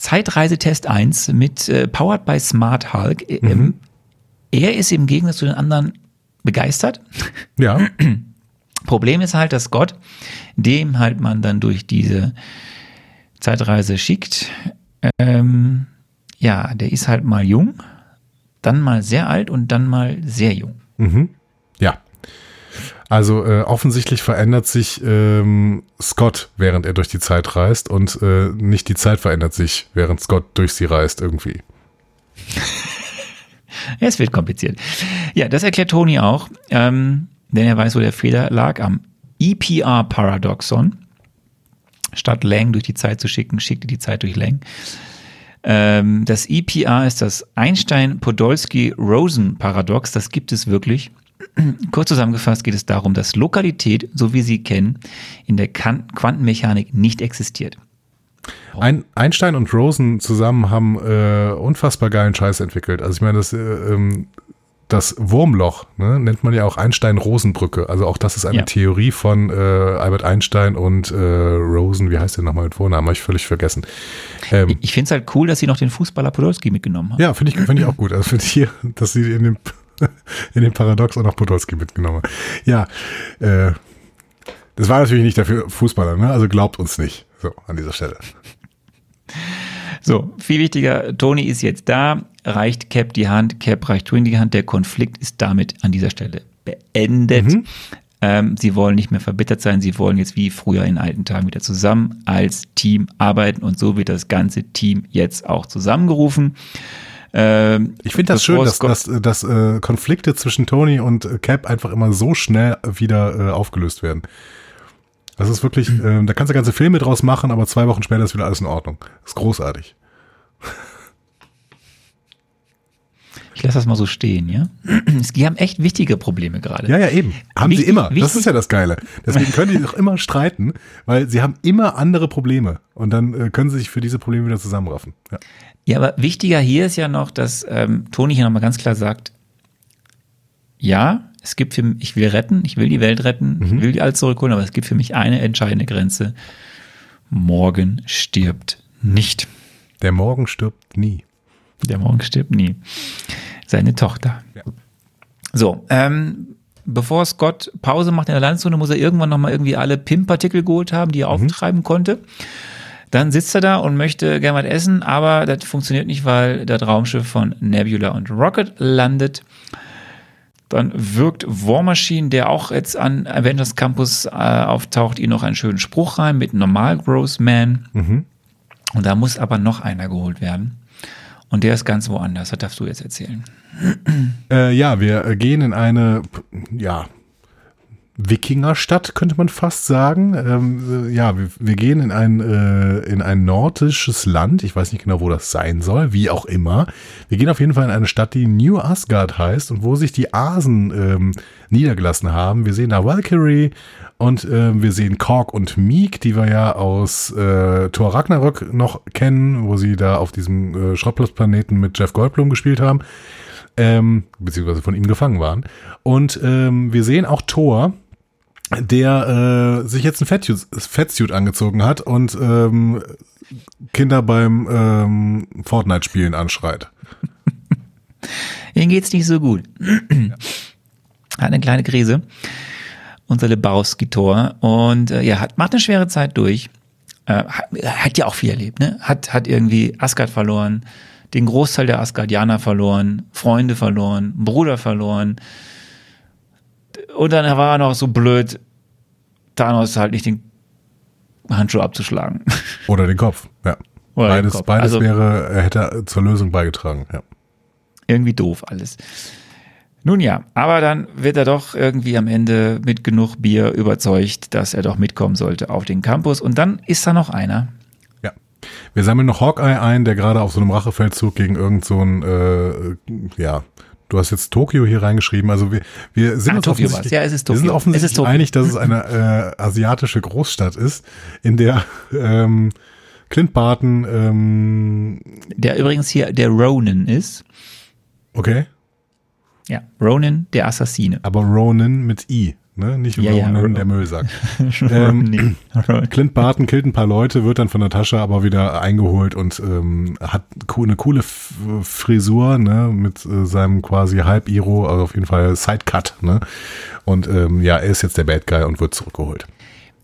Zeitreisetest 1 mit äh, Powered by Smart Hulk. Mhm. Ähm, er ist im Gegensatz zu den anderen begeistert. Ja. Problem ist halt, dass Gott, dem halt man dann durch diese Zeitreise schickt, ähm, ja, der ist halt mal jung, dann mal sehr alt und dann mal sehr jung. Mhm. Also äh, offensichtlich verändert sich ähm, Scott, während er durch die Zeit reist und äh, nicht die Zeit verändert sich, während Scott durch sie reist irgendwie. es wird kompliziert. Ja, das erklärt Tony auch, ähm, denn er weiß, wo der Fehler lag am EPR-Paradoxon. Statt Lang durch die Zeit zu schicken, schickte die Zeit durch Lang. Ähm, das EPR ist das Einstein-Podolsky-Rosen-Paradox. Das gibt es wirklich. Kurz zusammengefasst geht es darum, dass Lokalität, so wie Sie kennen, in der Quantenmechanik nicht existiert. Ein, Einstein und Rosen zusammen haben äh, unfassbar geilen Scheiß entwickelt. Also ich meine, das, äh, ähm, das Wurmloch ne, nennt man ja auch Einstein-Rosen-Brücke. Also auch das ist eine ja. Theorie von äh, Albert Einstein und äh, Rosen. Wie heißt der nochmal mit Vornamen? Habe ich völlig vergessen. Ähm, ich finde es halt cool, dass sie noch den Fußballer Podolski mitgenommen haben. Ja, finde ich, find ich auch gut. Also finde ich hier, dass sie in dem, in dem Paradox auch noch Podolski mitgenommen. Ja, äh, das war natürlich nicht dafür Fußballer, ne? Also glaubt uns nicht. So, an dieser Stelle. So, viel wichtiger, Tony ist jetzt da, reicht Cap die Hand, Cap reicht Twin die Hand, der Konflikt ist damit an dieser Stelle beendet. Mhm. Ähm, sie wollen nicht mehr verbittert sein, sie wollen jetzt wie früher in alten Tagen wieder zusammen als Team arbeiten und so wird das ganze Team jetzt auch zusammengerufen. Ähm, ich finde das schön, dass, dass, dass äh, Konflikte zwischen Tony und Cap einfach immer so schnell wieder äh, aufgelöst werden. Das ist wirklich, äh, da kannst du ganze Filme draus machen, aber zwei Wochen später ist wieder alles in Ordnung. Das ist großartig. Ich lasse das mal so stehen, ja. Die haben echt wichtige Probleme gerade. Ja, ja, eben. Haben wichtig, sie immer. Wichtig. Das ist ja das Geile. Deswegen können die doch immer streiten, weil sie haben immer andere Probleme. Und dann äh, können sie sich für diese Probleme wieder zusammenraffen. Ja, ja aber wichtiger hier ist ja noch, dass ähm, Toni hier nochmal ganz klar sagt, ja, es gibt für mich, ich will retten, ich will die Welt retten, mhm. ich will die alle zurückholen, aber es gibt für mich eine entscheidende Grenze. Morgen stirbt nicht. Der Morgen stirbt nie. Der Morgen stirbt nie. Seine Tochter. Ja. So, ähm, bevor Scott Pause macht in der Landzone, muss er irgendwann nochmal irgendwie alle PIM-Partikel geholt haben, die er mhm. auftreiben konnte. Dann sitzt er da und möchte gerne was essen, aber das funktioniert nicht, weil das Raumschiff von Nebula und Rocket landet. Dann wirkt War Machine, der auch jetzt an Avengers Campus äh, auftaucht, ihn noch einen schönen Spruch rein mit Normal Gross Man. Mhm. Und da muss aber noch einer geholt werden. Und der ist ganz woanders. Das darfst du jetzt erzählen. Äh, ja, wir gehen in eine, ja, Wikingerstadt, könnte man fast sagen. Ähm, äh, ja, wir, wir, gehen in ein, äh, in ein nordisches Land. Ich weiß nicht genau, wo das sein soll, wie auch immer. Wir gehen auf jeden Fall in eine Stadt, die New Asgard heißt und wo sich die Asen ähm, niedergelassen haben. Wir sehen da Valkyrie und äh, wir sehen Korg und Meek, die wir ja aus äh, Thor Ragnarök noch kennen, wo sie da auf diesem äh, Schrottplatzplaneten mit Jeff Goldblum gespielt haben. Ähm, beziehungsweise von ihm gefangen waren. Und ähm, wir sehen auch Thor, der äh, sich jetzt ein Fettsuit, angezogen hat und ähm, Kinder beim ähm, Fortnite-Spielen anschreit. Ihnen geht's nicht so gut. Hat eine kleine Krise. Unser Lebowski-Tor. Und äh, ja, hat, macht eine schwere Zeit durch. Äh, hat, hat, ja auch viel erlebt, ne? Hat, hat irgendwie Asgard verloren, den Großteil der Asgardianer verloren, Freunde verloren, Bruder verloren und dann war er noch so blöd, Thanos halt nicht den Handschuh abzuschlagen. Oder den Kopf, ja. Oder beides Kopf. beides also, wäre, er hätte zur Lösung beigetragen, ja. Irgendwie doof alles. Nun ja, aber dann wird er doch irgendwie am Ende mit genug Bier überzeugt, dass er doch mitkommen sollte auf den Campus. Und dann ist da noch einer. Ja. Wir sammeln noch Hawkeye ein, der gerade auf so einem Rachefeldzug gegen irgend so äh, ja, du hast jetzt Tokio hier reingeschrieben. Also wir, wir sind Ah, uns Tokio offensichtlich. Ja, es ist wir sind offensichtlich Es einig, dass es eine äh, asiatische Großstadt ist, in der ähm, Clint Barton, ähm, Der übrigens hier der Ronin ist. okay, Ja, Ronin, der Assassine. aber Ronan mit I, ne? Nicht Ja, ja, Ronan, Ro- der Müllsack. Ähm. Clint Barton killt ein paar Leute, wird dann von Natascha aber wieder eingeholt und ähm, hat eine coole F Frisur, ne, mit äh, seinem quasi Halb-Iro, also auf jeden Fall Sidecut, ne. Und ähm, ja, er ist jetzt der Bad Guy und wird zurückgeholt.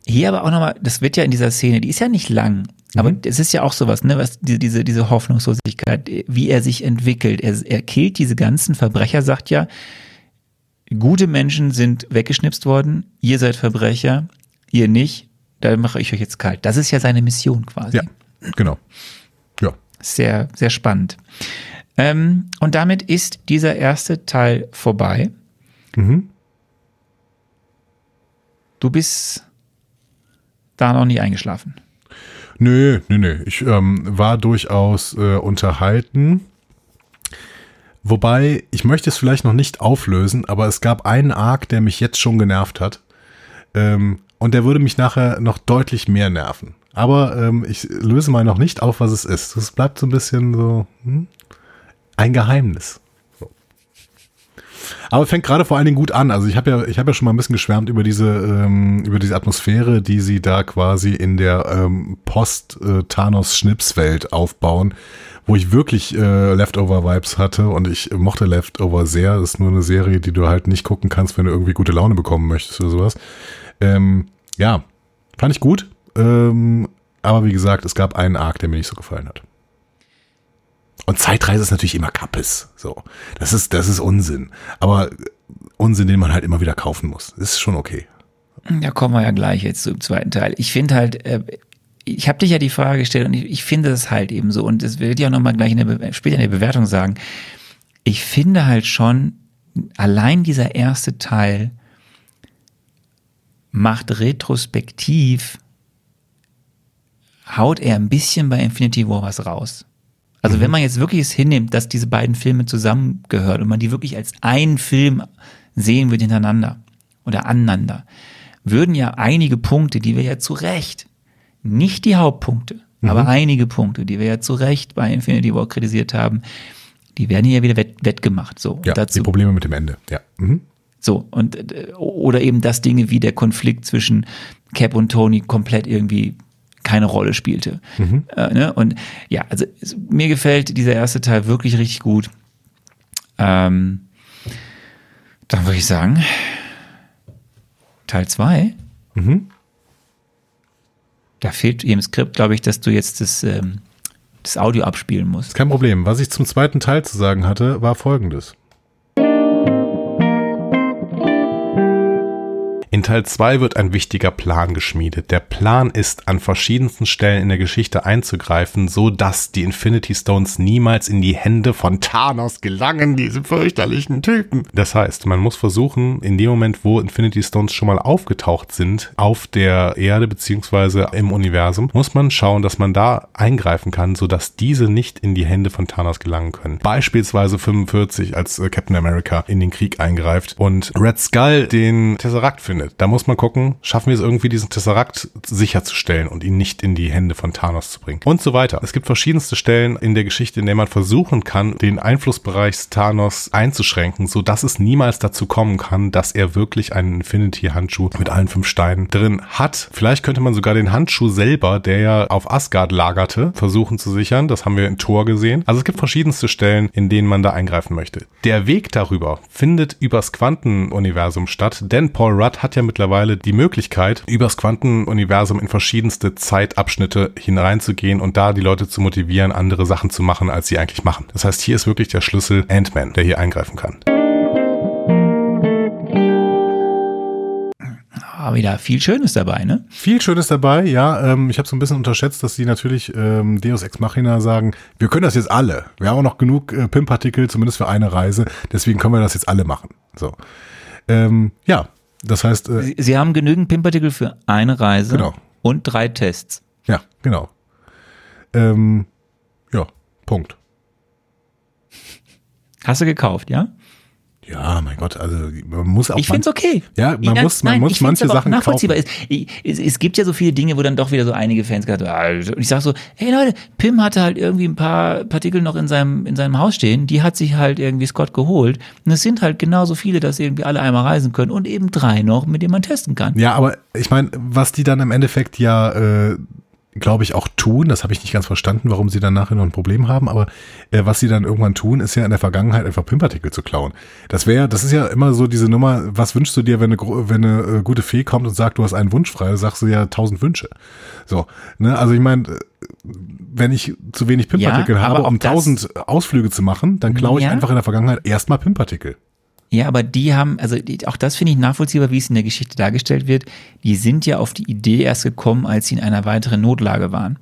Hier aber auch nochmal, das wird ja in dieser Szene, die ist ja nicht lang, aber Mhm. es ist ja auch sowas, ne, was diese, diese, diese Hoffnungslosigkeit, wie er sich entwickelt. Er, er killt diese ganzen Verbrecher, sagt ja, gute Menschen sind weggeschnipst worden, ihr seid Verbrecher, ihr nicht, da mache ich euch jetzt kalt. Das ist ja seine Mission quasi. Ja, genau. Ja. Sehr, sehr spannend. Ähm, und damit ist dieser erste Teil vorbei. Mhm. Du bist da noch nie eingeschlafen. Nö, nö, nö. Ich ähm, war durchaus äh, unterhalten. Wobei, ich möchte es vielleicht noch nicht auflösen, aber es gab einen Arc, der mich jetzt schon genervt hat. Ähm, und der würde mich nachher noch deutlich mehr nerven. Aber ähm, ich löse mal noch nicht auf, was es ist. Es bleibt so ein bisschen so hm, ein Geheimnis. Aber fängt gerade vor allen Dingen gut an. Also ich habe ja, ich habe ja schon mal ein bisschen geschwärmt über diese, ähm, über diese Atmosphäre, die sie da quasi in der ähm, Post-Thanos-Schnipswelt aufbauen, wo ich wirklich äh, Leftover-Vibes hatte und ich mochte Leftover sehr. Das ist nur eine Serie, die du halt nicht gucken kannst, wenn du irgendwie gute Laune bekommen möchtest oder sowas. Ähm, ja, fand ich gut. Ähm, aber wie gesagt, es gab einen Arc, der mir nicht so gefallen hat. Und Zeitreise ist natürlich immer Kappes. So. Das ist, das ist Unsinn. Aber Unsinn, den man halt immer wieder kaufen muss. Das ist schon okay. Da kommen wir ja gleich jetzt zum zweiten Teil. Ich finde halt, äh, ich habe dich ja die Frage gestellt und ich, ich finde es halt eben so und das will ich auch nochmal gleich in der Be später in der Bewertung sagen. Ich finde halt schon, allein dieser erste Teil macht retrospektiv, haut er ein bisschen bei Infinity War was raus. Also wenn man jetzt wirklich es hinnimmt, dass diese beiden Filme zusammengehören und man die wirklich als einen Film sehen wird hintereinander oder aneinander, würden ja einige Punkte, die wir ja zu Recht, nicht die Hauptpunkte, aber einige Punkte, die wir ja zu Recht bei Infinity War kritisiert haben, die werden hier wieder wett, wettgemacht. So, Ja, dazu die Probleme mit dem Ende. Ja. Mhm. so, und äh, oder eben, dass Dinge wie der Konflikt zwischen Cap und Tony komplett irgendwie keine Rolle spielte. Äh, ne? Und ja, also mir gefällt dieser erste Teil wirklich richtig gut. Ähm, dann würde ich sagen, Teil 2. Da fehlt im Skript, glaube ich, dass du jetzt das, ähm, das Audio abspielen musst. Kein Problem. Was ich zum zweiten Teil zu sagen hatte, war folgendes. In Teil 2 wird ein wichtiger Plan geschmiedet. Der Plan ist, an verschiedensten Stellen in der Geschichte einzugreifen, so dass die Infinity Stones niemals in die Hände von Thanos gelangen, diese fürchterlichen Typen. Das heißt, man muss versuchen, in dem Moment, wo Infinity Stones schon mal aufgetaucht sind, auf der Erde beziehungsweise im Universum, muss man schauen, dass man da eingreifen kann, so dass diese nicht in die Hände von Thanos gelangen können. Beispielsweise 45, als äh, Captain America in den Krieg eingreift und Red Skull den Tesseract findet. Da muss man gucken, schaffen wir es irgendwie, diesen Tesseract sicherzustellen und ihn nicht in die Hände von Thanos zu bringen. Und so weiter. Es gibt verschiedenste Stellen in der Geschichte, in der man versuchen kann, den Einflussbereich Thanos einzuschränken, so es niemals dazu kommen kann, dass er wirklich einen Infinity-Handschuh mit allen fünf Steinen drin hat. Vielleicht könnte man sogar den Handschuh selber, der ja auf Asgard lagerte, versuchen zu sichern. Das haben wir in Thor gesehen. Also es gibt verschiedenste Stellen, in denen man da eingreifen möchte. Der Weg darüber findet übers Quantenuniversum statt, denn Paul Rudd hat ja mittlerweile die Möglichkeit, übers Quantenuniversum in verschiedenste Zeitabschnitte hineinzugehen und da die Leute zu motivieren, andere Sachen zu machen, als sie eigentlich machen. Das heißt, hier ist wirklich der Schlüssel Ant-Man, der hier eingreifen kann. Ah, wieder viel Schönes dabei, ne? Viel Schönes dabei, ja. Ähm, ich habe so ein bisschen unterschätzt, dass die natürlich ähm, Deus Ex Machina sagen, wir können das jetzt alle. Wir haben auch noch genug äh, PIM-Partikel, zumindest für eine Reise. Deswegen können wir das jetzt alle machen. So. Ähm, ja, das heißt, äh, Sie, Sie haben genügend PIM-Partikel für eine Reise Genau. und drei Tests. ja, genau. Ähm, ja, Punkt. Hast du gekauft, ja? Ja, mein Gott, also man muss auch. Ich finde es okay. Ja, man Ja, muss, man nein, muss manche Sachen nachvollziehbar. kaufen. Es, es, es gibt ja so viele Dinge, wo dann doch wieder so einige Fans gesagt haben, ah, und ich sag so, hey Leute, Pim hatte halt irgendwie ein paar Partikel noch in seinem, in seinem Haus stehen, die hat sich halt irgendwie Scott geholt. Und es sind halt genauso viele, dass irgendwie alle einmal reisen können und eben drei noch, mit denen man testen kann. Ja, aber ich meine, was die dann im Endeffekt ja, äh, glaube ich, auch tun, das habe ich nicht ganz verstanden, warum sie dann nachher noch ein Problem haben, aber äh, was sie dann irgendwann tun, ist ja in der Vergangenheit einfach Pimpartikel zu klauen. Das wäre, das ist ja immer so diese Nummer, was wünschst du dir, wenn eine, wenn eine äh, gute Fee kommt und sagt, du hast einen Wunsch frei, sagst du ja tausend Wünsche. So, ne, also ich meine, äh, wenn ich zu wenig Pimpartikel Ja, habe, um tausend Ausflüge zu machen, dann klaue ich Ja. einfach in der Vergangenheit erstmal Pimpartikel. Ja, aber die haben, also die, auch das finde ich nachvollziehbar, wie es in der Geschichte dargestellt wird. Die sind ja auf die Idee erst gekommen, als sie in einer weiteren Notlage waren.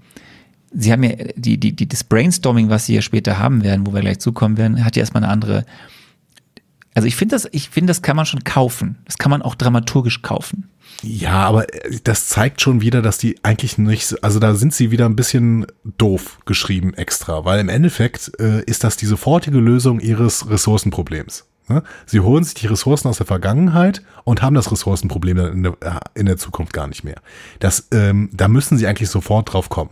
Sie haben ja, die, die, die, das Brainstorming, was sie ja später haben werden, wo wir gleich zukommen werden, hat ja erstmal eine andere. Also ich finde das, ich finde, das kann man schon kaufen. Das kann man auch dramaturgisch kaufen. Ja, aber äh, das zeigt schon wieder, dass die eigentlich nicht, so- also da sind sie wieder ein bisschen doof geschrieben extra, weil im Endeffekt äh, ist das die sofortige Lösung ihres Ressourcenproblems. Ne? Sie holen sich die Ressourcen aus der Vergangenheit und haben das Ressourcenproblem in der, äh, in der Zukunft gar nicht mehr. Das, ähm, da müssen sie eigentlich sofort drauf kommen.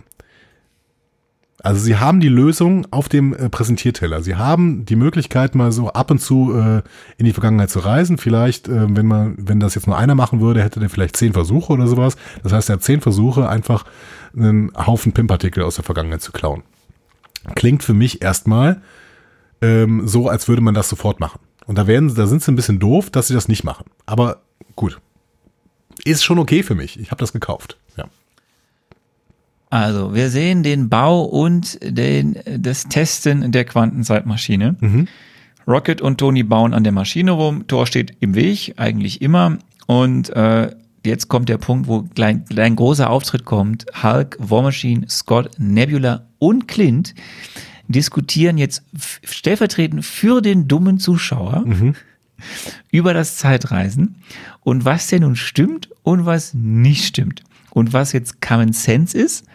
Also sie haben die Lösung auf dem äh, Präsentierteller. Sie haben die Möglichkeit, mal so ab und zu äh, in die Vergangenheit zu reisen. Vielleicht, äh, wenn man, wenn das jetzt nur einer machen würde, hätte der vielleicht zehn Versuche oder sowas. Das heißt, er hat zehn Versuche, einfach einen Haufen Pimpartikel aus der Vergangenheit zu klauen. Klingt für mich erstmal ähm, so, als würde man das sofort machen. Und da werden, da sind sie ein bisschen doof, dass sie das nicht machen. Aber gut, ist schon okay für mich. Ich habe das gekauft. Ja. Also, wir sehen den Bau und den, das Testen der Quantenzeitmaschine. Rocket und Tony bauen an der Maschine rum. Thor steht im Weg, eigentlich immer. Und äh, jetzt kommt der Punkt, wo klein, ein großer Auftritt kommt. Hulk, War Machine, Scott, Nebula und Clint diskutieren jetzt stellvertretend für den dummen Zuschauer über das Zeitreisen und was denn nun stimmt und was nicht stimmt. Und was jetzt Common Sense ist,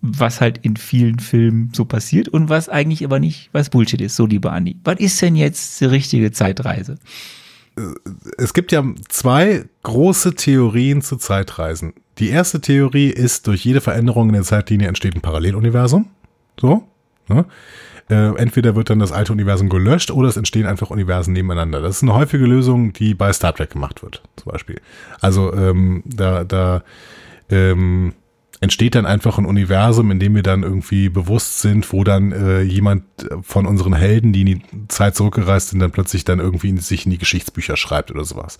was halt in vielen Filmen so passiert und was eigentlich aber nicht, was Bullshit ist, so lieber Andi. Was ist denn jetzt die richtige Zeitreise? es gibt ja zwei große Theorien zu Zeitreisen. Die erste Theorie ist, durch jede Veränderung in der Zeitlinie entsteht ein Paralleluniversum. So. Ne? Äh, entweder wird dann das alte Universum gelöscht oder es entstehen einfach Universen nebeneinander. Das ist eine häufige Lösung, die bei Star Trek gemacht wird, zum Beispiel. Also ähm, da, da ähm, entsteht dann einfach ein Universum, in dem wir dann irgendwie bewusst sind, wo dann äh, jemand von unseren Helden, die in die Zeit zurückgereist sind, dann plötzlich dann irgendwie in, sich in die Geschichtsbücher schreibt oder sowas.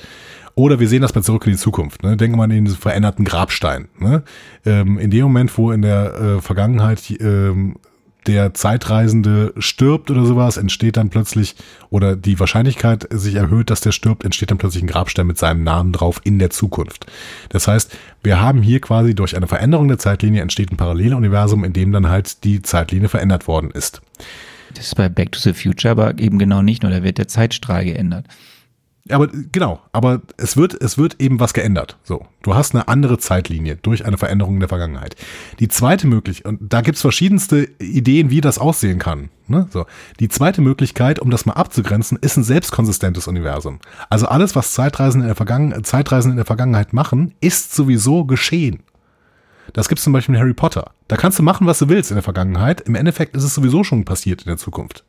Oder wir sehen das bei Zurück in die Zukunft. Ne? Denken wir an den veränderten Grabstein. Ne? Ähm, in dem Moment, wo in der äh, Vergangenheit ähm, der Zeitreisende stirbt oder sowas, entsteht dann plötzlich, oder die Wahrscheinlichkeit sich erhöht, dass der stirbt, entsteht dann plötzlich ein Grabstein mit seinem Namen drauf in der Zukunft. Das heißt, wir haben hier quasi durch eine Veränderung der Zeitlinie entsteht ein Paralleluniversum, in dem dann halt die Zeitlinie verändert worden ist. Das ist bei Back to the Future aber eben genau nicht nur, da wird der Zeitstrahl geändert. Aber genau, aber es wird, es wird eben was geändert. So, du hast eine andere Zeitlinie durch eine Veränderung in der Vergangenheit. Die zweite Möglichkeit, und da gibt's verschiedenste Ideen, wie das aussehen kann. Ne? So, die zweite Möglichkeit, um das mal abzugrenzen, ist ein selbstkonsistentes Universum. Also alles, was Zeitreisen in der, Vergangen Zeitreisen in der Vergangenheit machen, ist sowieso geschehen. Das gibt's zum Beispiel in Harry Potter. Da kannst du machen, was du willst in der Vergangenheit. Im Endeffekt ist es sowieso schon passiert in der Zukunft.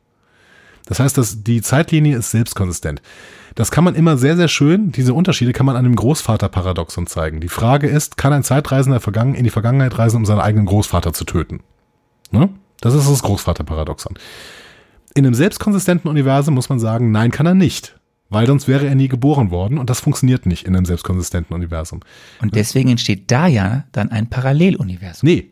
Das heißt, dass die Zeitlinie ist selbstkonsistent. Das kann man immer sehr, sehr schön, diese Unterschiede kann man an dem Großvaterparadoxon zeigen. Die Frage ist, kann ein Zeitreisender vergangen, in die Vergangenheit reisen, um seinen eigenen Großvater zu töten? Ne? Das ist das Großvaterparadoxon. In einem selbstkonsistenten Universum muss man sagen, nein, kann er nicht. Weil sonst wäre er nie geboren worden und das funktioniert nicht in einem selbstkonsistenten Universum. Und deswegen entsteht da ja dann ein Paralleluniversum. Nee,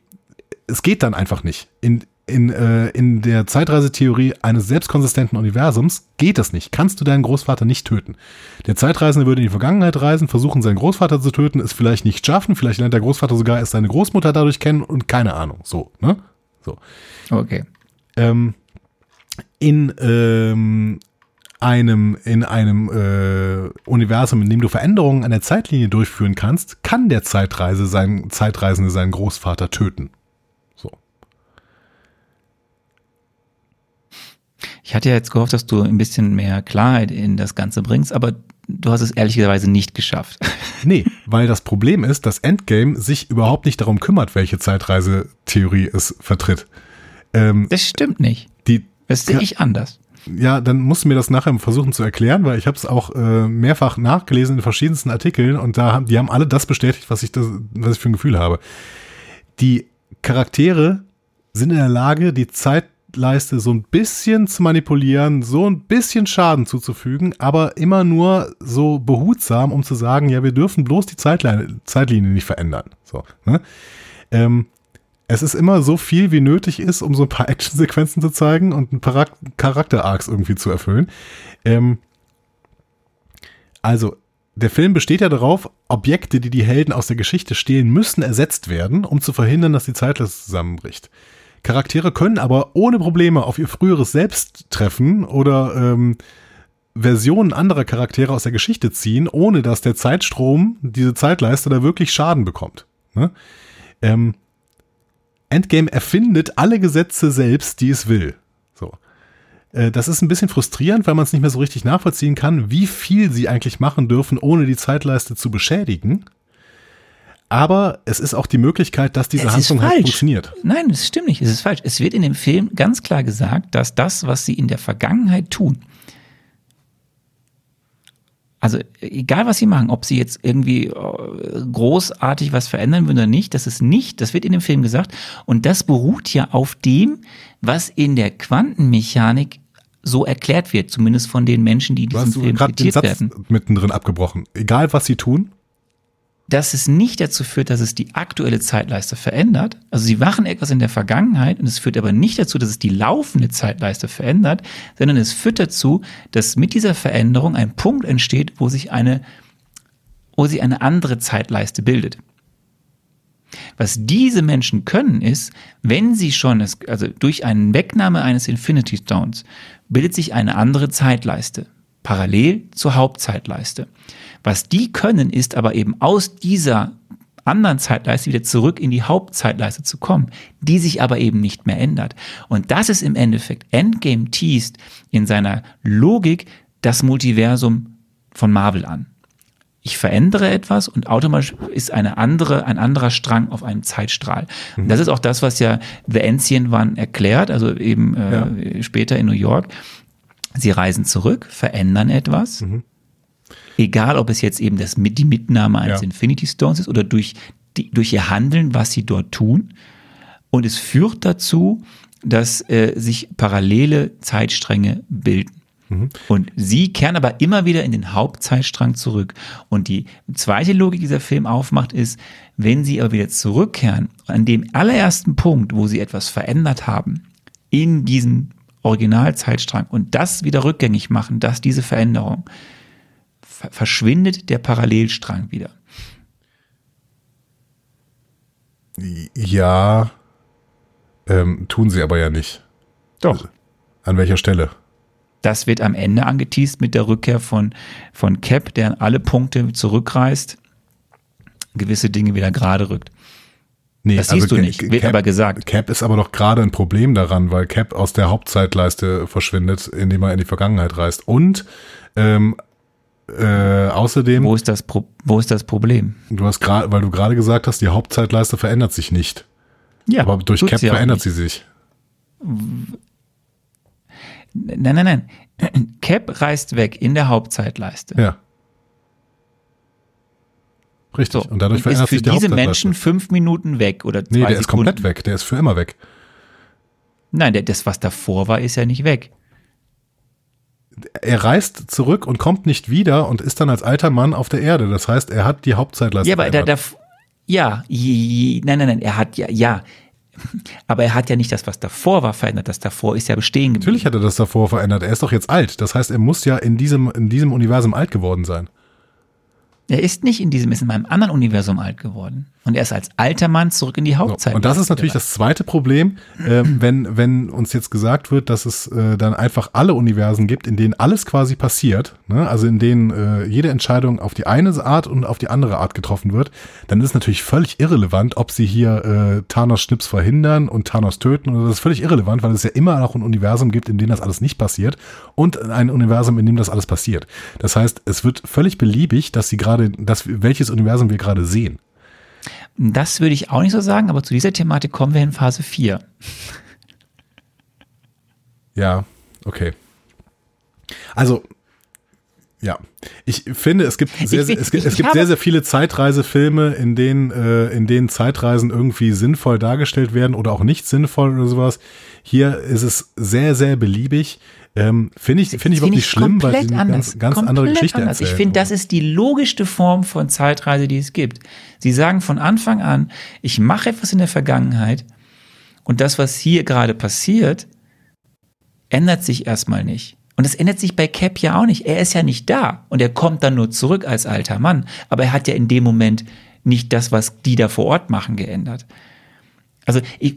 es geht dann einfach nicht. In, in, äh, in der Zeitreisetheorie eines selbstkonsistenten Universums geht das nicht. Kannst du deinen Großvater nicht töten. Der Zeitreisende würde in die Vergangenheit reisen, versuchen, seinen Großvater zu töten, es vielleicht nicht schaffen, vielleicht lernt der Großvater sogar erst seine Großmutter dadurch kennen und keine Ahnung. So, ne? So. Okay. Ähm, in ähm, einem, in einem äh, Universum, in dem du Veränderungen an der Zeitlinie durchführen kannst, kann der Zeitreise seinen, Zeitreisende seinen Großvater töten. So. Ich hatte ja jetzt gehofft, dass du ein bisschen mehr Klarheit in das Ganze bringst, aber du hast es ehrlicherweise nicht geschafft. Nee, weil das Problem ist, dass Endgame sich überhaupt nicht darum kümmert, welche Zeitreisetheorie es vertritt. Ähm, Das stimmt nicht. die, Das sehe ich anders. ja, dann musst du mir das nachher versuchen zu erklären, weil ich habe es auch äh, mehrfach nachgelesen in verschiedensten Artikeln und da haben die haben alle das bestätigt, was ich das, was ich für ein Gefühl habe. Die Charaktere sind in der Lage, die Zeitleiste so ein bisschen zu manipulieren, so ein bisschen Schaden zuzufügen, aber immer nur so behutsam, um zu sagen, ja, wir dürfen bloß die Zeitline, Zeitlinie nicht verändern. So, ne? ähm, es ist immer so viel, wie nötig ist, um so ein paar Actionsequenzen zu zeigen und ein paar Charakter-Arcs irgendwie zu erfüllen. Ähm, also, der Film besteht ja darauf, Objekte, die die Helden aus der Geschichte stehlen, müssen ersetzt werden, um zu verhindern, dass die Zeitleiste zusammenbricht. Charaktere können aber ohne Probleme auf ihr früheres Selbst treffen oder ähm, Versionen anderer Charaktere aus der Geschichte ziehen, ohne dass der Zeitstrom, diese Zeitleiste, da wirklich Schaden bekommt. Ne? Ähm, Endgame erfindet alle Gesetze selbst, die es will. So. Äh, Das ist ein bisschen frustrierend, weil man es nicht mehr so richtig nachvollziehen kann, wie viel sie eigentlich machen dürfen, ohne die Zeitleiste zu beschädigen. Aber es ist auch die Möglichkeit, dass diese Es Handlung halt funktioniert. Nein, das stimmt nicht. Es ist falsch. Es wird in dem Film ganz klar gesagt, dass das, was sie in der Vergangenheit tun, also egal was sie machen, ob sie jetzt irgendwie äh, großartig was verändern würden oder nicht, das ist nicht, das wird in dem Film gesagt und das beruht ja auf dem, was in der Quantenmechanik so erklärt wird, zumindest von den Menschen, die Du diesen hast Film gerade den zitiert Satz werden. mittendrin abgebrochen. Egal, was sie tun, dass es nicht dazu führt, dass es die aktuelle Zeitleiste verändert. Also sie machen etwas in der Vergangenheit und es führt aber nicht dazu, dass es die laufende Zeitleiste verändert, sondern es führt dazu, dass mit dieser Veränderung ein Punkt entsteht, wo sich eine, wo sich eine andere Zeitleiste bildet. Was diese Menschen können, ist, wenn sie schon, es, also durch eine Wegnahme eines Infinity Stones, bildet sich eine andere Zeitleiste, parallel zur Hauptzeitleiste. Was die können, ist aber eben aus dieser anderen Zeitleiste wieder zurück in die Hauptzeitleiste zu kommen, die sich aber eben nicht mehr ändert. Und das ist im Endeffekt Endgame teased in seiner Logik das Multiversum von Marvel an. Ich verändere etwas und automatisch ist eine andere, ein anderer Strang auf einem Zeitstrahl. Und das ist auch das, was ja The Ancient One erklärt, also eben äh, später in New York. Sie reisen zurück, verändern etwas. Egal, ob es jetzt eben das, mit- die Mitnahme eines Ja. Infinity Stones ist oder durch, die, durch ihr Handeln, was sie dort tun. Und es führt dazu, dass äh, sich parallele Zeitstränge bilden. Und sie kehren aber immer wieder in den Hauptzeitstrang zurück. Und die zweite Logik, die dieser Film aufmacht, ist, wenn sie aber wieder zurückkehren, an dem allerersten Punkt, wo sie etwas verändert haben, in diesen Originalzeitstrang und das wieder rückgängig machen, dass diese Veränderung, ver verschwindet der Parallelstrang wieder. ja, ähm, tun sie aber ja nicht. Doch. An welcher Stelle? Das wird am Ende angeteased mit der Rückkehr von, von Cap, der an alle Punkte zurückreist, gewisse Dinge wieder gerade rückt. Nee, Das siehst du Ca- nicht, wird aber gesagt. Cap ist aber doch gerade ein Problem daran, weil Cap aus der Hauptzeitleiste verschwindet, indem er in die Vergangenheit reist. Und ähm, äh, außerdem, Wo ist das, Pro wo ist das Problem? du hast gerade, weil du gerade gesagt hast, die Hauptzeitleiste verändert sich nicht. Ja, aber durch Cap sie verändert sie sich. Nein, nein, nein. Cap reist weg in der Hauptzeitleiste. Ja. Richtig. So, und dadurch ist verändert für sich die diese Hauptzeitleiste. Menschen fünf Minuten weg oder zwei Nee, der ist Sekunden. komplett weg. Der ist für immer weg. Nein, der, das, was davor war, ist ja nicht weg. Er reist zurück und kommt nicht wieder und ist dann als alter Mann auf der Erde. Das heißt, er hat die Hauptzeitleiste Ja, aber da, da, verändert. ja, nein, nein, nein, er hat ja, ja. Aber er hat ja nicht das, was davor war, verändert. Das davor ist ja bestehen geblieben. Natürlich hat er das davor verändert. Er ist doch jetzt alt. Das heißt, er muss ja in diesem, in diesem Universum alt geworden sein. Er ist nicht in diesem, ist in meinem anderen Universum alt geworden. Und er ist als alter Mann zurück in die Hauptzeit. So, und das ist natürlich das zweite Problem, äh, wenn, wenn uns jetzt gesagt wird, dass es äh, dann einfach alle Universen gibt, in denen alles quasi passiert, ne? also in denen äh, jede Entscheidung auf die eine Art und auf die andere Art getroffen wird, dann ist es natürlich völlig irrelevant, ob sie hier äh, Thanos Schnips verhindern und Thanos töten. Und das ist völlig irrelevant, weil es ja immer noch ein Universum gibt, in dem das alles nicht passiert und ein Universum, in dem das alles passiert. Das heißt, es wird völlig beliebig, dass sie gerade, dass welches Universum wir gerade sehen. Das würde ich auch nicht so sagen, aber zu dieser Thematik kommen wir in Phase 4. Ja, okay. Also, ja, ich finde, es gibt sehr, sehr, es gibt, es gibt sehr, sehr viele Zeitreisefilme, in denen, äh, in denen Zeitreisen irgendwie sinnvoll dargestellt werden oder auch nicht sinnvoll oder sowas. Hier ist es sehr, sehr beliebig. Ähm, finde ich, finde ich überhaupt nicht schlimm, weil sie eine ganz, ganz andere Geschichte anders. erzählen. Ich finde, das ist die logischste Form von Zeitreise, die es gibt. Sie sagen von Anfang an, ich mache etwas in der Vergangenheit und das, was hier gerade passiert, ändert sich erstmal nicht. Und das ändert sich bei Cap ja auch nicht. Er ist ja nicht da und er kommt dann nur zurück als alter Mann. Aber er hat ja in dem Moment nicht das, was die da vor Ort machen, geändert. Also ich,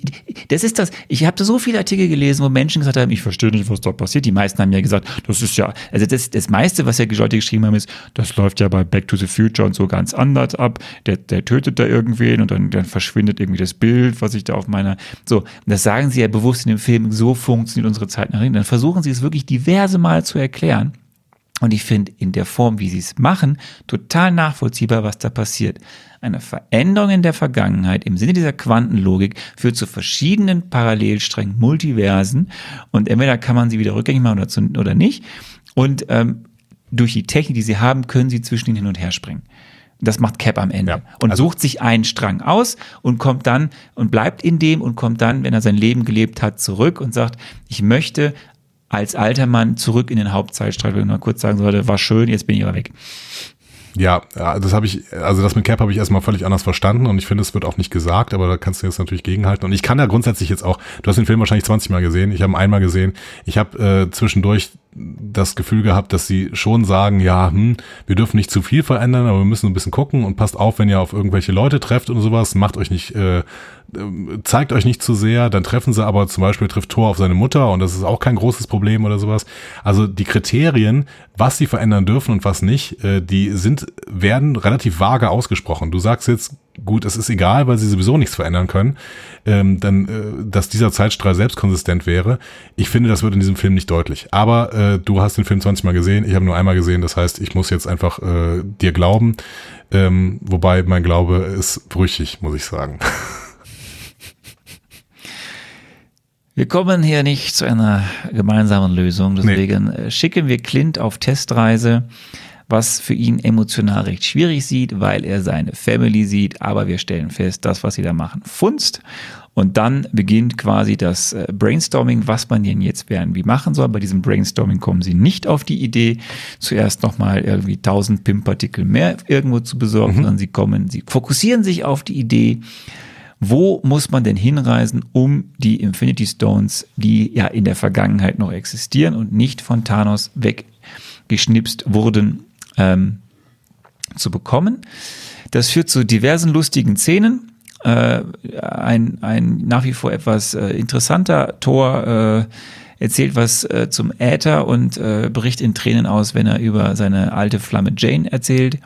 das ist das. Ich habe so viele Artikel gelesen, wo Menschen gesagt haben, ich verstehe nicht, was da passiert. Die meisten haben ja gesagt, das ist ja, also das, das meiste, was ja Leute geschrieben haben, ist, das läuft ja bei Back to the Future und so ganz anders ab. Der, der tötet da irgendwen und dann, dann verschwindet irgendwie das Bild, was ich da auf meiner. So, das sagen sie ja bewusst in dem Film, so funktioniert unsere Zeit nach hinten. Dann versuchen sie es wirklich diverse Mal zu erklären. Und ich finde in der Form, wie sie es machen, total nachvollziehbar, was da passiert. Eine Veränderung in der Vergangenheit im Sinne dieser Quantenlogik führt zu verschiedenen Parallelsträngen, Multiversen und entweder kann man sie wieder rückgängig machen oder, zu, oder nicht. Und ähm, durch die Technik, die sie haben, können sie zwischen ihnen hin und her springen. Das macht Cap am Ende. Ja, und also sucht sich einen Strang aus und kommt dann und bleibt in dem und kommt dann, wenn er sein Leben gelebt hat, zurück und sagt, ich möchte als alter Mann zurück in den Hauptzeitstreit, wenn mal kurz sagen sollte, war schön, jetzt bin ich aber weg. Ja, das habe ich, also das mit Cap habe ich erstmal völlig anders verstanden und ich finde, es wird auch nicht gesagt, aber da kannst du jetzt natürlich gegenhalten. Und ich kann ja grundsätzlich jetzt auch, du hast den Film wahrscheinlich 20 Mal gesehen, ich habe ihn einmal gesehen, ich habe äh, zwischendurch das Gefühl gehabt, dass sie schon sagen, ja, hm, wir dürfen nicht zu viel verändern, aber wir müssen ein bisschen gucken und passt auf, wenn ihr auf irgendwelche Leute trefft und sowas, macht euch nicht, äh, zeigt euch nicht zu sehr, dann treffen sie aber zum Beispiel trifft Thor auf seine Mutter und das ist auch kein großes Problem oder sowas. Also die Kriterien, was sie verändern dürfen und was nicht, äh, die sind, werden relativ vage ausgesprochen. Du sagst jetzt, gut, es ist egal, weil sie sowieso nichts verändern können, ähm, dann, äh, dass dieser Zeitstrahl selbst konsistent wäre. Ich finde, das wird in diesem Film nicht deutlich. Aber äh, du hast den Film 20 Mal gesehen, ich habe nur einmal gesehen, das heißt, ich muss jetzt einfach äh, dir glauben. Ähm, wobei mein Glaube ist brüchig, muss ich sagen. Wir kommen hier nicht zu einer gemeinsamen Lösung, deswegen nee. Äh, schicken wir Clint auf Testreise was für ihn emotional recht schwierig sieht, weil er seine Family sieht. Aber wir stellen fest, das, was sie da machen, funzt. Und dann beginnt quasi das äh, Brainstorming, was man denn jetzt irgendwie machen soll. Bei diesem Brainstorming kommen sie nicht auf die Idee, zuerst nochmal irgendwie 1000 PIM-Partikel mehr irgendwo zu besorgen, mhm. sondern sie kommen, sie fokussieren sich auf die Idee, wo muss man denn hinreisen, um die Infinity Stones, die ja in der Vergangenheit noch existieren und nicht von Thanos weggeschnipst wurden, ähm, zu bekommen. Das führt zu diversen lustigen Szenen. Äh, ein, ein nach wie vor etwas äh, interessanter Tor äh, erzählt was äh, zum Äther und äh, bricht in Tränen aus, wenn er über seine alte Flamme Jane erzählt.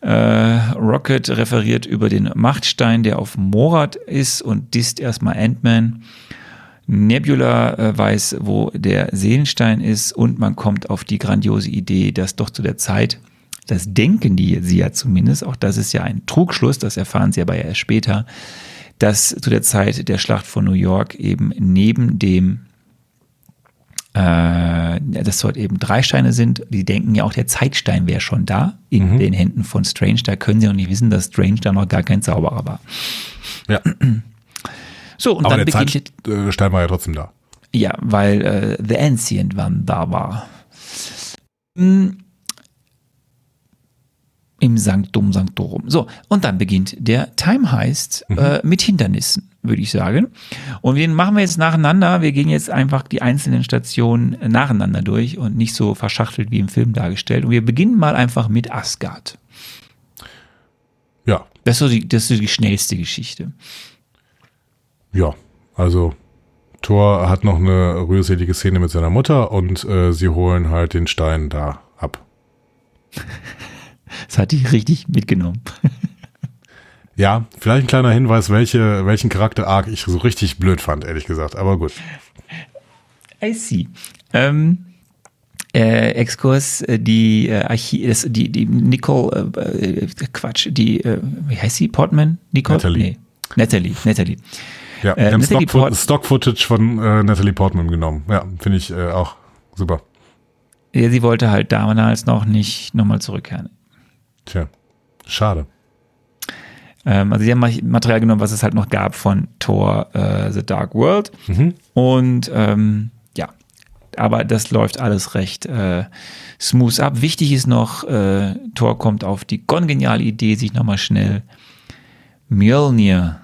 Äh, Rocket referiert über den Machtstein, der auf Morat ist und disst erstmal Ant-Man. Nebula äh, weiß, wo der Seelenstein ist und man kommt auf die grandiose Idee, dass doch zu der Zeit, das denken die sie ja zumindest, auch das ist ja ein Trugschluss, das erfahren sie aber erst später, dass zu der Zeit der Schlacht von New York eben neben dem äh, dass dort eben drei Steine sind. Die denken ja auch, der Zeitstein wäre schon da in mhm. den Händen von Strange. Da können sie noch nicht wissen, dass Strange da noch gar kein Zauberer war. Ja. So, und Aber dann der beginnt. Zeitstein war ja trotzdem da. Ja, weil äh, The Ancient One da war. Hm. Im Sanctum Sanctorum. So, und dann beginnt der Time Heist mhm. äh, mit Hindernissen, würde ich sagen. Und den machen wir jetzt nacheinander. Wir gehen jetzt einfach die einzelnen Stationen nacheinander durch und nicht so verschachtelt wie im Film dargestellt. Und wir beginnen mal einfach mit Asgard. Ja, Das ist so die, das ist so die schnellste Geschichte. Ja, also Thor hat noch eine rührselige Szene mit seiner Mutter und äh, sie holen halt den Stein da ab. Das hat die richtig mitgenommen. Ja, vielleicht ein kleiner Hinweis, welche, welchen Charakter-Arc ich so richtig blöd fand, ehrlich gesagt. Aber gut. I see. Ähm, äh, Exkurs, äh, die äh, Archi das, die, die Nicole, äh, äh, Quatsch, die, äh, wie heißt sie? Portman? Nicole? Natalie. Nee. Natalie, Natalie. Ja, Äh, wir haben Natalie Stock, Stock-Footage von äh, Natalie Portman genommen. Ja, finde ich äh, auch super. Ja, sie wollte halt damals noch nicht nochmal zurückkehren. Tja, schade. Ähm, also sie haben Material genommen, was es halt noch gab von Thor äh, The Dark World. Und ähm, ja, aber das läuft alles recht äh, smooth ab. Wichtig ist noch, äh, Thor kommt auf die kongeniale Idee, sich nochmal schnell Mjölnir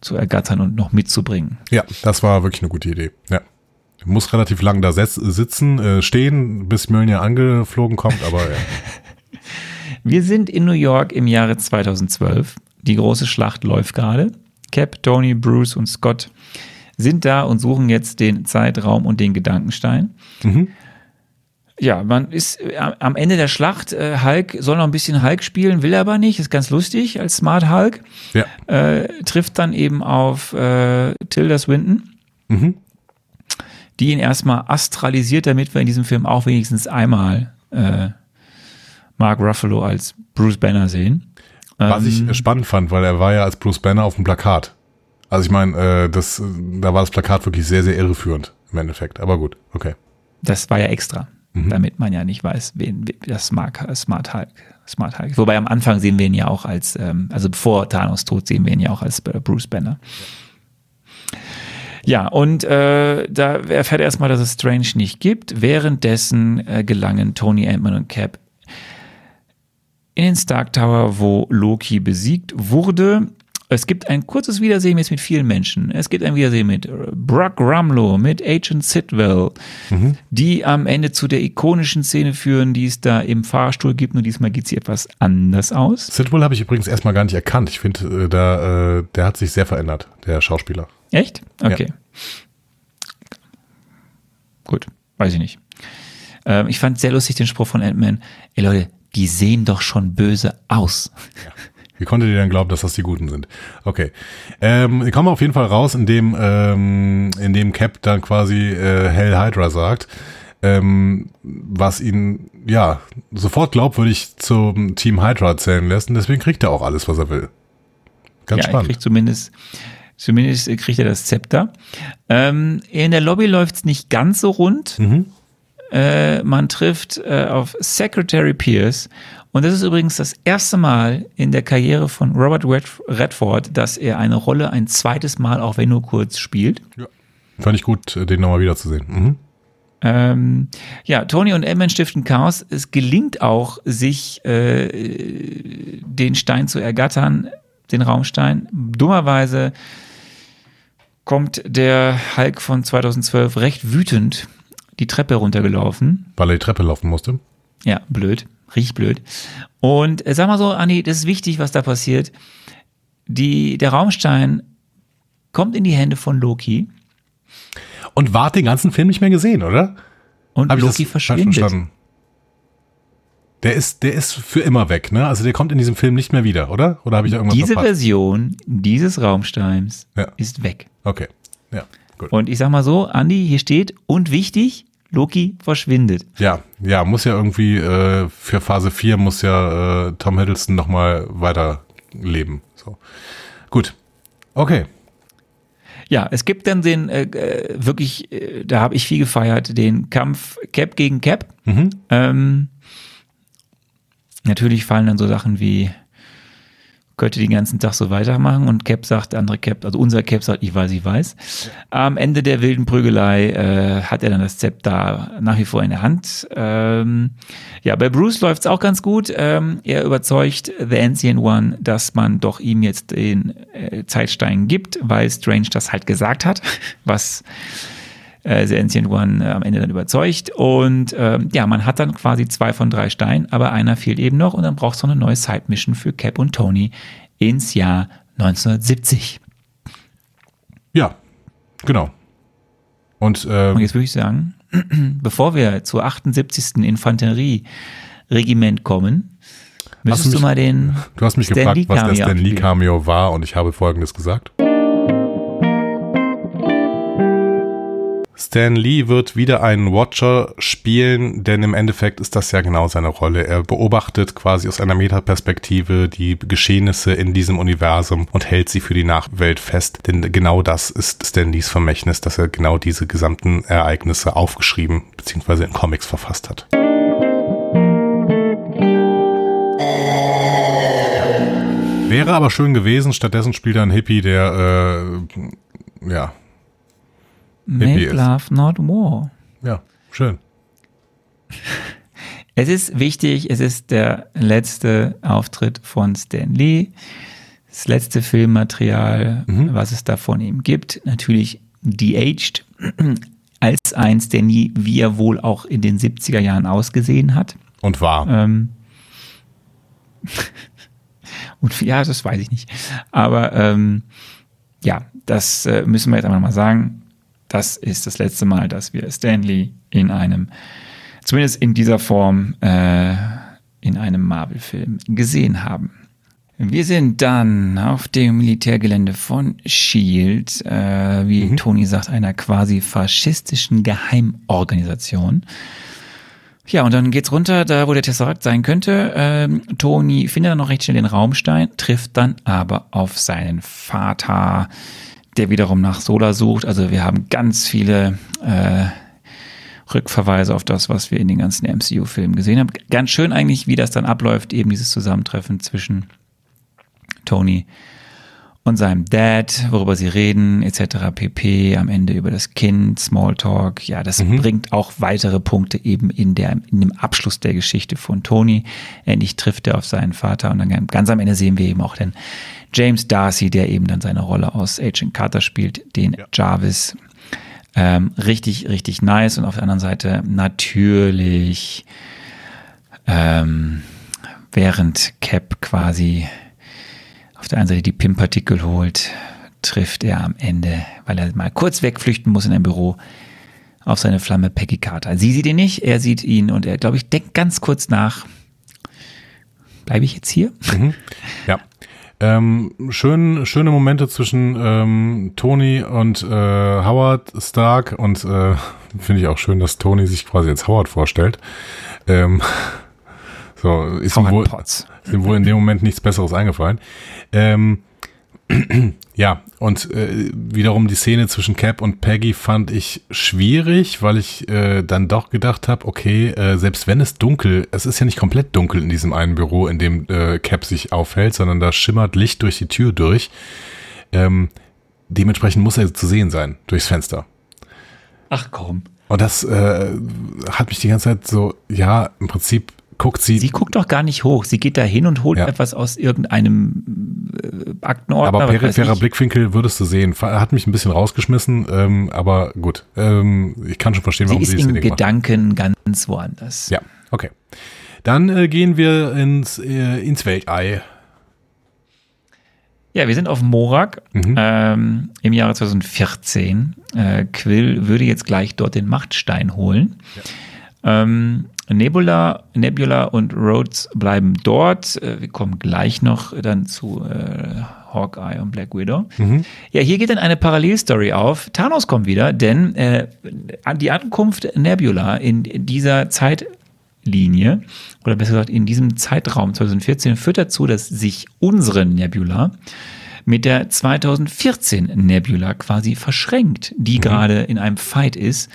zu ergattern und noch mitzubringen. Ja, das war wirklich eine gute Idee. Ja. Muss relativ lang da sitzen, äh, stehen, bis Mjölnir angeflogen kommt, aber ja. Wir sind in New York im Jahre 2012. Die große Schlacht läuft gerade. Cap, Tony, Bruce und Scott sind da und suchen jetzt den Zeitraum und den Gedankenstein. Ja, man ist äh, am Ende der Schlacht, äh, Hulk soll noch ein bisschen Hulk spielen, will aber nicht, ist ganz lustig als Smart Hulk. ja. Äh, trifft dann eben auf äh, Tilda Swinton, die ihn erstmal astralisiert, damit wir in diesem Film auch wenigstens einmal äh, Mark Ruffalo als Bruce Banner sehen. Was ich Ähm, äh, spannend fand, weil er war ja als Bruce Banner auf dem Plakat. Also ich meine, äh, das, da war das Plakat wirklich sehr, sehr irreführend im Endeffekt. Aber gut, okay. Das war ja extra, Mhm. damit man ja nicht weiß, wen das Smart, Smart Hulk. Smart Hulk. Wobei am Anfang sehen wir ihn ja auch als, ähm, also bevor Thanos tot, sehen wir ihn ja auch als äh, Bruce Banner. Ja, und äh, da erfährt er erstmal, dass es Strange nicht gibt. Währenddessen äh, gelangen Tony, Ant-Man und Cap in den Stark Tower, wo Loki besiegt wurde. Es gibt ein kurzes Wiedersehen jetzt mit vielen Menschen. Es gibt ein Wiedersehen mit Brock Rumlow, mit Agent Sidwell, die am Ende zu der ikonischen Szene führen, die es da im Fahrstuhl gibt. Nur diesmal geht sie etwas anders aus. Sidwell habe ich übrigens erstmal gar nicht erkannt. Ich finde, äh, da, äh, der hat sich sehr verändert, der Schauspieler. Echt? Okay. Gut, weiß ich nicht. Ähm, ich fand sehr lustig den Spruch von Ant-Man. Ey Leute, die sehen doch schon böse aus. Wie konntet ihr denn glauben, dass das die Guten sind? Okay. Ähm, kommen auf jeden Fall raus, indem, ähm, indem Cap dann quasi äh, Hell Hydra sagt, ähm, was ihn ja sofort glaubwürdig zum Team Hydra zählen lässt und deswegen kriegt er auch alles, was er will. Ganz ja, er spannend. kriegt zumindest, zumindest kriegt er das Zepter. Ähm, in der Lobby läuft es nicht ganz so rund. Mhm. Äh, man trifft äh, auf Secretary Pierce. Und das ist übrigens das erste Mal in der Karriere von Robert Red- Redford, dass er eine Rolle ein zweites Mal, auch wenn nur kurz, spielt. Fand ich gut, äh, den nochmal wiederzusehen. Mhm. Ähm, ja, Tony und Ant-Man stiften Chaos. Es gelingt auch, sich äh, den Stein zu ergattern, den Raumstein. Dummerweise kommt der Hulk von 2012 recht wütend die Treppe runtergelaufen. Weil er die Treppe laufen musste. Ja, blöd, richtig blöd. Und äh, sag mal so, Andi, das ist wichtig, was da passiert. Die, der Raumstein kommt in die Hände von Loki Und wart den ganzen Film nicht mehr gesehen, oder? und Hab ich Loki verschwindet. Der ist, der ist für immer weg, ne? Also der kommt in diesem Film nicht mehr wieder, oder? Oder habe ich da irgendwas Diese verpasst? Version dieses Raumsteins Ja. ist weg. Okay, ja, gut. Und ich sag mal so, Andi, hier steht, und wichtig, Loki verschwindet. Ja, ja, muss ja irgendwie äh, für Phase 4 muss ja äh, Tom Hiddleston nochmal weiterleben. So. Gut. Okay. Ja, es gibt dann den, äh, äh, wirklich, äh, da habe ich viel gefeiert, den Kampf Cap gegen Cap. Ähm, natürlich fallen dann so Sachen wie, könnte den ganzen Tag so weitermachen und Cap sagt, der andere Cap, also unser Cap sagt, ich weiß, ich weiß. Am Ende der wilden Prügelei äh, hat er dann das Zepter nach wie vor in der Hand. Ähm, ja, bei Bruce läuft's auch ganz gut. Ähm, er überzeugt The Ancient One, dass man doch ihm jetzt den äh, Zeitstein gibt, weil Strange das halt gesagt hat, was äh, The Ancient One äh, am Ende dann überzeugt. Und ähm, ja, man hat dann quasi zwei von drei Steinen, aber einer fehlt eben noch und dann braucht es noch eine neue Side-Mission für Cap und Tony ins Jahr 1970. Ja, genau. Und, äh, Und jetzt würde ich sagen, bevor wir zur 78. Infanterie-Regiment kommen, müsstest mich- du mal den du hast mich Stan gefragt, Lee was der Cameo Stan Lee. Cameo war und ich habe folgendes gesagt. Stan Lee wird wieder einen Watcher spielen, denn im Endeffekt ist das ja genau seine Rolle. Er beobachtet quasi aus einer Metaperspektive die Geschehnisse in diesem Universum und hält sie für die Nachwelt fest. Denn genau das ist Stan Lees Vermächtnis, dass er genau diese gesamten Ereignisse aufgeschrieben bzw. in Comics verfasst hat. Wäre aber schön gewesen, stattdessen spielt er ein Hippie, der äh, ja, Make ist. Love Not War. ja, schön. Es ist wichtig, es ist der letzte Auftritt von Stan Lee. Das letzte Filmmaterial, was es da von ihm gibt. Natürlich de-aged als ein Stan Lee, wie er wohl auch in den 70er Jahren ausgesehen hat. Und war. Ähm, und ja, das weiß ich nicht. Aber ähm, ja, das äh, müssen wir jetzt einfach mal sagen. Das ist das letzte Mal, dass wir Stanley in einem, zumindest in dieser Form, äh, in einem Marvel-Film gesehen haben. Wir sind dann auf dem Militärgelände von Shield, äh, wie Tony sagt, einer quasi faschistischen Geheimorganisation. Ja, und dann geht's runter, da wo der Tesseract sein könnte. Ähm, Tony findet dann noch recht schnell den Raumstein, trifft dann aber auf seinen Vater, der wiederum nach Sola sucht. Also wir haben ganz viele äh, Rückverweise auf das, was wir in den ganzen MCU-Filmen gesehen haben. Ganz schön eigentlich, wie das dann abläuft, eben dieses Zusammentreffen zwischen Tony und seinem Dad, worüber sie reden, etc. pp. Am Ende über das Kind, Smalltalk. Ja, das bringt auch weitere Punkte eben in, der, in dem Abschluss der Geschichte von Tony. Endlich trifft er auf seinen Vater und dann ganz am Ende sehen wir eben auch den James Darcy, der eben dann seine Rolle aus Agent Carter spielt, den Jarvis. Ähm, richtig, richtig nice. Und auf der anderen Seite natürlich, ähm, während Cap quasi auf der einen Seite die PIM-Partikel holt, trifft er am Ende, weil er mal kurz wegflüchten muss in ein Büro, auf seine Flamme Peggy Carter. Sie sieht ihn nicht, er sieht ihn und er, glaube ich, denkt ganz kurz nach. Bleibe ich jetzt hier? Ja. Ähm, schön, schöne Momente zwischen ähm, Tony und äh, Howard Stark und äh, finde ich auch schön, dass Tony sich quasi als Howard vorstellt. Ähm, so, ist ihm, wohl, ist ihm wohl in dem Moment nichts Besseres eingefallen. Ähm, ja, und äh, wiederum die Szene zwischen Cap und Peggy fand ich schwierig, weil ich äh, dann doch gedacht habe, okay, äh, selbst wenn es dunkel, es ist ja nicht komplett dunkel in diesem einen Büro, in dem äh, Cap sich aufhält, sondern da schimmert Licht durch die Tür durch. Ähm, dementsprechend muss er zu sehen sein durchs Fenster. Ach komm. Und das äh, hat mich die ganze Zeit so, ja, im Prinzip guckt sie, Sie guckt doch gar nicht hoch. Sie geht da hin und holt Ja. etwas aus irgendeinem äh, Aktenordner. aber peripherer. Blickwinkel würdest du sehen. Hat mich ein bisschen rausgeschmissen, ähm, aber gut. Ähm, ich kann schon verstehen, Sie warum ist sie die in. Gedanken ganz woanders. Ja, okay. Dann äh, gehen wir ins, äh, ins Weltall. Ja, wir sind auf Morak Mhm. ähm, im Jahre 2014. Äh, Quill würde jetzt gleich dort den Machtstein holen. Ähm, Nebula, Nebula und Rhodes bleiben dort. Äh, wir kommen gleich noch dann zu äh, Hawkeye und Black Widow. Ja, hier geht dann eine Parallelstory auf. Thanos kommt wieder, denn äh, die Ankunft Nebula in dieser Zeitlinie, oder besser gesagt in diesem Zeitraum 2014, führt dazu, dass sich unsere Nebula mit der 2014 Nebula quasi verschränkt, die gerade in einem Fight ist.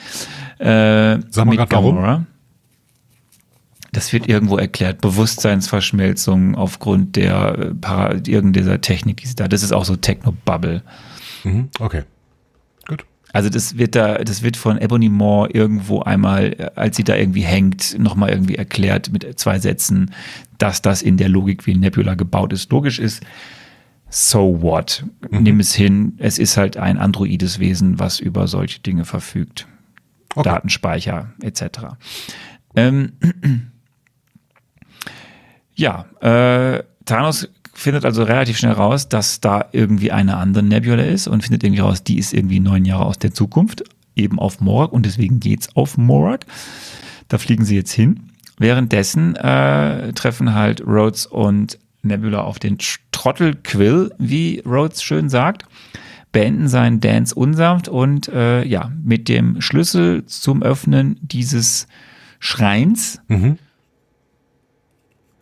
Äh, Sag mal mit grad warum. Das wird irgendwo erklärt. Bewusstseinsverschmelzung aufgrund der äh, Para irgend dieser Technik, die sie da. Das ist auch so Techno-Bubble. Mhm. Okay. Gut. Also das wird da, das wird von Ebony Moore irgendwo einmal, äh, als sie da irgendwie hängt, nochmal irgendwie erklärt mit zwei Sätzen, dass das in der Logik, wie Nebula gebaut ist, logisch ist. So what? Nimm es hin. Es ist halt ein androides Wesen, was über solche Dinge verfügt. Okay. Datenspeicher etc. Ähm, ja, äh, Thanos findet also relativ schnell raus, dass da irgendwie eine andere Nebula ist und findet irgendwie raus, die ist irgendwie neun Jahre aus der Zukunft, eben auf Morak und deswegen geht's auf Morak. Da fliegen sie jetzt hin. Währenddessen äh, treffen halt Rhodes und Nebula auf den Trottel Quill, wie Rhodes schön sagt, beenden seinen Dance unsanft und äh, ja, mit dem Schlüssel zum Öffnen dieses Schreins Mhm.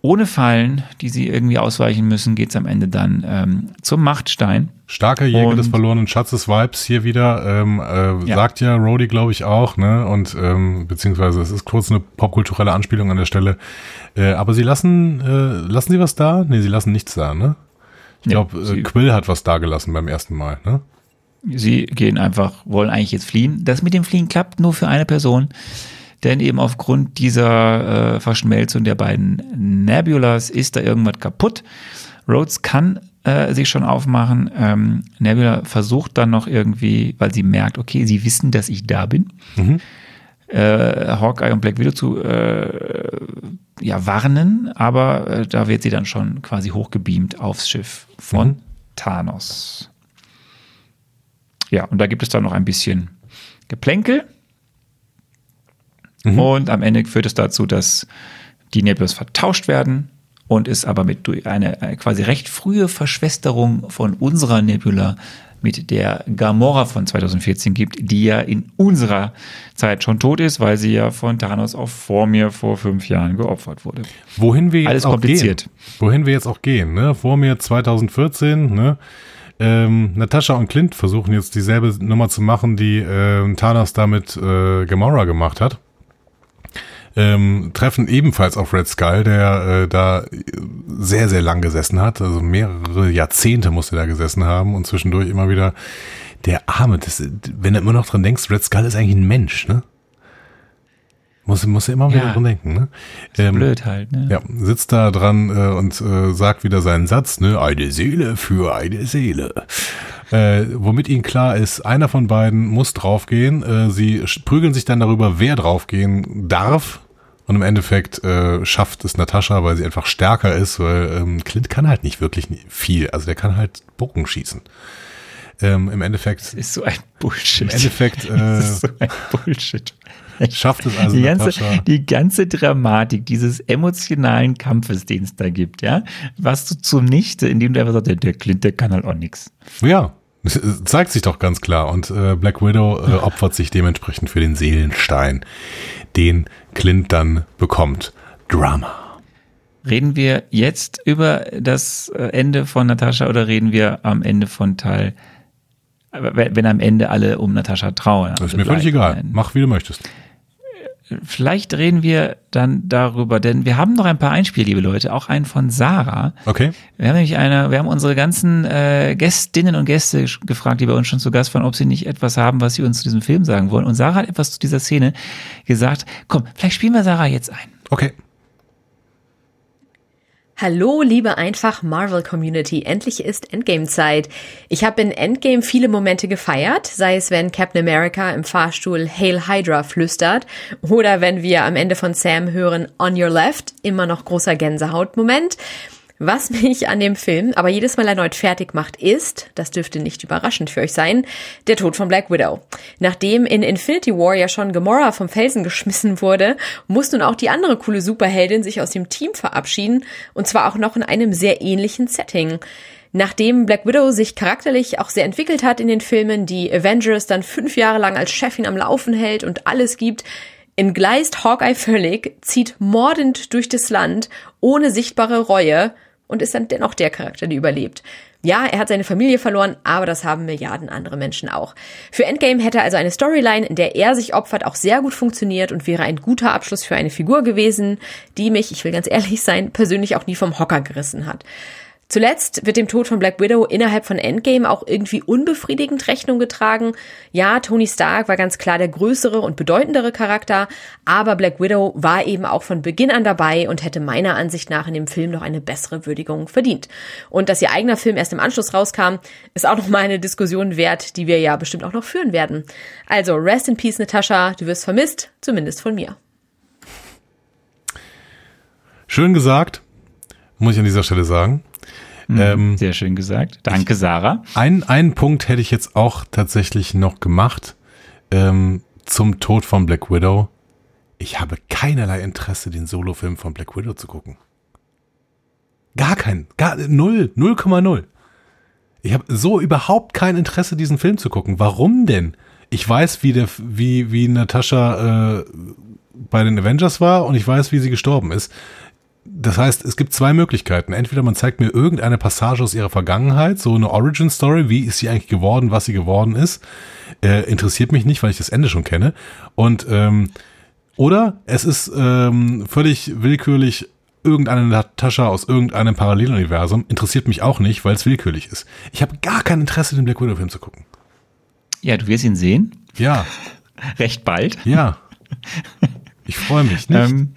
Ohne Fallen, die sie irgendwie ausweichen müssen, geht's am Ende dann ähm, zum Machtstein. Starker Jäger Und- des verlorenen Schatzes Vibes hier wieder, ähm, äh, Ja. sagt ja Rhodey, glaube ich, auch, ne? Und ähm, beziehungsweise es ist kurz eine popkulturelle Anspielung an der Stelle. Äh, aber sie lassen, äh, lassen sie was da? Nee, sie lassen nichts da, ne? Ich Nee, glaube, äh, sie- Quill hat was da gelassen beim ersten Mal, ne? Sie gehen einfach, wollen eigentlich jetzt fliehen. Das mit dem Fliehen klappt nur für eine Person, denn eben aufgrund dieser äh, Verschmelzung der beiden Nebulas ist da irgendwas kaputt. Rhodes kann äh, sich schon aufmachen. Ähm, Nebula versucht dann noch irgendwie, weil sie merkt, okay, sie wissen, dass ich da bin, Mhm. äh, Hawkeye und Black Widow zu äh, ja, warnen, aber äh, da wird sie dann schon quasi hochgebeamt aufs Schiff von Mhm. Thanos. Ja, und da gibt es dann noch ein bisschen Geplänkel. Mhm. Und am Ende führt es dazu, dass die Nebulas vertauscht werden und es aber mit durch eine, eine quasi recht frühe Verschwesterung von unserer Nebula mit der Gamora von 2014 gibt, die ja in unserer Zeit schon tot ist, weil sie ja von Thanos auch vor mir vor fünf Jahren geopfert wurde. Wohin wir jetzt Alles auch kompliziert. gehen. Wohin wir jetzt auch gehen, ne? Vor mir 2014, ne? Ähm, Natascha und Clint versuchen jetzt dieselbe Nummer zu machen, die ähm, Thanos damit äh, Gamora gemacht hat. Ähm, treffen ebenfalls auf Red Skull, der äh, da sehr, sehr lang gesessen hat. Also mehrere Jahrzehnte musste er da gesessen haben und zwischendurch immer wieder der Arme, das, wenn du immer noch dran denkst, Red Skull ist eigentlich ein Mensch, ne? Muss, muss er immer wieder Ja. dran denken, ne? Ähm, Blöd halt, ne? ja, sitzt da dran äh, und äh, sagt wieder seinen Satz, ne, eine Seele für eine Seele. Äh, womit ihnen klar ist, einer von beiden muss draufgehen. Äh, sie prügeln sich dann darüber, wer draufgehen darf. Und im Endeffekt äh, schafft es Natascha, weil sie einfach stärker ist, weil ähm, Clint kann halt nicht wirklich viel. Also der kann halt Bogen schießen. Ähm, Im Endeffekt, Ist so ein Bullshit. im Endeffekt äh, das ist so ein Bullshit. schafft es also die ganze, Natascha. die ganze Dramatik dieses emotionalen Kampfes, den es da gibt, ja, was du zunichte, indem du einfach sagst, der, der Clint, der kann halt auch nix. Ja, es zeigt sich doch ganz klar. Und äh, Black Widow äh, opfert sich dementsprechend für den Seelenstein, den Clint dann bekommt. Drama. Reden wir jetzt über das äh, Ende von Natascha oder reden wir am Ende von Teil, äh, wenn wenn am Ende alle um Natascha trauern? Das ist mir völlig egal. Mach, wie du möchtest. Vielleicht reden wir dann darüber, denn wir haben noch ein paar Einspiele, liebe Leute, auch einen von Sarah. Okay? Wir haben nämlich eine, wir haben unsere ganzen äh, Gästinnen und Gäste gefragt, die bei uns schon zu Gast waren, ob sie nicht etwas haben, was sie uns zu diesem Film sagen wollen. Und Sarah hat etwas zu dieser Szene gesagt. Komm, vielleicht spielen wir Sarah jetzt ein. Okay. Hallo, liebe einfach Marvel Community. Endlich ist Endgame-Zeit. Ich habe in Endgame viele Momente gefeiert, sei es wenn Captain America im Fahrstuhl Hail Hydra flüstert oder wenn wir am Ende von Sam hören On Your Left, immer noch großer Gänsehautmoment. Was mich an dem Film aber jedes Mal erneut fertig macht, ist, das dürfte nicht überraschend für euch sein, der Tod von Black Widow. Nachdem in Infinity War ja schon Gamora vom Felsen geschmissen wurde, muss nun auch die andere coole Superheldin sich aus dem Team verabschieden und zwar auch noch in einem sehr ähnlichen Setting. Nachdem Black Widow sich charakterlich auch sehr entwickelt hat in den Filmen, die Avengers dann fünf Jahre lang als Chefin am Laufen hält und alles gibt, entgleist Hawkeye völlig, zieht mordend durch das Land, ohne sichtbare Reue und ist dann dennoch der Charakter, der überlebt. Ja, er hat seine Familie verloren, aber das haben Milliarden andere Menschen auch. Für Endgame hätte also eine Storyline, in der er sich opfert, auch sehr gut funktioniert und wäre ein guter Abschluss für eine Figur gewesen, die mich, ich will ganz ehrlich sein, persönlich auch nie vom Hocker gerissen hat. Zuletzt wird dem Tod von Black Widow innerhalb von Endgame auch irgendwie unbefriedigend Rechnung getragen. Ja, Tony Stark war ganz klar der größere und bedeutendere Charakter, aber Black Widow war eben auch von Beginn an dabei und hätte meiner Ansicht nach in dem Film noch eine bessere Würdigung verdient. Und dass ihr eigener Film erst im Anschluss rauskam, ist auch noch mal eine Diskussion wert, die wir ja bestimmt auch noch führen werden. Also, rest in peace, Natascha, du wirst vermisst, zumindest von mir. Schön gesagt, muss ich an dieser Stelle sagen. Mhm, ähm, sehr schön gesagt. Danke, ich, Sarah. Ein, einen Punkt hätte ich jetzt auch tatsächlich noch gemacht ähm, zum Tod von Black Widow. Ich habe keinerlei Interesse, den Solofilm von Black Widow zu gucken. Gar kein, gar null, 0,0. Ich habe so überhaupt kein Interesse, diesen Film zu gucken. Warum denn? Ich weiß, wie der, wie, wie Natascha äh, bei den Avengers war und ich weiß, wie sie gestorben ist das heißt, es gibt zwei Möglichkeiten. Entweder man zeigt mir irgendeine Passage aus ihrer Vergangenheit, so eine Origin Story, wie ist sie eigentlich geworden, was sie geworden ist, äh, interessiert mich nicht, weil ich das Ende schon kenne. Und ähm, oder es ist ähm, völlig willkürlich irgendeine Natascha aus irgendeinem Paralleluniversum, interessiert mich auch nicht, weil es willkürlich ist. Ich habe gar kein Interesse, den Black Widow Film zu gucken. Ja, du wirst ihn sehen. Ja. Recht bald. Ja. Ich freue mich nicht. Ähm,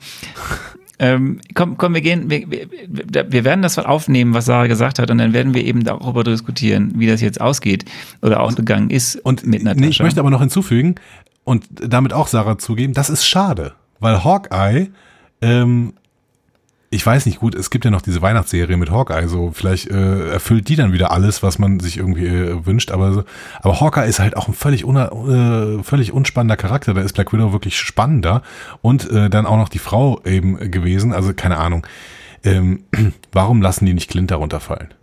ähm, komm, komm, wir gehen, wir, wir, wir werden das aufnehmen, was Sarah gesagt hat, und dann werden wir eben darüber diskutieren, wie das jetzt ausgeht oder ausgegangen ist und, mit Natascha. Nee, ich möchte aber noch hinzufügen und damit auch Sarah zugeben, das ist schade, weil Hawkeye ähm, ich weiß nicht, gut, es gibt ja noch diese Weihnachtsserie mit Hawkeye, so vielleicht äh, erfüllt die dann wieder alles, was man sich irgendwie äh, wünscht, aber aber Hawkeye ist halt auch ein völlig, una, äh, völlig unspannender Charakter, da ist Black Widow wirklich spannender und äh, dann auch noch die Frau eben gewesen, also keine Ahnung. Ähm, warum lassen die nicht Clint darunter fallen?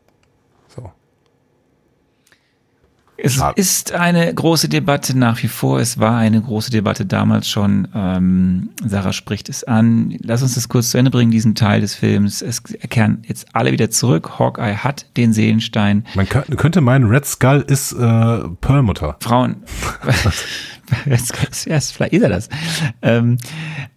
Es ja. ist eine große Debatte nach wie vor. Es war eine große Debatte damals schon. Ähm, Sarah spricht es an. Lass uns das kurz zu Ende bringen, diesen Teil des Films. Es kehren jetzt alle wieder zurück. Hawkeye hat den Seelenstein. Man könnte meinen, Red Skull ist äh, Perlmutter. Frauen. vielleicht ist er das. Ähm,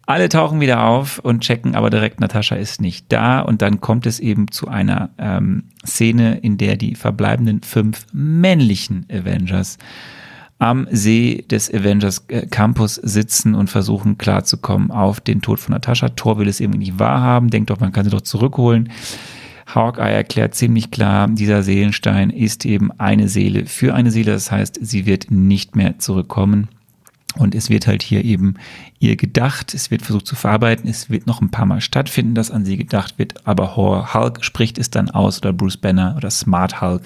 alle tauchen wieder auf und checken, aber direkt Natascha ist nicht da. Und dann kommt es eben zu einer ähm, Szene, in der die verbleibenden fünf männlichen Avengers am See des Avengers äh, Campus sitzen und versuchen klarzukommen auf den Tod von Natascha. Thor will es irgendwie nicht wahrhaben, denkt doch, man kann sie doch zurückholen. Hawkeye erklärt ziemlich klar, dieser Seelenstein ist eben eine Seele für eine Seele. Das heißt, sie wird nicht mehr zurückkommen. Und es wird halt hier eben ihr gedacht, es wird versucht zu verarbeiten, es wird noch ein paar Mal stattfinden, dass an sie gedacht wird, aber Hulk spricht es dann aus oder Bruce Banner oder Smart Hulk.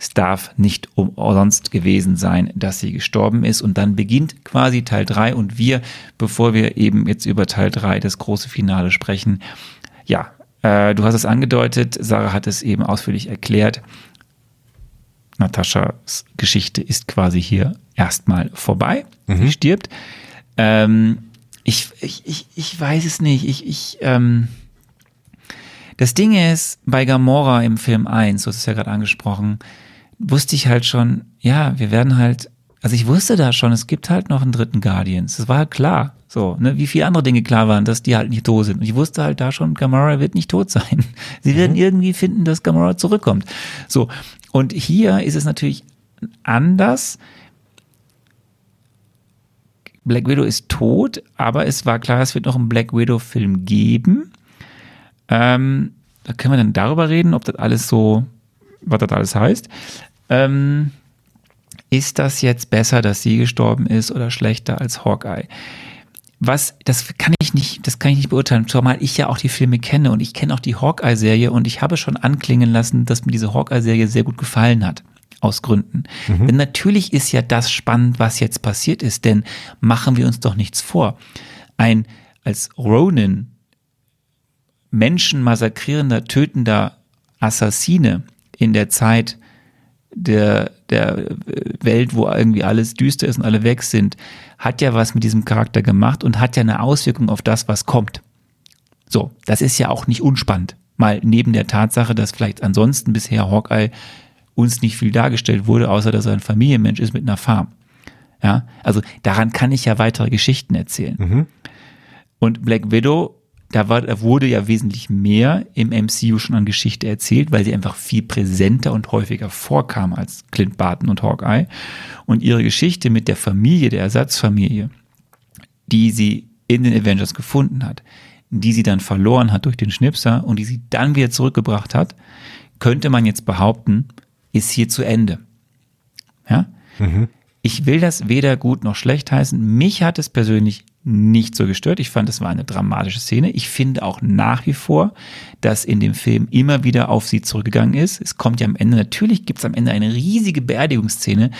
Es darf nicht umsonst gewesen sein, dass sie gestorben ist. Und dann beginnt quasi Teil 3 und wir, bevor wir eben jetzt über Teil 3 das große Finale sprechen, ja, äh, du hast es angedeutet, Sarah hat es eben ausführlich erklärt. Nataschas Geschichte ist quasi hier erstmal vorbei. Mhm. Sie stirbt. Ähm, ich, ich, ich, ich weiß es nicht. Ich, ich, ähm, das Ding ist, bei Gamora im Film 1, so ist es ja gerade angesprochen, wusste ich halt schon, ja, wir werden halt, also ich wusste da schon, es gibt halt noch einen dritten Guardians. Das war halt klar. So, ne, wie viele andere Dinge klar waren, dass die halt nicht tot sind. Und ich wusste halt da schon, Gamora wird nicht tot sein. Sie mhm. werden irgendwie finden, dass Gamora zurückkommt. So, und hier ist es natürlich anders. Black Widow ist tot, aber es war klar, es wird noch einen Black Widow-Film geben. Ähm, da können wir dann darüber reden, ob das alles so, was das alles heißt. Ähm, ist das jetzt besser, dass sie gestorben ist oder schlechter als Hawkeye? Was, das kann ich nicht, das kann ich nicht beurteilen, zumal ich ja auch die Filme kenne und ich kenne auch die Hawkeye-Serie und ich habe schon anklingen lassen, dass mir diese Hawkeye-Serie sehr gut gefallen hat. Aus Gründen. Mhm. Denn natürlich ist ja das spannend, was jetzt passiert ist, denn machen wir uns doch nichts vor. Ein als Ronin Menschen massakrierender, tötender Assassine in der Zeit der, der Welt, wo irgendwie alles düster ist und alle weg sind, hat ja was mit diesem Charakter gemacht und hat ja eine Auswirkung auf das, was kommt. So, das ist ja auch nicht unspannend. Mal neben der Tatsache, dass vielleicht ansonsten bisher Hawkeye uns nicht viel dargestellt wurde, außer dass er ein Familienmensch ist mit einer Farm. Ja, also daran kann ich ja weitere Geschichten erzählen. Mhm. Und Black Widow da, war, da wurde ja wesentlich mehr im MCU schon an Geschichte erzählt, weil sie einfach viel präsenter und häufiger vorkam als Clint Barton und Hawkeye. Und ihre Geschichte mit der Familie, der Ersatzfamilie, die sie in den Avengers gefunden hat, die sie dann verloren hat durch den Schnipser und die sie dann wieder zurückgebracht hat, könnte man jetzt behaupten, ist hier zu Ende. Ja? Mhm. Ich will das weder gut noch schlecht heißen. Mich hat es persönlich nicht so gestört. Ich fand, es war eine dramatische Szene. Ich finde auch nach wie vor, dass in dem Film immer wieder auf sie zurückgegangen ist. Es kommt ja am Ende, natürlich gibt es am Ende eine riesige Beerdigungsszene,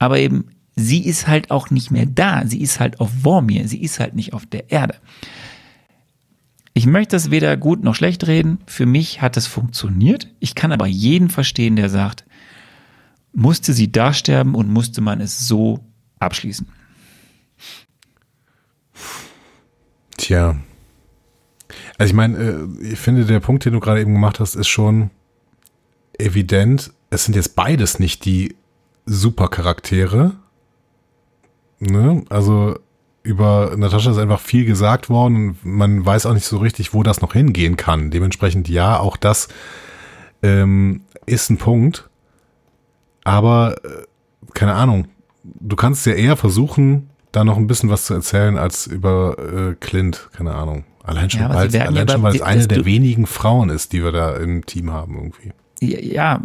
aber eben, sie ist halt auch nicht mehr da. Sie ist halt auf Vormir. Sie ist halt nicht auf der Erde. Ich möchte das weder gut noch schlecht reden. Für mich hat es funktioniert. Ich kann aber jeden verstehen, der sagt, musste sie da sterben und musste man es so abschließen. Tja. Also ich meine, äh, ich finde, der Punkt, den du gerade eben gemacht hast, ist schon evident. Es sind jetzt beides nicht die Supercharaktere. Ne? Also über Natascha ist einfach viel gesagt worden. Man weiß auch nicht so richtig, wo das noch hingehen kann. Dementsprechend ja, auch das ähm, ist ein Punkt. Aber äh, keine Ahnung. Du kannst ja eher versuchen, da noch ein bisschen was zu erzählen als über äh, Clint, keine Ahnung. Allein schon, ja, weil, allein ja schon, weil es eine der wenigen Frauen ist, die wir da im Team haben irgendwie. Ja,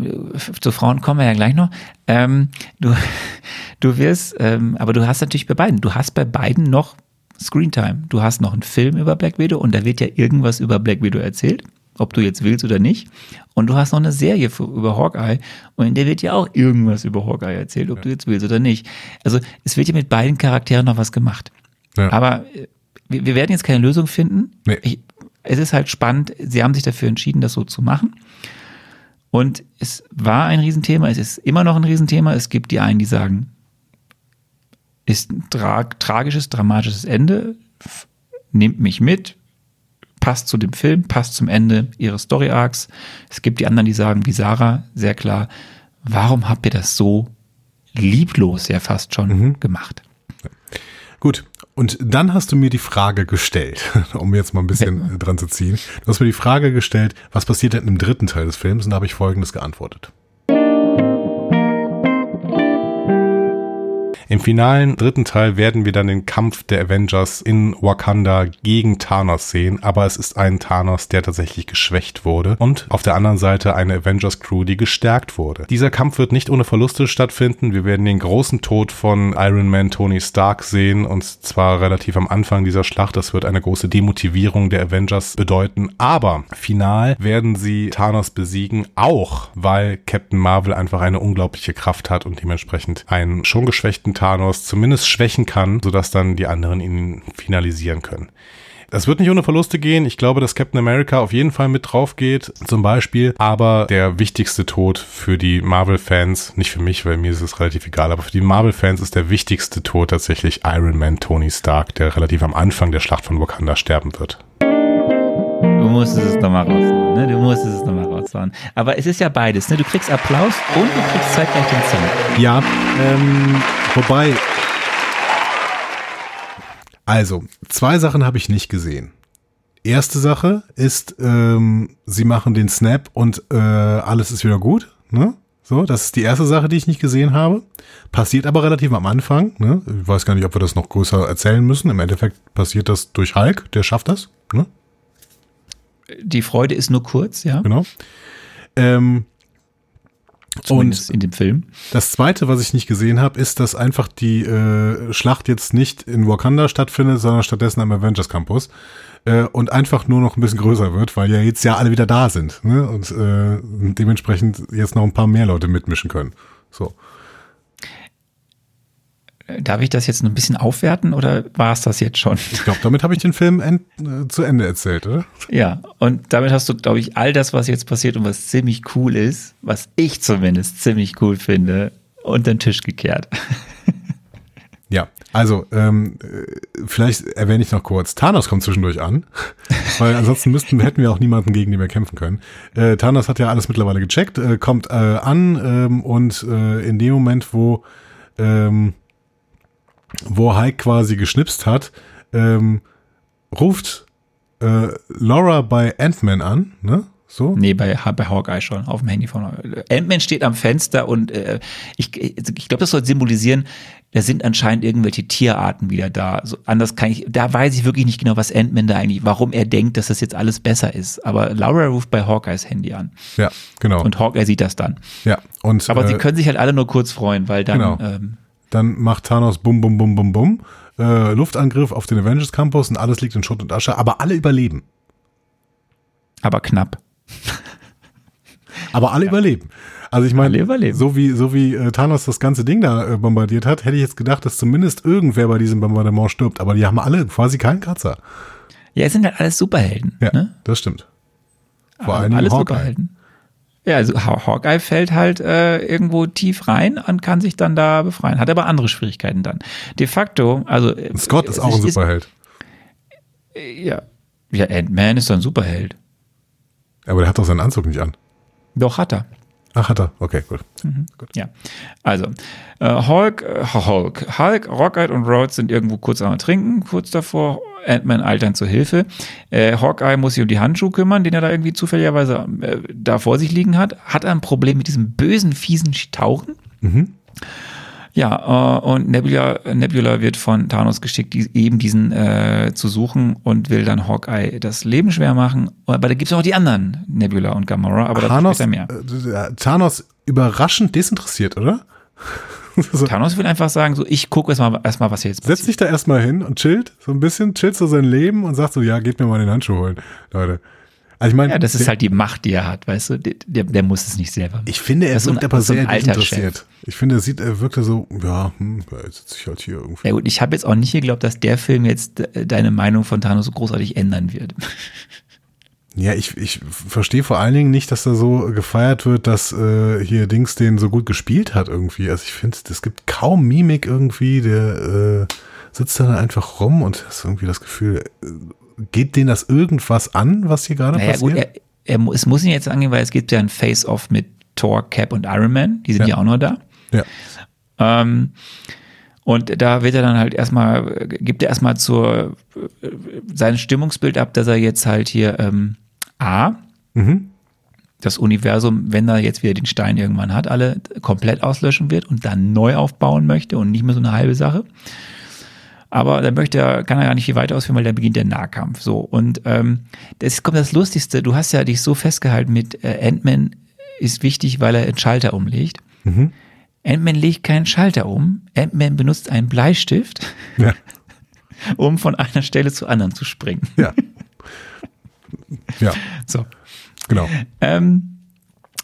zu Frauen kommen wir ja gleich noch. Ähm, du, du wirst, ähm, aber du hast natürlich bei beiden, du hast bei beiden noch Screentime. Du hast noch einen Film über Black Widow und da wird ja irgendwas über Black Widow erzählt ob du jetzt willst oder nicht. Und du hast noch eine Serie für, über Hawkeye und in der wird ja auch irgendwas über Hawkeye erzählt, ob ja. du jetzt willst oder nicht. Also es wird ja mit beiden Charakteren noch was gemacht. Ja. Aber äh, wir, wir, werden jetzt keine Lösung finden. Nee. Ich, es ist halt spannend, sie haben sich dafür entschieden, das so zu machen. Und es war ein Riesenthema, es ist immer noch ein Riesenthema. Es gibt die einen, die sagen, ist ein tra tragisches, dramatisches Ende, nimmt mich mit, passt zu dem Film, passt zum Ende ihres Story Arcs. Es gibt die anderen, die sagen, wie Sarah, sehr klar, warum habt ihr das so lieblos ja fast schon mhm. gemacht? Gut. Und dann hast du mir die Frage gestellt, um jetzt mal ein bisschen ja. dran zu ziehen. Du hast mir die Frage gestellt, was passiert denn im dritten Teil des Films? Und da habe ich Folgendes geantwortet. Im finalen dritten Teil werden wir dann den Kampf der Avengers in Wakanda gegen Thanos sehen, aber es ist ein Thanos, der tatsächlich geschwächt wurde und auf der anderen Seite eine Avengers Crew, die gestärkt wurde. Dieser Kampf wird nicht ohne Verluste stattfinden. Wir werden den großen Tod von Iron Man Tony Stark sehen und zwar relativ am Anfang dieser Schlacht. Das wird eine große Demotivierung der Avengers bedeuten, aber final werden sie Thanos besiegen, auch weil Captain Marvel einfach eine unglaubliche Kraft hat und dementsprechend einen schon geschwächten Thanos zumindest schwächen kann, sodass dann die anderen ihn finalisieren können. Das wird nicht ohne Verluste gehen. Ich glaube, dass Captain America auf jeden Fall mit drauf geht, zum Beispiel. Aber der wichtigste Tod für die Marvel-Fans, nicht für mich, weil mir ist es relativ egal, aber für die Marvel-Fans ist der wichtigste Tod tatsächlich Iron Man Tony Stark, der relativ am Anfang der Schlacht von Wakanda sterben wird. Du musstest es nochmal raushauen, ne? Du musstest es nochmal raushauen. Aber es ist ja beides, ne? Du kriegst Applaus und du kriegst zeitgleich den Song. Ja, ähm, wobei. Also, zwei Sachen habe ich nicht gesehen. Erste Sache ist, ähm, sie machen den Snap und äh, alles ist wieder gut. Ne? So, das ist die erste Sache, die ich nicht gesehen habe. Passiert aber relativ am Anfang. Ne? Ich weiß gar nicht, ob wir das noch größer erzählen müssen. Im Endeffekt passiert das durch Hulk, der schafft das. Ne? die Freude ist nur kurz, ja. Genau. Ähm, Zumindest und in dem Film. Das zweite, was ich nicht gesehen habe, ist, dass einfach die äh, Schlacht jetzt nicht in Wakanda stattfindet, sondern stattdessen am Avengers Campus äh, und einfach nur noch ein bisschen größer wird, weil ja jetzt ja alle wieder da sind ne? und äh, dementsprechend jetzt noch ein paar mehr Leute mitmischen können. So. Darf ich das jetzt ein bisschen aufwerten oder war es das jetzt schon? Ich glaube, damit habe ich den Film end, äh, zu Ende erzählt, oder? Ja, und damit hast du, glaube ich, all das, was jetzt passiert und was ziemlich cool ist, was ich zumindest ziemlich cool finde, unter den Tisch gekehrt. Ja, also ähm, vielleicht erwähne ich noch kurz, Thanos kommt zwischendurch an, weil ansonsten müssten, hätten wir auch niemanden gegen den wir kämpfen können. Äh, Thanos hat ja alles mittlerweile gecheckt, äh, kommt äh, an ähm, und äh, in dem Moment, wo ähm, wo Hulk quasi geschnipst hat, ähm, ruft äh, Laura bei Ant-Man an, ne? So? Nee, bei, bei Hawkeye schon, auf dem Handy von Ant-Man steht am Fenster und äh, ich, ich glaube, das soll symbolisieren, da sind anscheinend irgendwelche Tierarten wieder da. So, anders kann ich, da weiß ich wirklich nicht genau, was Ant-Man da eigentlich, warum er denkt, dass das jetzt alles besser ist. Aber Laura ruft bei Hawkeyes Handy an. Ja, genau. Und Hawkeye sieht das dann. Ja, und. Aber äh, sie können sich halt alle nur kurz freuen, weil dann. Genau. Ähm, Dann macht Thanos bum, bum, bum, bum, bum. Äh, Luftangriff auf den Avengers Campus und alles liegt in Schutt und Asche, aber alle überleben. aber knapp. Aber alle überleben. Also ich meine, so wie, so wie äh, Thanos das ganze Ding da äh, bombardiert hat, hätte ich jetzt gedacht, dass zumindest irgendwer bei diesem Bombardement stirbt. Aber die haben alle quasi keinen Kratzer. Ja, es sind halt alles Superhelden. Ja, Ne? das stimmt. Vor Also allem alles Hawkeye. Superhelden. Ja, also Haw- Hawkeye fällt halt äh, irgendwo tief rein und kann sich dann da befreien. Hat aber andere Schwierigkeiten dann. De facto, also. äh, Scott ist auch ein Superheld. ja, ja, Ant-Man ist doch ein Superheld. Aber der hat doch seinen Anzug nicht an. Doch, hat er. Ach, hat er. Okay, gut. Ja, also äh, Hulk, äh, Hulk, Hulk, Rocket und Rhodes sind irgendwo kurz am Trinken, kurz davor. Ant-Man dann zur Hilfe. Äh, Hawkeye muss sich um die Handschuhe kümmern, den er da irgendwie zufälligerweise äh, da vor sich liegen hat. Hat er ein Problem mit diesem bösen, fiesen Tauchen. Ja, äh, und Nebula, Nebula wird von Thanos geschickt, die, eben diesen äh, zu suchen und will dann Hawkeye das Leben schwer machen. Aber da gibt es auch die anderen, Nebula und Gamora, aber Thanos, später mehr. äh, Thanos überraschend desinteressiert, oder? so, Thanos will einfach sagen, so ich gucke erstmal erstmal, was hier jetzt setzt sich da erstmal hin und chillt, so ein bisschen, chillt so sein Leben und sagt so, ja, geht mir mal den Handschuh holen, Leute. Also ich meine, Ja, das ist halt die Macht, die er hat, weißt du? Der, der, muss es nicht selber. Ich finde, er Das ist wirkt aber sehr alter desinteressiert. Ich finde, er sieht, er wirkte so, ja, hm, ja, jetzt sitze ich halt hier irgendwie. ja gut, ich habe jetzt auch nicht geglaubt, dass der Film jetzt äh, deine Meinung von Thanos so großartig ändern wird. Ja, ich, ich verstehe vor allen Dingen nicht, dass da so gefeiert wird, dass äh, hier Dings den so gut gespielt hat irgendwie. Also ich finde, es gibt kaum Mimik irgendwie, der äh, sitzt da dann einfach rum und hast irgendwie das Gefühl, äh, geht denen das irgendwas an, was hier gerade Naja passiert? gut, er, er, es muss ihn jetzt angehen, weil es gibt ja ein Face-Off mit Thor, Cap und Iron Man. Die sind ja, Ja. auch noch da. ja. Ähm, und da wird er dann halt erstmal, gibt er erstmal zur sein Stimmungsbild ab, dass er jetzt halt hier ähm, A, Mhm. das Universum, wenn er jetzt wieder den Stein irgendwann hat, alle komplett auslöschen wird und dann neu aufbauen möchte und nicht mehr so eine halbe Sache. Aber dann möchte er, kann er gar nicht viel weiter ausführen, weil dann beginnt der Nahkampf. So. Und ähm, das kommt das Lustigste, du hast ja dich so festgehalten mit äh, Ant-Man ist wichtig, weil er einen Schalter umlegt. Ant-Man legt keinen Schalter um. Ant-Man benutzt einen Bleistift, Ja. um von einer Stelle zur anderen zu springen. Ja. ja, So. genau. Ähm,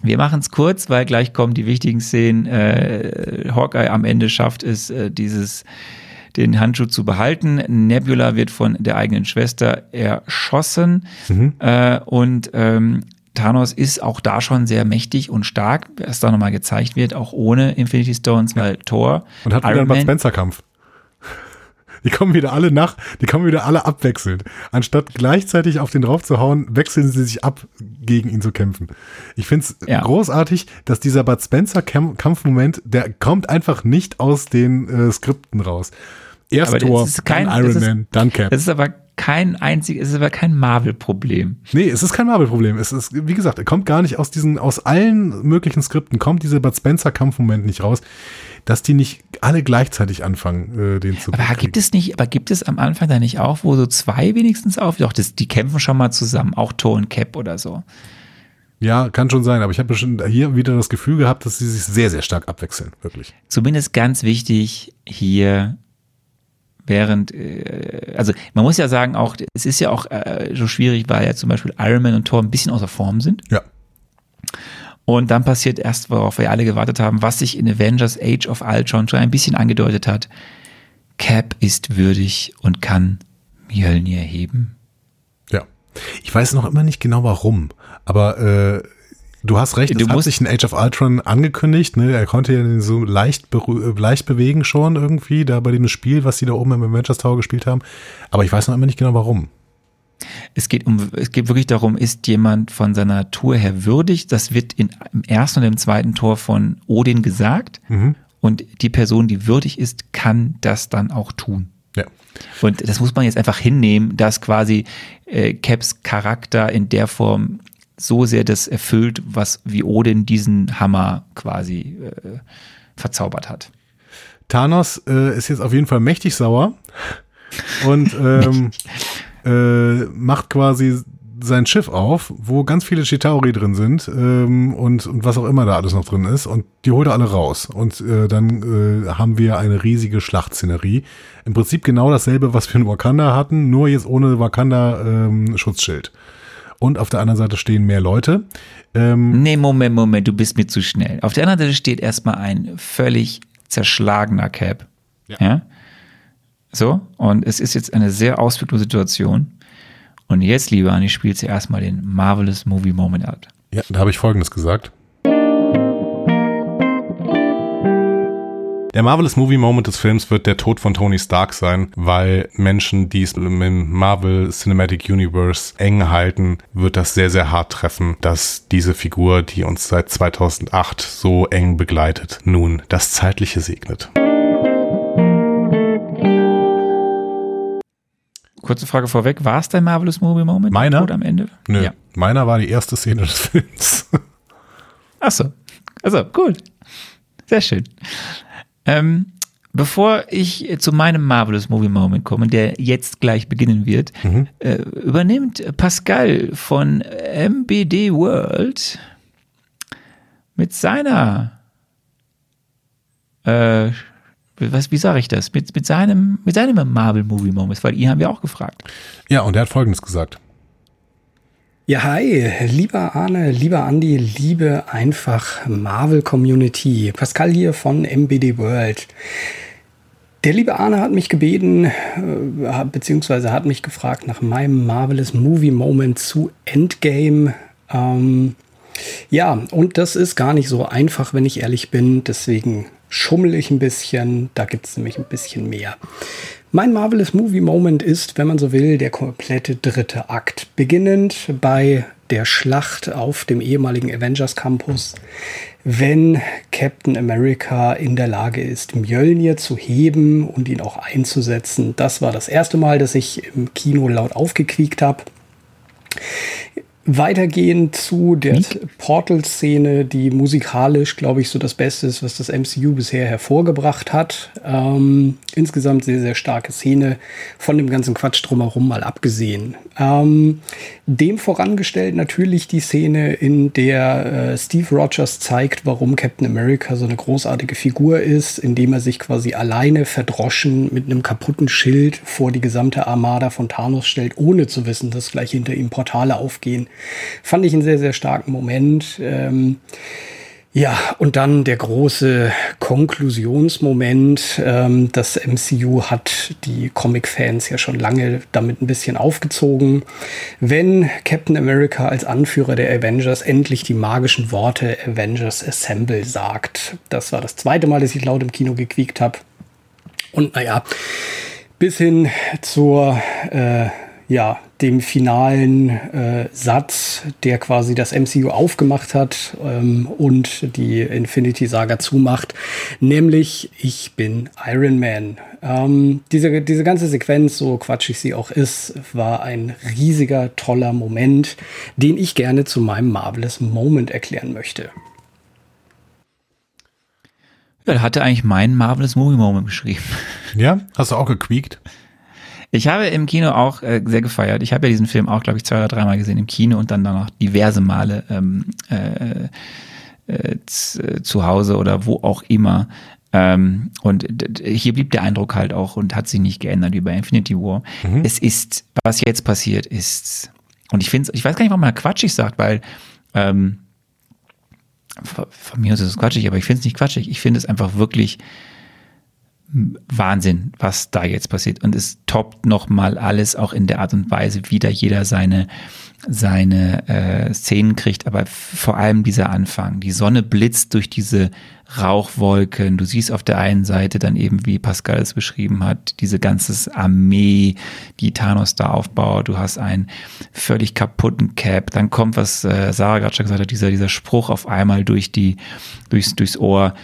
wir machen es kurz, weil gleich kommen die wichtigen Szenen. Äh, Hawkeye am Ende schafft es, äh, dieses den Handschuh zu behalten. Nebula wird von der eigenen Schwester erschossen äh, und ähm, Thanos ist auch da schon sehr mächtig und stark, was da nochmal gezeigt wird, auch ohne Infinity Stones, weil Thor, Und hat wieder Iron einen Bud Spencer-Kampf. Die kommen wieder alle nach, die kommen wieder alle abwechselnd. Anstatt gleichzeitig auf den drauf zu hauen, wechseln sie sich ab, gegen ihn zu kämpfen. Ich finde es Ja. großartig, dass dieser Bud Spencer-Kampfmoment, der kommt einfach nicht aus den äh, Skripten raus. Erst Aber ist kein- dann Iron ist- Man, dann Cap. das ist aber kein einzig, es ist aber kein Marvel-Problem. Nee, es ist kein Marvel-Problem. Es ist, wie gesagt, er kommt gar nicht aus diesen, aus allen möglichen Skripten kommt dieser Bud Spencer-Kampfmoment nicht raus, dass die nicht alle gleichzeitig anfangen, äh, den zu Aber gibt es nicht, aber gibt es am Anfang da nicht auch, wo so zwei wenigstens auf? Doch, das, die kämpfen schon mal zusammen, auch Thor und Cap oder so. Ja, kann schon sein, aber ich habe hier wieder das Gefühl gehabt, dass sie sich sehr, sehr stark abwechseln, wirklich. Zumindest ganz wichtig hier während, äh, also man muss ja sagen, auch, es ist ja auch äh, so schwierig, weil ja zum Beispiel Iron Man und Thor ein bisschen außer Form sind. Ja. Und dann passiert erst, worauf wir alle gewartet haben, was sich in Avengers Age of Ultron schon ein bisschen angedeutet hat. Cap ist würdig und kann Mjölnir heben. Ja. Ich weiß noch immer nicht genau warum, aber äh, du hast recht, Du es hat musst- sich in Age of Ultron angekündigt, ne? Er konnte ja so leicht, äh, leicht bewegen schon irgendwie, da bei dem Spiel, was sie da oben im Avengers Tower gespielt haben. Aber ich weiß noch immer nicht genau warum. Es geht um, es geht wirklich darum, ist jemand von seiner Natur her würdig? Das wird in, im ersten und im zweiten Tor von Odin gesagt. Und die Person, die würdig ist, kann das dann auch tun. Ja. Und das muss man jetzt einfach hinnehmen, dass quasi äh, Caps Charakter in der Form so sehr das erfüllt, was wie Odin diesen Hammer quasi äh, verzaubert hat. Thanos äh, ist jetzt auf jeden Fall mächtig sauer und ähm, äh, macht quasi sein Schiff auf, wo ganz viele Chitauri drin sind ähm, und, und was auch immer da alles noch drin ist und die holt er alle raus und äh, dann äh, haben wir eine riesige Schlachtszenerie. Im Prinzip genau dasselbe, was wir in Wakanda hatten, nur jetzt ohne Wakanda ähm, Schutzschild. Und auf der anderen Seite stehen mehr Leute. Ähm, Nee, Moment, Moment, du bist mir zu schnell. Auf der anderen Seite steht erstmal ein völlig zerschlagener Cap. Ja. Ja. So, und es ist jetzt eine sehr ausweglose Situation. Und jetzt, liebe Anni, spielst du erstmal den Marvelous Movie Moment ab. ja, da habe ich Folgendes gesagt. Der Marvelous Movie Moment des Films wird der Tod von Tony Stark sein, weil Menschen, die es im Marvel Cinematic Universe eng halten, wird das sehr, sehr hart treffen, dass diese Figur, die uns seit 2008 so eng begleitet, nun das Zeitliche segnet. Kurze Frage vorweg, war es dein Marvelous Movie Moment? Meiner? Tod am Ende? Nö, Ja. meiner war die erste Szene des Films. Ach so. Also, gut. Sehr schön. Ähm, bevor ich zu meinem Marvelous Movie Moment komme, der jetzt gleich beginnen wird, äh, übernimmt Pascal von MBD World mit seiner äh, was, wie sage ich das? Mit, mit seinem, mit seinem Marvel Movie Moment, weil ihn haben wir auch gefragt. ja, und er hat Folgendes gesagt. Ja, hi, lieber Arne, lieber Andi, liebe einfach Marvel Community. Pascal hier von MBD World. Der liebe Arne hat mich gebeten, äh, beziehungsweise hat mich gefragt nach meinem Marvelous Movie Moment zu Endgame. Ähm, ja, und das ist gar nicht so einfach, wenn ich ehrlich bin. Deswegen schummel ich ein bisschen. Da gibt es nämlich ein bisschen mehr. Mein Marvelous Movie Moment ist, wenn man so will, der komplette dritte Akt. Beginnend bei der Schlacht auf dem ehemaligen Avengers Campus, wenn Captain America in der Lage ist, Mjölnir zu heben und ihn auch einzusetzen. Das war das erste Mal, dass ich im Kino laut aufgequiekt habe. Weitergehend zu der Portal-Szene, die musikalisch, glaube ich, so das Beste ist, was das MCU bisher hervorgebracht hat. Ähm, insgesamt sehr, sehr starke Szene, von dem ganzen Quatsch drumherum mal abgesehen. Ähm, dem vorangestellt natürlich die Szene, in der äh, Steve Rogers zeigt, warum Captain America so eine großartige Figur ist, indem er sich quasi alleine verdroschen mit einem kaputten Schild vor die gesamte Armada von Thanos stellt, ohne zu wissen, dass gleich hinter ihm Portale aufgehen. Fand ich einen sehr, sehr starken Moment. Ähm, ja, und dann der große Konklusionsmoment. Ähm, das MCU hat die Comic-Fans ja schon lange damit ein bisschen aufgezogen. Wenn Captain America als Anführer der Avengers endlich die magischen Worte Avengers Assemble sagt. Das war das zweite Mal, dass ich laut im Kino gequiekt habe. Und naja, bis hin zur äh, ja, dem finalen äh, Satz, der quasi das MCU aufgemacht hat ähm, und die Infinity Saga zumacht, nämlich ich bin Iron Man. Ähm, diese, diese ganze Sequenz, so quatschig sie auch ist, war ein riesiger, toller Moment, den ich gerne zu meinem Marvelous Moment erklären möchte. Ja, da hatte eigentlich meinen Marvelous Movie Moment beschrieben. Ja, hast du auch gequiekt? Ich habe im Kino auch äh, sehr gefeiert. Ich habe ja diesen Film auch, glaube ich, zwei oder dreimal gesehen im Kino und dann danach diverse Male ähm, äh, äh, z- zu Hause oder wo auch immer. Ähm, und hier blieb der Eindruck halt auch und hat sich nicht geändert wie bei Infinity War. Es ist, was jetzt passiert ist, und ich finde ich weiß gar nicht, warum man quatschig sagt, weil ähm, von, von mir aus ist es quatschig, aber ich finde es nicht quatschig. Ich finde es einfach wirklich Wahnsinn, was da jetzt passiert. Und es toppt nochmal alles, auch in der Art und Weise, wie da jeder seine, seine äh, Szenen kriegt. Aber vor allem dieser Anfang. Die Sonne blitzt durch diese Rauchwolken. Du siehst auf der einen Seite dann eben, wie Pascal es beschrieben hat, diese ganze Armee, die Thanos da aufbaut. Du hast einen völlig kaputten Cap. Dann kommt, was äh, Sarah gerade schon gesagt hat, dieser, dieser Spruch auf einmal durch die, durchs, durchs Ohr.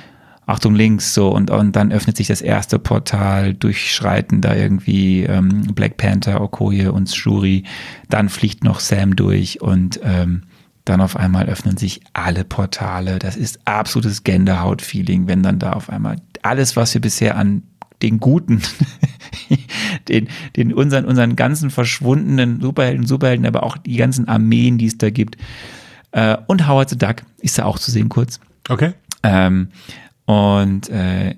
Achtung links, so und, und dann öffnet sich das erste Portal, durchschreiten da irgendwie ähm, Black Panther, Okoye und Shuri, dann fliegt noch Sam durch und ähm, dann auf einmal öffnen sich alle Portale. Das ist absolutes Gänsehaut-Feeling, wenn dann da auf einmal alles, was wir bisher an den Guten, den, den unseren, unseren ganzen verschwundenen Superhelden, Superhelden, aber auch die ganzen Armeen, die es da gibt. Äh, und Howard the Duck ist da auch zu sehen kurz. Okay. Ähm, und, äh,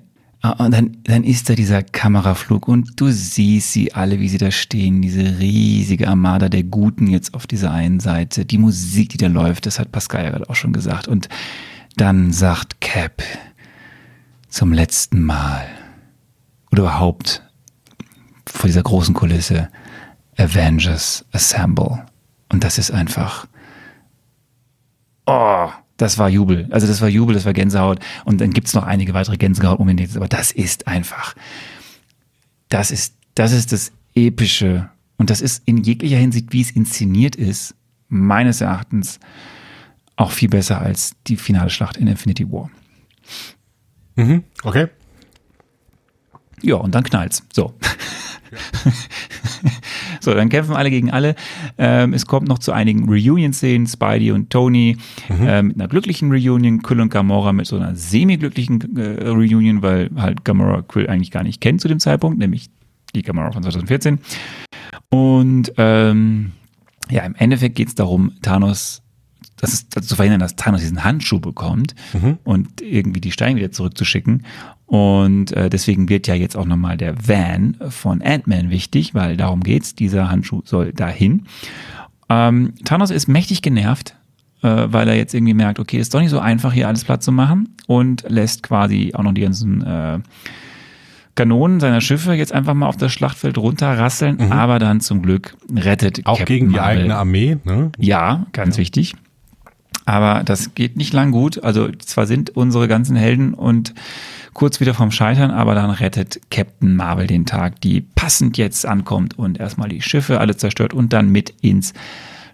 und dann, dann ist da dieser Kameraflug und du siehst sie alle, wie sie da stehen, diese riesige Armada der Guten jetzt auf dieser einen Seite, die Musik, die da läuft, das hat Pascal ja gerade auch schon gesagt. Und dann sagt Cap zum letzten Mal oder überhaupt vor dieser großen Kulisse Avengers Assemble. Und das ist einfach, oh, das war Jubel. Also das war Jubel, das war Gänsehaut. Und dann gibt's noch einige weitere Gänsehaut-Momente. Aber das ist einfach, das ist, das ist das Epische. Und das ist in jeglicher Hinsicht, wie es inszeniert ist, meines Erachtens auch viel besser als die finale Schlacht in Infinity War. Mhm. Okay. Ja, und dann knallt's. So. so, dann kämpfen alle gegen alle. Ähm, es kommt noch zu einigen Reunion-Szenen, Spidey und Tony mhm. äh, mit einer glücklichen Reunion, Quill und Gamora mit so einer semi-glücklichen äh, Reunion, weil halt Gamora Quill eigentlich gar nicht kennt zu dem Zeitpunkt, nämlich die Gamora von 2014. Und ähm, ja, im Endeffekt geht es darum, Thanos das ist zu verhindern, dass Thanos diesen Handschuh bekommt mhm. und irgendwie die Steine wieder zurückzuschicken. Und äh, deswegen wird ja jetzt auch nochmal der Van von Ant-Man wichtig, weil darum geht's. Dieser Handschuh soll dahin. Ähm, Thanos ist mächtig genervt, äh, weil er jetzt irgendwie merkt, okay, ist doch nicht so einfach, hier alles platt zu machen und lässt quasi auch noch die ganzen äh, Kanonen seiner Schiffe jetzt einfach mal auf das Schlachtfeld runterrasseln, mhm. aber dann zum Glück rettet Auch Captain gegen die Marvel. eigene Armee, ne? Ja, ganz ja. wichtig. Aber das geht nicht lang gut. Also zwar sind unsere ganzen Helden und kurz wieder vom Scheitern, aber dann rettet Captain Marvel den Tag, die passend jetzt ankommt und erstmal die Schiffe alle zerstört und dann mit ins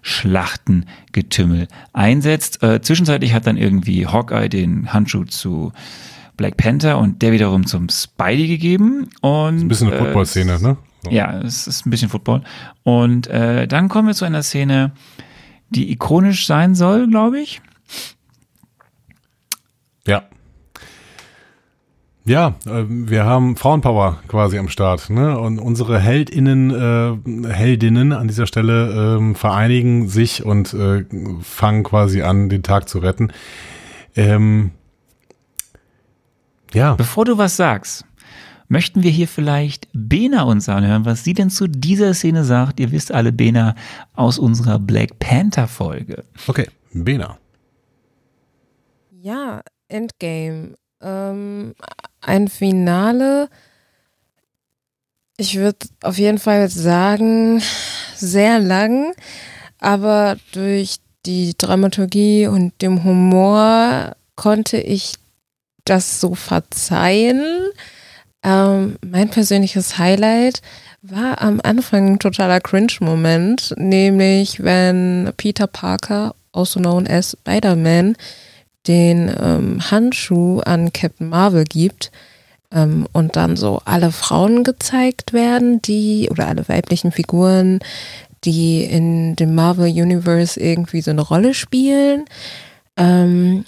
Schlachtengetümmel einsetzt. Äh, zwischenzeitlich hat dann irgendwie Hawkeye den Handschuh zu Black Panther und der wiederum zum Spidey gegeben. Und, ein bisschen eine äh, Football-Szene, ne? So. Ja, es ist ein bisschen Football. Und äh, dann kommen wir zu einer Szene, die ikonisch sein soll, glaube ich. Ja. Ja, äh, wir haben Frauenpower quasi am Start, ne? Und unsere Heldinnen, äh, Heldinnen an dieser Stelle äh, vereinigen sich und äh, fangen quasi an, den Tag zu retten. Ähm, ja. Bevor du was sagst, möchten wir hier vielleicht Bena uns anhören, was sie denn zu dieser Szene sagt. Ihr wisst alle Bena aus unserer Black Panther Folge. Okay, Bena. Ja, Endgame. Ähm, ein Finale. Ich würde auf jeden Fall sagen, sehr lang, aber durch die Dramaturgie und dem Humor konnte ich das so verzeihen. Ähm, mein persönliches Highlight war am Anfang ein totaler Cringe-Moment, nämlich wenn Peter Parker, also known as Spider-Man, den ähm, Handschuh an Captain Marvel gibt ähm, und dann so alle Frauen gezeigt werden, die oder alle weiblichen Figuren, die in dem Marvel Universe irgendwie so eine Rolle spielen. Ähm,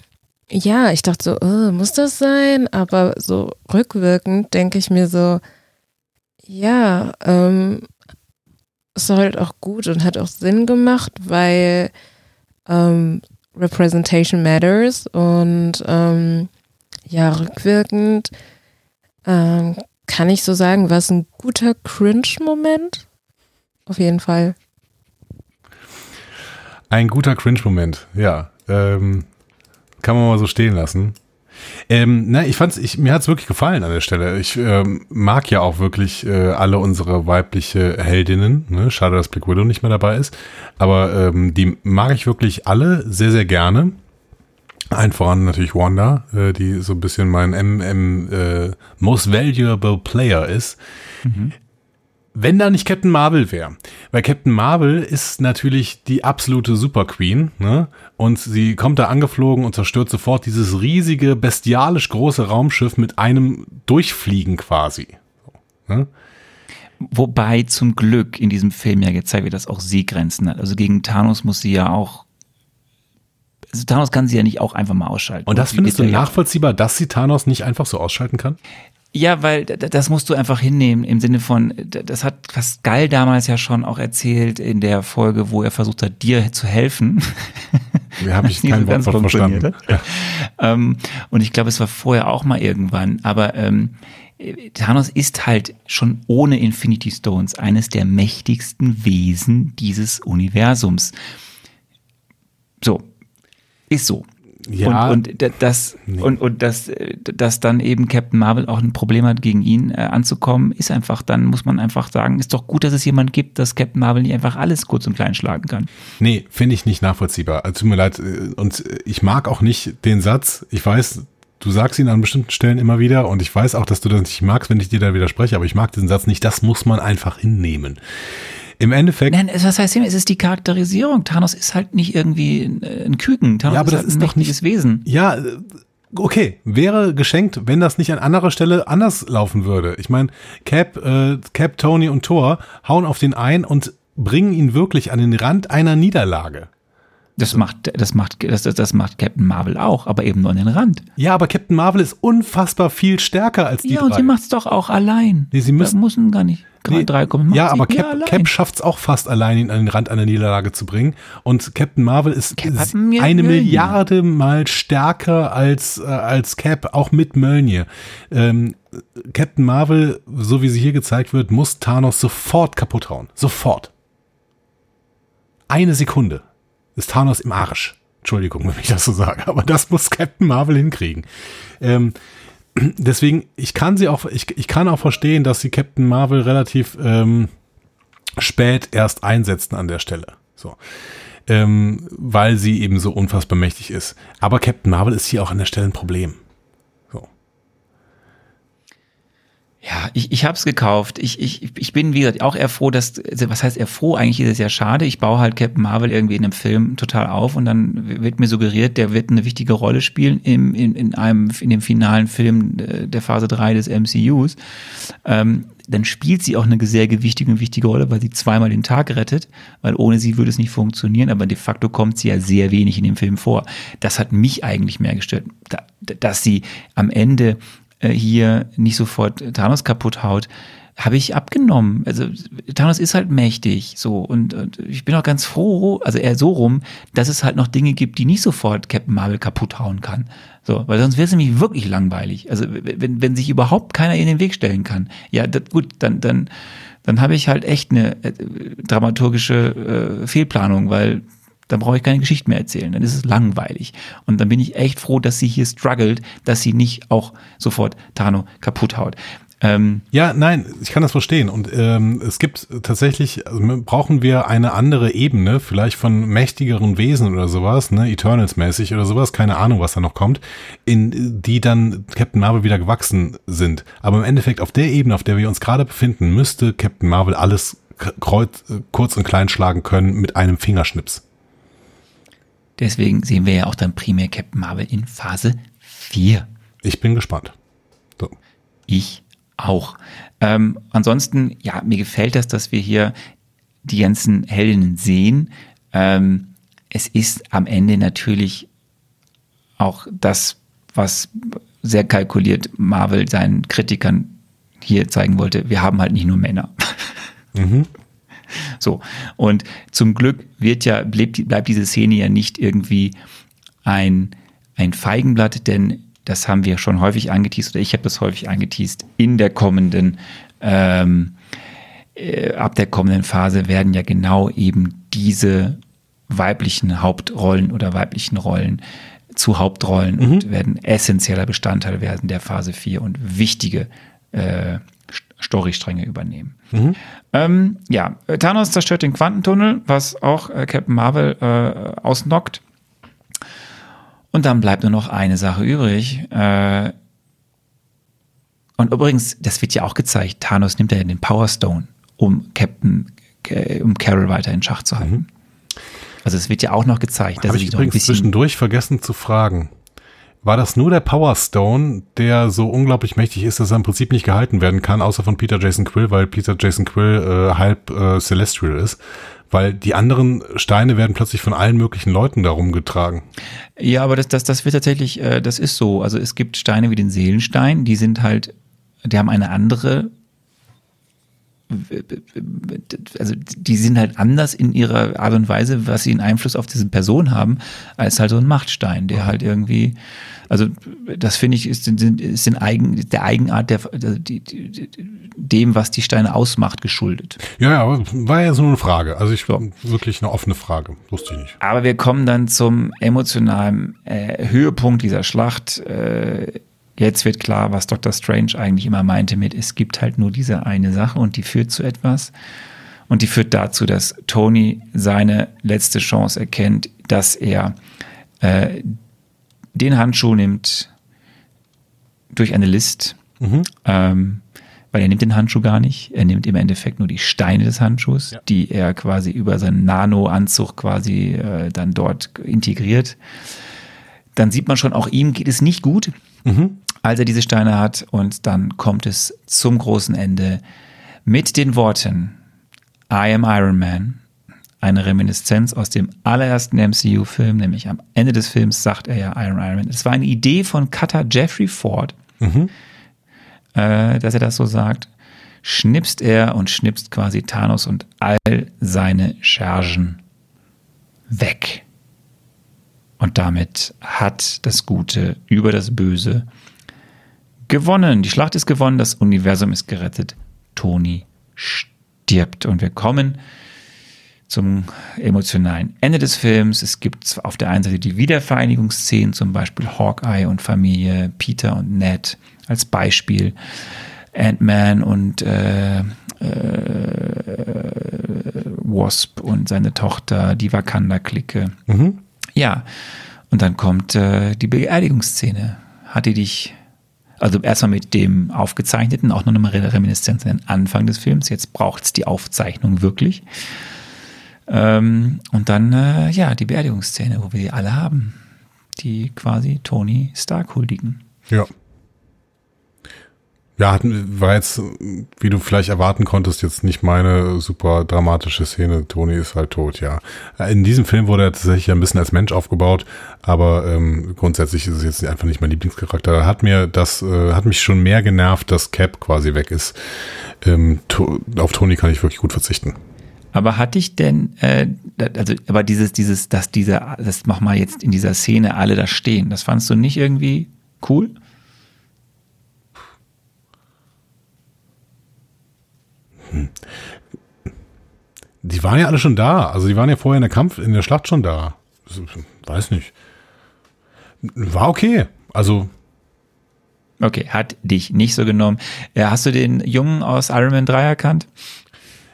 ja, ich dachte so, oh, muss das sein? Aber so rückwirkend denke ich mir so, ja, ähm, es war halt auch gut und hat auch Sinn gemacht, weil ähm, Representation matters und ähm, ja, rückwirkend ähm, kann ich so sagen, war es ein guter Cringe-Moment. Auf jeden Fall. Ein guter Cringe-Moment, ja. Ähm, kann man mal so stehen lassen. Ähm, na, ich fand's, ich, mir hat's wirklich gefallen an der Stelle. Ich ähm, mag ja auch wirklich äh, alle unsere weibliche Heldinnen. Ne? Schade, dass Black Widow nicht mehr dabei ist. Aber ähm, die mag ich wirklich alle sehr, sehr gerne. Ein voran natürlich Wanda, äh, die so ein bisschen mein MM äh, Most Valuable Player ist. Mhm. Wenn da nicht Captain Marvel wäre. Weil Captain Marvel ist natürlich die absolute Super Queen, ne? Und sie kommt da angeflogen und zerstört sofort dieses riesige, bestialisch große Raumschiff mit einem Durchfliegen quasi. Ne? Wobei zum Glück in diesem Film ja gezeigt wird, dass auch sie Grenzen hat. Also gegen Thanos muss sie ja auch. Also Thanos kann sie ja nicht auch einfach mal ausschalten. Und das findest du nachvollziehbar, dass sie Thanos nicht einfach so ausschalten kann? Ja, weil das musst du einfach hinnehmen im Sinne von, das hat Pascal damals ja schon auch erzählt in der Folge, wo er versucht hat, dir zu helfen. Da habe ich kein so Wort von verstanden. hat. Ähm, und ich glaube, es war vorher auch mal irgendwann. Aber ähm, äh, Thanos ist halt schon ohne Infinity Stones eines der mächtigsten Wesen dieses Universums. So. Ist so. Ja. Und, und das und, und dass, äh, dass dann eben Captain Marvel auch ein Problem hat, gegen ihn äh, anzukommen, ist einfach, dann muss man einfach sagen, ist doch gut, dass es jemand gibt, dass Captain Marvel nicht einfach alles kurz und klein schlagen kann. Nee, finde ich nicht nachvollziehbar. Also, tut mir leid. äh, Und äh, ich mag auch nicht den Satz, ich weiß, du sagst ihn an bestimmten Stellen immer wieder und ich weiß auch, dass du das nicht magst, wenn ich dir da widerspreche, aber ich mag diesen Satz nicht, das muss man einfach hinnehmen. Im Endeffekt, Nein, es- was heißt? Es ist die Charakterisierung. Thanos ist halt nicht irgendwie ein, äh, ein Küken. Thanos Ja, aber ist das halt ist ein doch mächtiges Wesen. ja, äh, okay, wäre geschenkt, wenn das nicht an anderer Stelle anders laufen würde. Ich meine, Cap, äh, Cap, Tony und Thor hauen auf den ein und bringen ihn wirklich an den Rand einer Niederlage. Das macht, das macht, das, das, macht Captain Marvel auch, aber eben nur an den Rand. Ja, aber Captain Marvel ist unfassbar viel stärker als die ja, drei. und sie macht's doch auch allein. Nee, sie müssen- müssen gar nicht drei, Nee, drei kommen. ja, aber Cap. Cap schafft es auch fast allein, ihn an den Rand einer Niederlage zu bringen. Und Captain Marvel ist eine. Milliarde mal stärker als, äh, als Cap, auch mit Mölnir. Ähm, Captain Marvel, so wie sie hier gezeigt wird, muss Thanos sofort kaputt hauen. Sofort. Eine Sekunde ist Thanos im Arsch. Entschuldigung, wenn ich das so sage, aber das muss Captain Marvel hinkriegen. Ähm, deswegen, ich kann sie auch, ich, ich kann auch verstehen, dass sie Captain Marvel relativ ähm, spät erst einsetzen an der Stelle. So. Ähm, weil sie eben so unfassbar mächtig ist. Aber Captain Marvel ist hier auch an der Stelle ein Problem. So. Ja, ich, ich habe es gekauft. Ich, ich, ich bin, wie gesagt, auch eher froh, dass, was heißt eher froh? Eigentlich ist es ja schade. Ich baue halt Captain Marvel irgendwie in einem Film total auf und dann wird mir suggeriert, der wird eine wichtige Rolle spielen im, in, in einem, in dem finalen Film äh, der Phase 3 des MCUs. Ähm, dann spielt sie auch eine sehr gewichtige und wichtige Rolle, weil sie zweimal den Tag rettet, weil ohne sie würde es nicht funktionieren, aber de facto kommt sie ja sehr wenig in dem Film vor. Das hat mich eigentlich mehr gestört, da, dass sie am Ende äh, hier nicht sofort Thanos kaputt haut, habe ich abgenommen. Also Thanos ist halt mächtig, so und, und ich bin auch ganz froh, also eher so rum, dass es halt noch Dinge gibt, die nicht sofort Captain Marvel kaputt hauen kann. So, weil sonst wäre es nämlich wirklich langweilig. Also wenn, wenn sich überhaupt keiner in den Weg stellen kann, ja das, gut, dann dann dann habe ich halt echt eine äh, dramaturgische äh, Fehlplanung, weil dann brauche ich keine Geschichte mehr erzählen. Dann ist es langweilig. Und dann bin ich echt froh, dass sie hier struggelt, dass sie nicht auch sofort Tano kaputt haut. Ähm, Ja, nein, ich kann das verstehen. Und ähm, es gibt tatsächlich, also brauchen wir eine andere Ebene, vielleicht von mächtigeren Wesen oder sowas, ne, Eternals-mäßig oder sowas, keine Ahnung, was da noch kommt, in die dann Captain Marvel wieder gewachsen sind. Aber im Endeffekt auf der Ebene, auf der wir uns gerade befinden, müsste Captain Marvel alles kreuz, äh, kurz und klein schlagen können mit einem Fingerschnips. Deswegen sehen wir ja auch dann primär Captain Marvel in Phase 4. Ich bin gespannt. So. Ich auch. Ähm, ansonsten, ja, mir gefällt das, dass wir hier die ganzen Heldinnen sehen. Ähm, es ist am Ende natürlich auch das, was sehr kalkuliert Marvel seinen Kritikern hier zeigen wollte. Wir haben halt nicht nur Männer. So. Und zum Glück wird ja, bleibt, bleibt diese Szene ja nicht irgendwie ein, ein Feigenblatt, denn das haben wir schon häufig angeteased oder ich habe das häufig angeteased. In der kommenden, ähm, äh, ab der kommenden Phase werden ja genau eben diese weiblichen Hauptrollen oder weiblichen Rollen zu Hauptrollen und werden essentieller Bestandteil werden der Phase 4 und wichtige äh, Storystränge übernehmen. Ähm, ja, Thanos zerstört den Quantentunnel, was auch äh, Captain Marvel äh, ausnockt. Und dann bleibt nur noch eine Sache übrig. Äh, und übrigens, das wird ja auch gezeigt, Thanos nimmt ja den Power Stone um Captain, äh, um Carol weiter in Schach zu halten. Mhm. Also es wird ja auch noch gezeigt, dass Habe er ich übrigens zwischendurch vergessen zu fragen. War das nur der Power Stone, der so unglaublich mächtig ist, dass er im Prinzip nicht gehalten werden kann, außer von Peter Jason Quill, weil Peter Jason Quill äh, halb äh, Celestial ist? Weil die anderen Steine werden plötzlich von allen möglichen Leuten darum getragen. Ja, aber das, das, das wird tatsächlich, äh, das ist so. Also es gibt Steine wie den Seelenstein, die sind halt, die haben eine andere, also die sind halt anders in ihrer Art und Weise, was sie einen Einfluss auf diese Person haben, als halt so ein Machtstein, der halt irgendwie, also das finde ich ist, ist den Eigen, der Eigenart der, die, die, dem, was die Steine ausmacht, geschuldet. Ja, ja, aber war ja so eine Frage. Also ich So. wirklich eine offene Frage. Wusste ich nicht. Aber wir kommen dann zum emotionalen äh, Höhepunkt dieser Schlacht. Äh, jetzt wird klar, was Dr. Strange eigentlich immer meinte mit, es gibt halt nur diese eine Sache und die führt zu etwas. Und die führt dazu, dass Tony seine letzte Chance erkennt, dass er äh, den Handschuh nimmt durch eine List. Ähm, weil er nimmt den Handschuh gar nicht. Er nimmt im Endeffekt nur die Steine des Handschuhs, die er quasi über seinen Nano-Anzug quasi äh, dann dort integriert. Dann sieht man schon, auch ihm geht es nicht gut, als er diese Steine hat. Und dann kommt es zum großen Ende mit den Worten I am Iron Man. Eine Reminiszenz aus dem allerersten MCU-Film, nämlich am Ende des Films sagt er ja Iron Iron Man. Es war eine Idee von Cutter Jeffrey Ford, äh, dass er das so sagt. Schnipst er und schnipst quasi Thanos und all seine Chargen weg. Und damit hat das Gute über das Böse gewonnen. Die Schlacht ist gewonnen, das Universum ist gerettet. Tony stirbt. Und wir kommen zum emotionalen Ende des Films. Es gibt auf der einen Seite die Wiedervereinigungsszenen, zum Beispiel Hawkeye und Familie, Peter und Ned als Beispiel, Ant-Man und äh, äh, Wasp und seine Tochter, die Wakanda-Clique. Ja, und dann kommt äh, die Beerdigungsszene. Hat die dich, also erstmal mit dem Aufgezeichneten, auch noch eine Reminiszenz an den Anfang des Films. Jetzt braucht es die Aufzeichnung wirklich. Ähm, und dann, äh, ja, die Beerdigungsszene, wo wir die alle haben, die quasi Tony Stark huldigen. Ja. Ja, hat, war jetzt, wie du vielleicht erwarten konntest, jetzt nicht meine super dramatische Szene. Tony ist halt tot, ja. In diesem Film wurde er tatsächlich ein bisschen als Mensch aufgebaut, aber ähm, grundsätzlich ist es jetzt einfach nicht mein Lieblingscharakter. Hat mir das, äh, hat mich schon mehr genervt, dass Cap quasi weg ist. Ähm, to auf Tony kann ich wirklich gut verzichten. Aber hatte ich denn, äh, also, aber dieses, dieses, dass dieser, das mach mal jetzt in dieser Szene alle da stehen, das fandst du nicht irgendwie cool? Die waren ja alle schon da. Also die waren ja vorher in der Kampf, in der Schlacht schon da. Weiß nicht. War okay. Also Okay, hat dich nicht so genommen. Äh, hast du den Jungen aus Iron Man 3 erkannt?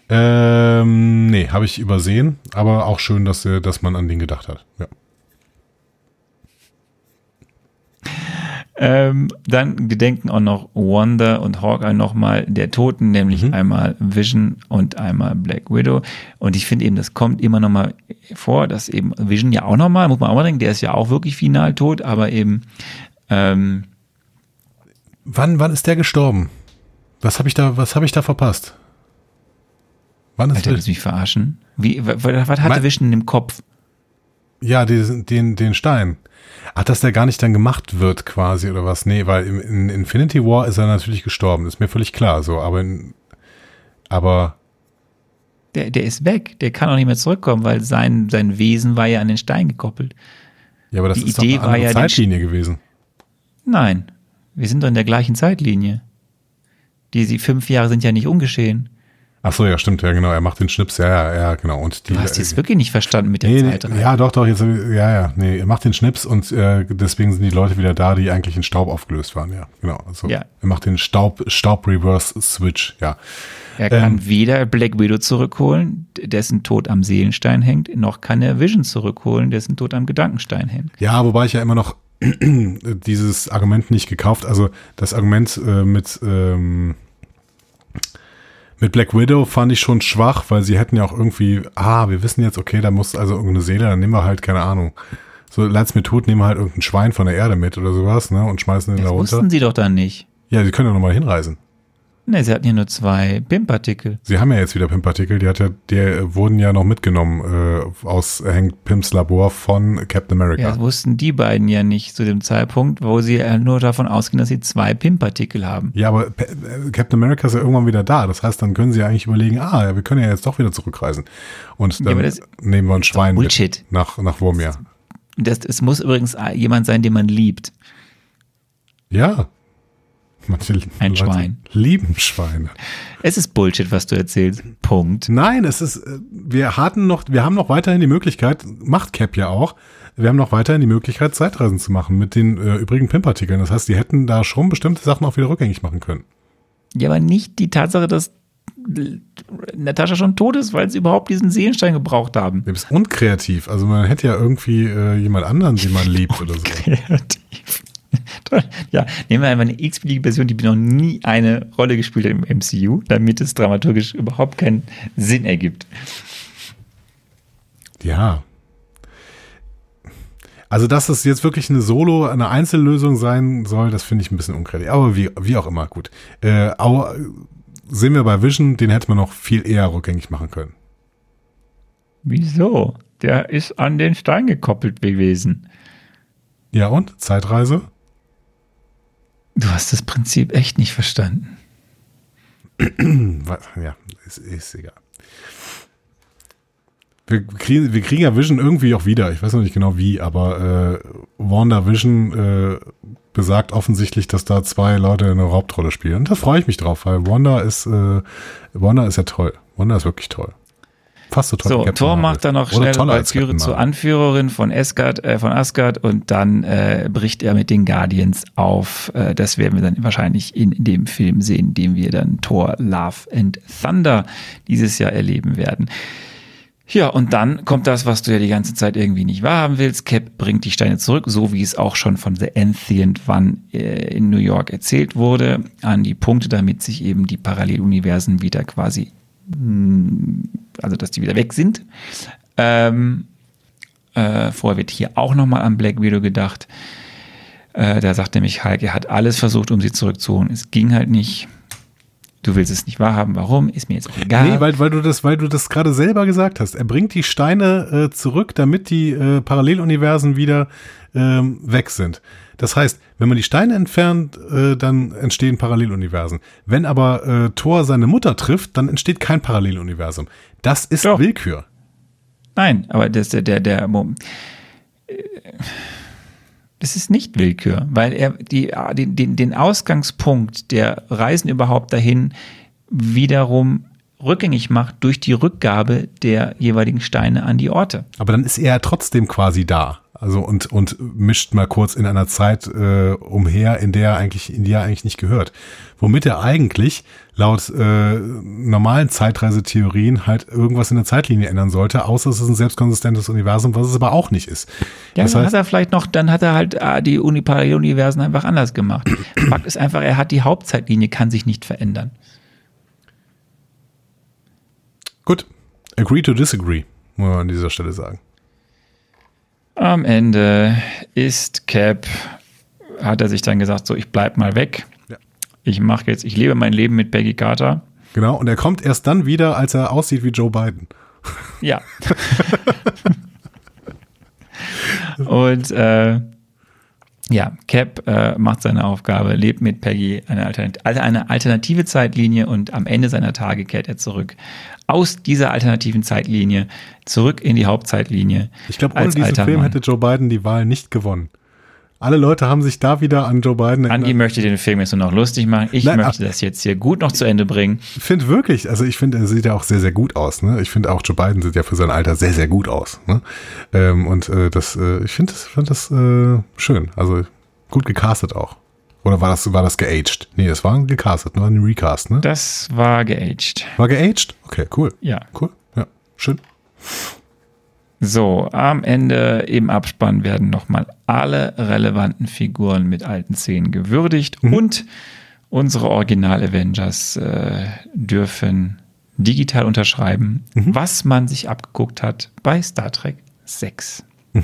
Ähm, nee, habe ich übersehen, aber auch schön, dass, er- dass man an den gedacht hat. Ja. Ähm, dann gedenken auch noch Wanda und Hawkeye nochmal der Toten, nämlich einmal Vision und einmal Black Widow. Und ich finde eben, das kommt immer nochmal vor, dass eben Vision ja auch nochmal, muss man auch mal denken, der ist ja auch wirklich final tot, aber eben, ähm, Wann, wann ist der gestorben? Was habe ich da, was habe ich da verpasst? Wann ist Alter, willst du mich verarschen? Wie, was, was hatte Mein- Vision im Kopf? Ja, den, den, den Stein. Ach, dass der gar nicht dann gemacht wird quasi oder was? Nee, weil im, in Infinity War ist er natürlich gestorben, ist mir völlig klar so, aber in, aber Der, der ist weg, der kann auch nicht mehr zurückkommen, weil sein, sein Wesen war ja an den Stein gekoppelt. ja, aber das Die ist Idee doch eine war andere ja, Zeitlinie gewesen. Nein, wir sind doch in der gleichen Zeitlinie. Die, die fünf Jahre sind ja nicht ungeschehen. Ach so, ja, stimmt, ja, genau. Er macht den Schnips, ja, ja, ja, genau. Und die, Du hast jetzt wirklich nicht verstanden mit der nee, nee, Zeitreihe. ja, doch, doch, jetzt, ja, ja, nee, er macht den Schnips und äh, deswegen sind die Leute wieder da, die eigentlich in Staub aufgelöst waren, ja, genau. Also, Ja. Er macht den Staub, Staub-Reverse-Switch, ja. Er kann Ähm. weder Black Widow zurückholen, dessen Tod am Seelenstein hängt, noch kann er Vision zurückholen, dessen Tod am Gedankenstein hängt. Ja, wobei ich ja immer noch dieses Argument nicht gekauft, also das Argument äh, mit, ähm, Mit Black Widow fand ich schon schwach, weil sie hätten ja auch irgendwie, ah, wir wissen jetzt, okay, da muss also irgendeine Seele, dann nehmen wir halt, keine Ahnung. So, leid's mir tot, nehmen wir halt irgendein Schwein von der Erde mit oder sowas, ne, und schmeißen den Das da runter. wussten sie doch dann nicht. Ja, sie können ja nochmal hinreisen. Ne, sie hatten ja nur zwei PIM-Partikel. Sie haben ja jetzt wieder Pimpartikel, die hat ja, die wurden ja noch mitgenommen äh, aus Hank Pims Labor von Captain America. Ja, das wussten die beiden ja nicht zu dem Zeitpunkt, wo sie ja nur davon ausgehen, dass sie zwei PIM-Partikel haben. Ja, aber äh, Captain America ist ja irgendwann wieder da. Das heißt, dann können sie ja eigentlich überlegen, ah, ja, wir können ja jetzt doch wieder zurückreisen. Und Ja, dann das- nehmen wir ein Schwein Bullshit. nach, nach Wurmia. Das, es muss übrigens jemand sein, den man liebt. Ja. Manche Ein Leute Schwein. lieben Schweine. Es ist Bullshit, was du erzählst. Punkt. Nein, es ist, äh, wir hatten noch, wir haben noch weiterhin die Möglichkeit, macht Cap ja auch, wir haben noch weiterhin die Möglichkeit, Zeitreisen zu machen mit den äh, übrigen Pimpartikeln. Das heißt, die hätten da schon bestimmte Sachen auch wieder rückgängig machen können. Ja, aber nicht die Tatsache, dass Natascha schon tot ist, weil sie überhaupt diesen Seelenstein gebraucht haben. Du bist unkreativ. Also man hätte ja irgendwie äh, jemand anderen, den man liebt oder so. Kreativ. Toll. Ja, nehmen wir einfach eine x-beliebige Version, die noch nie eine Rolle gespielt hat im MCU, damit es dramaturgisch überhaupt keinen Sinn ergibt. Ja. Also, dass es jetzt wirklich eine Solo, eine Einzellösung sein soll, das finde ich ein bisschen unkreativ. Aber wie, wie auch immer, gut. Äh, aber sehen wir bei Vision, den hätte man noch viel eher rückgängig machen können. Wieso? Der ist an den Stein gekoppelt gewesen. Ja, und? Zeitreise? Du hast das Prinzip echt nicht verstanden. Ja, ist, ist egal. Wir kriegen, wir kriegen ja Vision irgendwie auch wieder. Ich weiß noch nicht genau wie, aber äh, Wanda Vision äh, besagt offensichtlich, dass da zwei Leute eine Hauptrolle spielen. Und da freue ich mich drauf, weil Wanda ist, äh, Wanda ist ja toll. Wanda ist wirklich toll. Fast so toll. So, Thor macht dann noch schnell Valkyrie zur. Anführerin von Asgard, äh, von Asgard und dann äh, bricht er mit den Guardians auf. Äh, das werden wir dann wahrscheinlich in, dem Film sehen, den wir dann Thor Love and Thunder dieses Jahr erleben werden. Ja, und dann kommt das, was du ja die ganze Zeit irgendwie nicht wahrhaben willst. Cap bringt die Steine zurück, so wie es auch schon von The Ancient One äh, in New York erzählt wurde, an die Punkte, damit sich eben die Paralleluniversen wieder quasi also dass die wieder weg sind. Ähm, äh, vorher wird hier auch nochmal an Black Widow gedacht. Äh, da sagt nämlich Hulk, er hat alles versucht, um sie zurückzuholen. Es ging halt nicht. Du willst es nicht wahrhaben. Warum? Ist mir jetzt auch egal. Nee, weil, weil du das, das gerade selber gesagt hast. Er bringt die Steine äh, zurück, damit die äh, Paralleluniversen wieder ähm, weg sind. Das heißt, wenn man die Steine entfernt, äh, dann entstehen Paralleluniversen. Wenn aber äh, Thor seine Mutter trifft, dann entsteht kein Paralleluniversum. Das ist Doch. Willkür. Nein, aber das, der, der, der, das ist nicht Willkür, weil er die, den, den, den Ausgangspunkt der Reisen überhaupt dahin wiederum rückgängig macht durch die Rückgabe der jeweiligen Steine an die Orte. Aber dann ist er trotzdem quasi da. Also und, und mischt mal kurz in einer Zeit äh, umher, in der er eigentlich, in die er eigentlich nicht gehört. Womit er eigentlich laut äh, normalen Zeitreisetheorien halt irgendwas in der Zeitlinie ändern sollte, außer es ist ein selbstkonsistentes Universum, was es aber auch nicht ist. Ja, das dann heißt, hat er vielleicht noch, dann hat er halt äh, die Uniparalleluniversen einfach anders gemacht. Fakt ist einfach, er hat die Hauptzeitlinie, kann sich nicht verändern. gut, agree to disagree, muss man an dieser Stelle sagen. Am Ende ist Cap, hat er sich dann gesagt, so ich bleib mal weg. Ja. Ich mache jetzt, ich lebe mein Leben mit Peggy Carter. Genau, und er kommt erst dann wieder, als er aussieht wie Joe Biden. Ja. Und äh, ja, Cap äh, macht seine Aufgabe, lebt mit Peggy eine, Alternat eine alternative Zeitlinie und am Ende seiner Tage kehrt er zurück aus dieser alternativen Zeitlinie zurück in die Hauptzeitlinie. Ich glaube, ohne diesen Film Mann. hätte Joe Biden die Wahl nicht gewonnen. Alle Leute haben sich da wieder an Joe Biden Andi möchte den Film jetzt nur noch lustig machen. Ich Nein, möchte das jetzt hier gut noch zu Ende bringen. Ich finde wirklich, also ich finde, er sieht ja auch sehr, sehr gut aus. Ne? Ich finde auch Joe Biden sieht ja für sein Alter sehr, sehr gut aus. Ne? Ähm, und äh, das, äh, ich finde das, find das äh, schön. Also gut gecastet auch. Oder war das, war das geaged? Nee, das war gecastet, nur ein Recast, ne? Das war geaged. War geaged? Okay, cool. Ja. Cool. Ja, schön. So, am Ende im Abspann werden nochmal alle relevanten Figuren mit alten Szenen gewürdigt Mhm. und unsere Original-Avengers äh, dürfen digital unterschreiben, Mhm. was man sich abgeguckt hat bei Star Trek 6. Ja.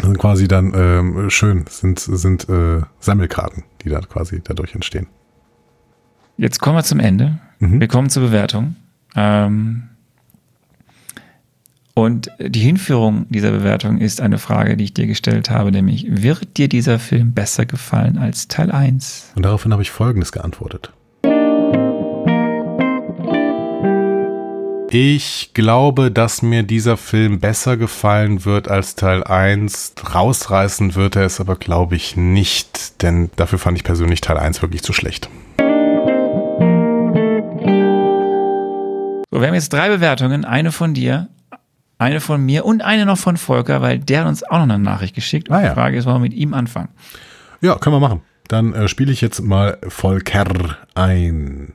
Also quasi dann ähm, schön sind, sind äh, Sammelkarten, die dann quasi dadurch entstehen. Jetzt kommen wir zum Ende. Mhm. Wir kommen zur Bewertung. Ähm, und die Hinführung dieser Bewertung ist eine Frage, die ich dir gestellt habe, nämlich, wird dir dieser Film besser gefallen als Teil 1? Und daraufhin habe ich Folgendes geantwortet. Ich glaube, dass mir dieser Film besser gefallen wird als Teil 1. Rausreißen wird er es aber, glaube ich, nicht, denn dafür fand ich persönlich Teil 1 wirklich zu schlecht. So, wir haben jetzt drei Bewertungen, eine von dir, eine von mir und eine noch von Volker, weil der hat uns auch noch eine Nachricht geschickt. Und Ah, ja. Die Frage ist, wollen wir mit ihm anfangen? Ja, können wir machen. Dann äh, spiele ich jetzt mal Volker ein.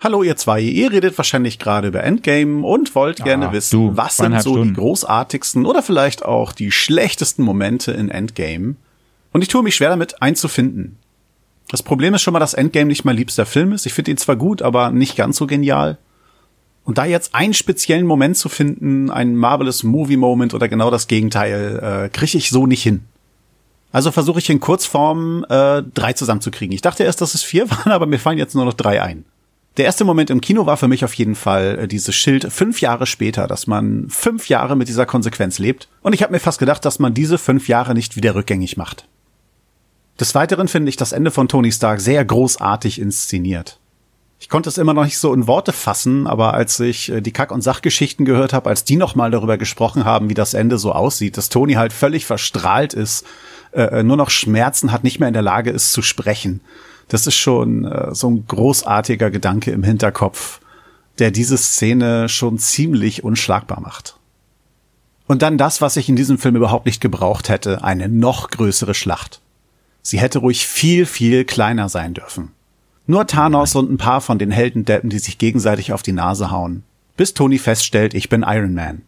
Hallo ihr zwei, ihr redet wahrscheinlich gerade über Endgame und wollt gerne Ah, wissen, du, was sind so Stunden. die großartigsten oder vielleicht auch die schlechtesten Momente in Endgame. Und ich tue mich schwer damit einzufinden. Das Problem ist schon mal, dass Endgame nicht mein liebster Film ist. Ich finde ihn zwar gut, aber nicht ganz so genial. Und da jetzt einen speziellen Moment zu finden, einen Marvelous Movie Moment oder genau das Gegenteil, äh, kriege ich so nicht hin. Also versuche ich in Kurzform äh, drei zusammenzukriegen. Ich dachte erst, dass es vier waren, aber mir fallen jetzt nur noch drei ein. Der erste Moment im Kino war für mich auf jeden Fall äh, dieses Schild fünf Jahre später, dass man fünf Jahre mit dieser Konsequenz lebt. Und ich habe mir fast gedacht, dass man diese fünf Jahre nicht wieder rückgängig macht. Des Weiteren finde ich das Ende von Tony Stark sehr großartig inszeniert. Ich konnte es immer noch nicht so in Worte fassen, aber als ich äh, die Kack- und Sachgeschichten gehört habe, als die nochmal darüber gesprochen haben, wie das Ende so aussieht, dass Tony halt völlig verstrahlt ist, äh, nur noch Schmerzen hat, nicht mehr in der Lage ist zu sprechen. Das ist schon äh, so ein großartiger Gedanke im Hinterkopf, der diese Szene schon ziemlich unschlagbar macht. Und dann das, was ich in diesem Film überhaupt nicht gebraucht hätte, eine noch größere Schlacht. Sie hätte ruhig viel, viel kleiner sein dürfen. Nur Thanos und ein paar von den Heldendeppen, die sich gegenseitig auf die Nase hauen. Bis Tony feststellt, ich bin Iron Man.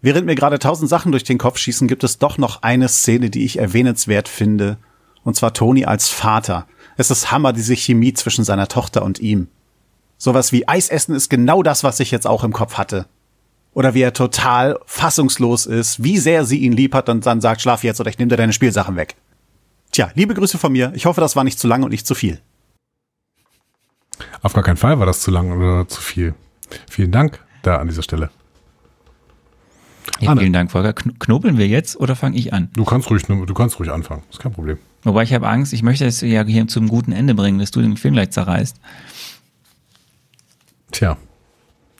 Während mir gerade tausend Sachen durch den Kopf schießen, gibt es doch noch eine Szene, die ich erwähnenswert finde. Und zwar Tony als Vater. Es ist Hammer, diese Chemie zwischen seiner Tochter und ihm. Sowas wie Eisessen ist genau das, was ich jetzt auch im Kopf hatte. Oder wie er total fassungslos ist, wie sehr sie ihn lieb hat und dann sagt, schlaf jetzt oder ich nehme dir deine Spielsachen weg. Tja, liebe Grüße von mir. Ich hoffe, das war nicht zu lang und nicht zu viel. Auf gar keinen Fall war das zu lang oder zu viel. Vielen Dank da an dieser Stelle. Ja, vielen Dank, Volker. Kn knobeln wir jetzt oder fange ich an? Du kannst ruhig, du kannst ruhig anfangen. Ist kein Problem. Wobei ich habe Angst, ich möchte es ja hier zum guten Ende bringen, dass du den Film gleich zerreißt. Tja,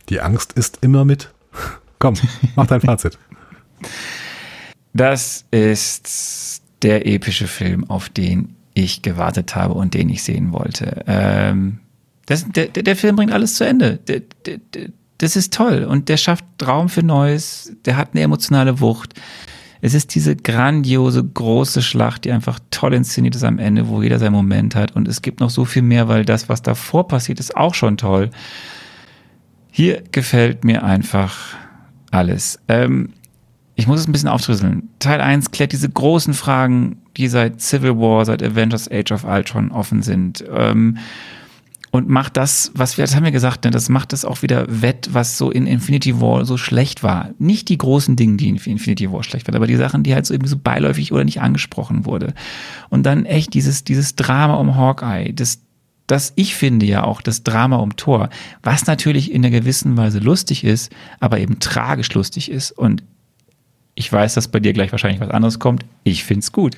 die Angst ist immer mit. Komm, mach dein Fazit. Das ist der epische Film, auf den ich gewartet habe und den ich sehen wollte. Ähm, das, der, der Film bringt alles zu Ende. Der, der, das ist toll und der schafft Raum für Neues. Der hat eine emotionale Wucht. Es ist diese grandiose, große Schlacht, die einfach toll inszeniert ist am Ende, wo jeder seinen Moment hat. Und es gibt noch so viel mehr, weil das, was davor passiert, ist auch schon toll. Hier gefällt mir einfach alles. Ähm, ich muss es ein bisschen aufdrüsseln. Teil 1 klärt diese großen Fragen, die seit Civil War, seit Avengers Age of Ultron offen sind. Ähm, und macht das, was wir, das haben wir gesagt, ne, das macht das auch wieder wett, was so in Infinity War so schlecht war. Nicht die großen Dinge, die in Infinity War schlecht waren, aber die Sachen, die halt so irgendwie so beiläufig oder nicht angesprochen wurde. Und dann echt dieses, dieses Drama um Hawkeye, das, das ich finde ja auch das Drama um Thor, was natürlich in einer gewissen Weise lustig ist, aber eben tragisch lustig ist. Und ich weiß, dass bei dir gleich wahrscheinlich was anderes kommt. Ich find's gut.